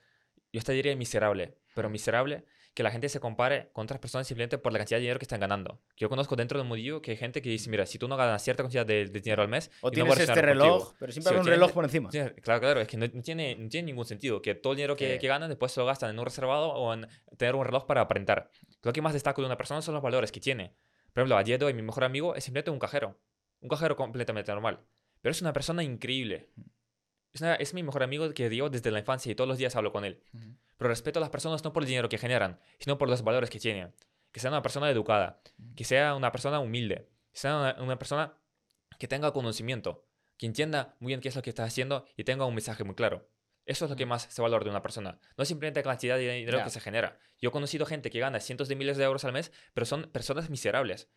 S1: yo hasta diría miserable, pero miserable que la gente se compare con otras personas simplemente por la cantidad de dinero que están ganando. Yo conozco dentro del mundillo que hay gente que dice, mira, si tú no ganas cierta cantidad de, de dinero al mes,
S2: O
S1: yo no
S2: tienes este reloj,
S1: contigo".
S2: pero
S1: Sí,
S2: siempre hay
S1: o
S2: un reloj por encima.
S1: Sí, claro, claro, es que no, no tiene, no tiene ningún sentido que todo el dinero que,
S2: Sí.
S1: que ganan después se lo gastan en un reservado o en tener un reloj para aparentar. Lo que más destaco de una persona son los valores que tiene. Por ejemplo, a día de hoy mi mejor amigo es simplemente un cajero. Un cajero completamente normal. Pero es una persona increíble. Es, una- es mi mejor amigo que llevo desde la infancia y todos los días hablo con él. Pero respeto a las personas no por el dinero que generan, sino por los valores que tienen. Que sea una persona educada, que sea una persona humilde, que sea una, una persona que tenga conocimiento, que entienda muy bien qué es lo que está haciendo y tenga un mensaje muy claro. Eso es lo que más se valora de una persona. No simplemente la cantidad de dinero que se genera. Yo he conocido gente que gana cientos de miles de euros al mes, pero son personas miserables.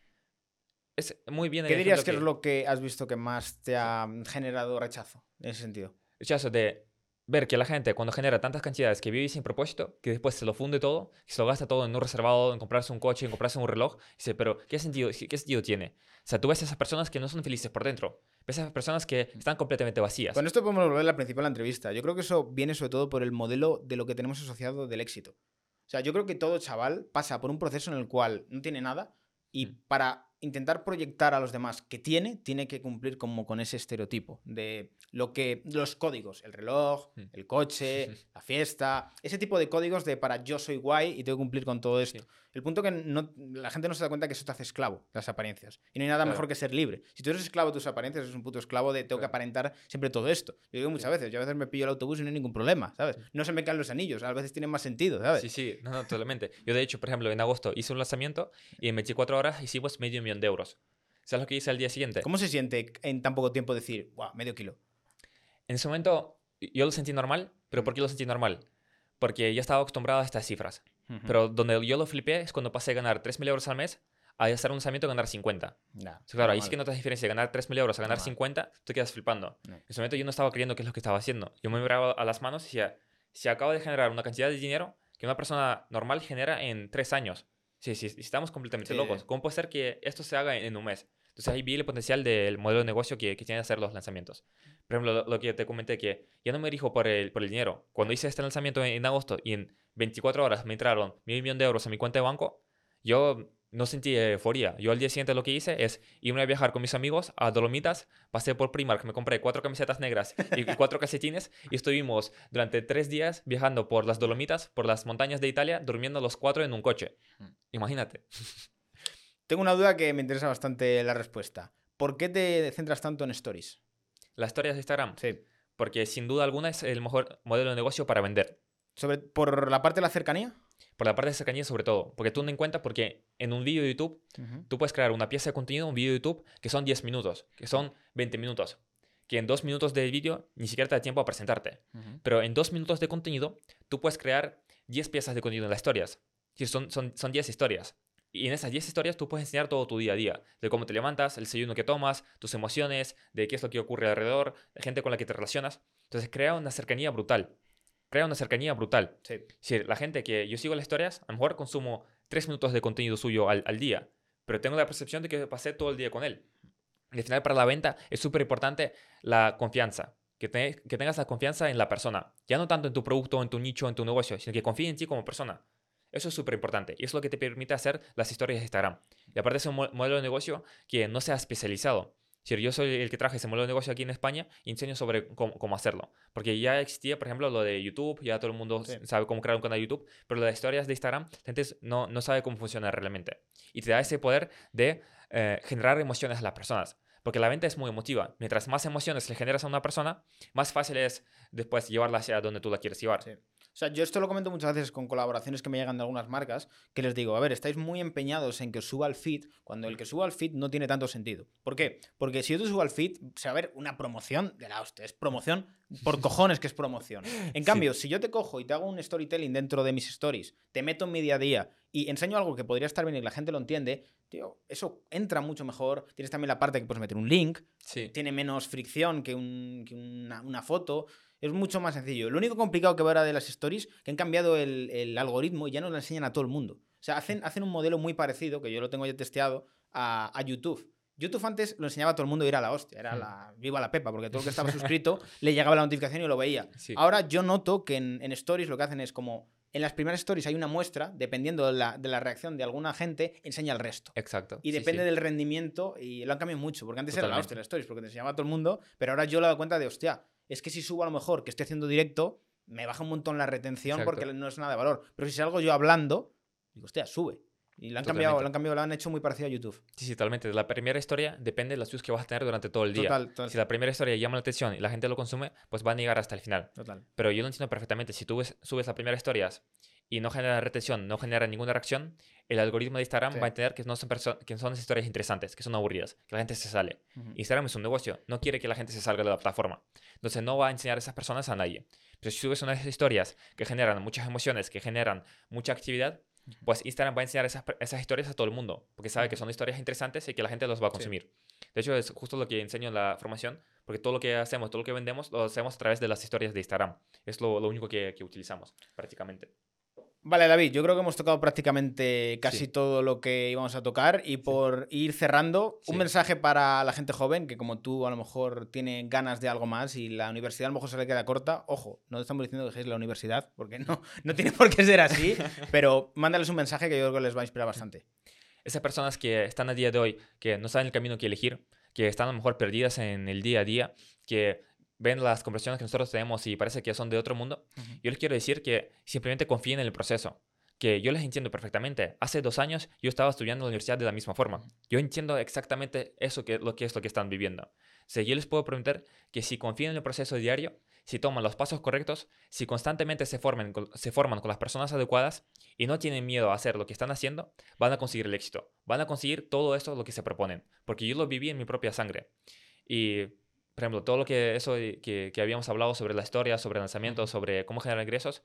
S1: Es muy bien el
S2: ¿Qué dirías
S1: ejemplo
S2: que es lo que has visto que más te ha generado rechazo en ese sentido?
S1: Caso de ver que la gente cuando genera tantas cantidades que vive sin propósito, que después se lo funde todo, que se lo gasta todo en un reservado, en comprarse un coche, en comprarse un reloj, dice, pero ¿qué sentido, qué sentido tiene? O sea, tú ves a esas personas que no son felices por dentro, ves a esas personas que están completamente vacías.
S2: Con esto podemos volver a la principal entrevista. Yo creo que eso viene sobre todo por el modelo de lo que tenemos asociado del éxito. O sea, yo creo que todo chaval pasa por un proceso en el cual no tiene nada y
S1: Mm.
S2: para intentar proyectar a los demás que tiene, tiene que cumplir como con ese estereotipo de lo que los códigos, el reloj,
S1: Mm.
S2: el coche, la fiesta, ese tipo de códigos de para yo soy guay y tengo que cumplir con todo esto.
S1: Sí.
S2: El punto que no, la gente no se da cuenta que eso te hace esclavo, las apariencias. Y no hay nada
S1: Claro.
S2: mejor que ser libre. Si tú eres esclavo de tus apariencias, eres un puto esclavo de tengo que
S1: Claro.
S2: aparentar siempre todo esto. Yo digo muchas veces, yo a veces me pillo el autobús y no hay ningún problema, ¿sabes? No se me caen los anillos, a veces tienen más sentido, ¿sabes?
S1: Sí, sí, no, no, totalmente. Yo, de hecho, por ejemplo, en agosto hice un lanzamiento y en 24 horas hicimos medio millón de euros. ¿Sabes lo que hice al día siguiente?
S2: ¿Cómo se siente en tan poco tiempo decir, wow, medio kilo?
S1: En ese momento yo lo sentí normal, pero ¿por qué lo sentí normal? Porque ya estaba acostumbrado a estas cifras. Pero donde yo lo flipé es cuando pasé a ganar 3.000 euros al mes a hacer un lanzamiento y ganar 50.
S2: Nah,
S1: claro, ahí sí que notas diferencia. Ganar 3.000 euros a ganar
S2: Normal.
S1: 50, tú quedas flipando.
S2: No.
S1: En ese momento yo no estaba creyendo qué es lo que estaba haciendo. Yo me miraba a las manos y decía, si acabo de generar una cantidad de dinero que una persona normal genera en tres años. Sí, sí, sí, estamos completamente
S2: Sí.
S1: locos. ¿Cómo puede ser que esto se haga en, en un mes? Entonces ahí vi el potencial del modelo de negocio que, que tiene hacer los lanzamientos. Por ejemplo, lo, lo que te comenté, que ya no me dirijo por el, por el dinero. Cuando hice este lanzamiento en, en agosto y en 24 horas me entraron mil millones de euros a mi cuenta de banco, yo no sentí euforia. Yo al día siguiente lo que hice es irme a viajar con mis amigos a Dolomitas, pasé por Primark, me compré cuatro camisetas negras y cuatro calcetines y estuvimos durante tres días viajando por las Dolomitas, por las montañas de Italia, durmiendo los cuatro en un coche. Imagínate.
S2: Tengo una duda que me interesa bastante la respuesta. ¿Por qué te centras tanto en stories?
S1: Las historias de Instagram,
S2: Sí.
S1: porque sin duda alguna es el mejor modelo de negocio para vender.
S2: Sobre, ¿Por la parte de la cercanía?
S1: Por la parte de cercanía sobre todo, porque tú ten en cuenta porque en un vídeo de YouTube tú puedes crear una pieza de contenido, un vídeo de YouTube, que son 10 minutos, que son 20 minutos, que en dos minutos de vídeo ni siquiera te da tiempo a presentarte. Pero en dos minutos de contenido, tú puedes crear 10 piezas de contenido en las historias. Es decir, son, son, son 10 historias. Y en esas 10 historias tú puedes enseñar todo tu día a día. De cómo te levantas, el desayuno que tomas, tus emociones, de qué es lo que ocurre alrededor, de gente con la que te relacionas. Entonces crea una cercanía brutal. Crea una cercanía brutal.
S2: Sí.
S1: Es decir, la gente que yo sigo las historias, a lo mejor consumo 3 minutos de contenido suyo al, al día, pero tengo la percepción de que pasé todo el día con él. Y al final para la venta es súper importante la confianza. Que, te- que tengas la confianza en la persona. Ya no tanto en tu producto, en tu nicho, en tu negocio, sino que confíe en ti como persona. Eso es súper importante. Y es lo que te permite hacer las historias de Instagram. Y aparte es un mo- modelo de negocio que no sea especializado. Es decir, yo soy el que traje ese modelo de negocio aquí en España y enseño sobre cómo, cómo hacerlo. Porque ya existía, por ejemplo, lo de YouTube, ya todo el mundo
S2: Sí.
S1: sabe cómo crear un canal de YouTube, pero las historias de Instagram, la gente no, no sabe cómo funciona realmente. Y te da ese poder de eh, generar emociones a las personas. Porque la venta es muy emotiva. Mientras más emociones le generas a una persona, más fácil es después llevarla hacia donde tú la quieres llevar.
S2: Sí. O sea, yo esto lo comento muchas veces con colaboraciones que me llegan de algunas marcas, que les digo, a ver, estáis muy empeñados en que os suba al feed, cuando el que suba al feed no tiene tanto sentido. ¿Por qué? Porque si yo te subo al feed, se va a ver una promoción de la hostia. Es promoción por cojones que es promoción. En cambio, si yo te cojo y te hago un storytelling dentro de mis stories, te meto en mi día a día y enseño algo que podría estar bien y la gente lo entiende, tío, eso entra mucho mejor. Tienes también la parte que puedes meter un link,
S1: Sí.
S2: tiene menos fricción que, un- que una, una foto. Es mucho más sencillo. Lo único complicado que veo ahora de las stories que han cambiado el, el algoritmo y ya no lo enseñan a todo el mundo. O sea, hacen, hacen un modelo muy parecido, que yo lo tengo ya testeado, a, a YouTube. YouTube antes lo enseñaba a todo el mundo y era la hostia, era la viva la pepa, porque todo el que estaba suscrito le llegaba la notificación y lo veía.
S1: Sí.
S2: Ahora yo noto que en, en Stories lo que hacen es como en las primeras Stories hay una muestra, dependiendo de la, de la reacción de alguna gente, enseña el resto.
S1: Exacto.
S2: Y depende
S1: sí.
S2: del rendimiento, y lo han cambiado mucho, porque antes era la
S1: Totalmente.
S2: hostia las Stories, porque te enseñaba a todo el mundo, pero ahora yo le he dado cuenta de, hostia, es que si subo a lo mejor que estoy haciendo directo, me baja un montón la retención
S1: Exacto.
S2: porque no es nada de valor. Pero si salgo yo hablando, digo, hostia, sube. Y lo han, cambiado, lo han cambiado, lo han hecho muy parecido a YouTube.
S1: Sí, sí, totalmente. La primera historia depende de las views que vas a tener durante todo el día.
S2: Total, total.
S1: Si la primera historia llama la atención y la gente lo consume, pues van a llegar hasta el final.
S2: Total.
S1: Pero yo lo entiendo perfectamente. Si tú ves- subes la primera historia y no genera retención, no genera ninguna reacción, el algoritmo de Instagram
S2: Sí.
S1: va a entender que no son, que son historias interesantes, que son aburridas, que la gente se sale.
S2: Ujú.
S1: Instagram es un negocio, no quiere que la gente se salga de la plataforma. Entonces no va a enseñar a esas personas a nadie. Pero si subes unas historias que generan muchas emociones, que generan mucha actividad, pues Instagram va a enseñar esas, esas historias a todo el mundo, porque sabe que son historias interesantes y que la gente los va a consumir. De hecho, es justo lo que enseño en la formación, porque todo lo que hacemos, todo lo que vendemos, lo hacemos a través de las historias de Instagram. Es lo, lo único que, que utilizamos prácticamente.
S2: Vale, David, yo creo que hemos tocado prácticamente casi
S1: Sí.
S2: todo lo que íbamos a tocar y por ir cerrando, un
S1: Sí.
S2: mensaje para la gente joven que como tú a lo mejor tiene ganas de algo más y la universidad a lo mejor se le queda corta. Ojo, no estamos diciendo que dejéis la universidad porque no, no tiene por qué ser así, pero mándales un mensaje que yo creo que les va a inspirar bastante.
S1: Esas personas que están a día de hoy, que no saben el camino que elegir, que están a lo mejor perdidas en el día a día, que ven las conversaciones que nosotros tenemos y parece que son de otro mundo, yo les quiero decir que simplemente confíen en el proceso. Que yo les entiendo perfectamente. Hace dos años yo estaba estudiando en la universidad de la misma forma. Yo entiendo exactamente eso que lo que es lo que están viviendo. O sea, yo les puedo prometer que si confían en el proceso diario, si toman los pasos correctos, si constantemente se, formen se forman con las personas adecuadas y no tienen miedo a hacer lo que están haciendo, van a conseguir el éxito. Van a conseguir todo eso lo que se proponen. Porque yo lo viví en mi propia sangre. Y, por ejemplo, todo lo que eso que, que habíamos hablado sobre la historia, sobre lanzamientos, sobre cómo generar ingresos,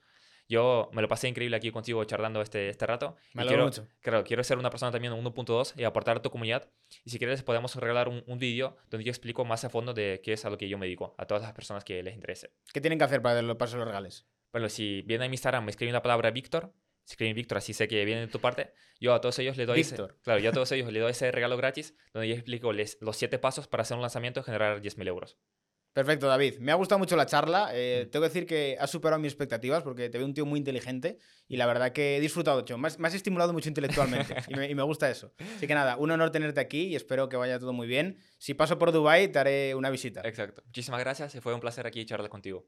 S1: yo me lo pasé increíble aquí contigo charlando este, este rato.
S2: Me
S1: y quiero,
S2: mucho.
S1: Claro, quiero ser una persona también 1.2 y aportar a tu comunidad. Y si quieres, podemos regalar un, un vídeo donde yo explico más a fondo de qué es a lo que yo me dedico, a todas las personas que les interese.
S2: ¿Qué tienen que hacer para que para que los regales?
S1: Bueno, si vienen a mi Instagram, me escriben la palabra Víctor. Escriben Víctor, así sé que viene de tu parte. Yo a todos ellos les doy ese, claro, yo a todos ellos les doy ese regalo gratis donde yo explico les- los siete pasos para hacer un lanzamiento y generar 10.000 euros.
S2: Perfecto, David. Me ha gustado mucho la charla. Eh,
S1: Mm.
S2: tengo que decir que has superado mis expectativas porque te veo un tío muy inteligente y la verdad que he disfrutado mucho. Me has, me has estimulado mucho intelectualmente y, me, y me gusta eso. Así que nada, un honor tenerte aquí y espero que vaya todo muy bien. Si paso por Dubai te haré una visita.
S1: Exacto. Muchísimas gracias y fue un placer aquí charlar contigo.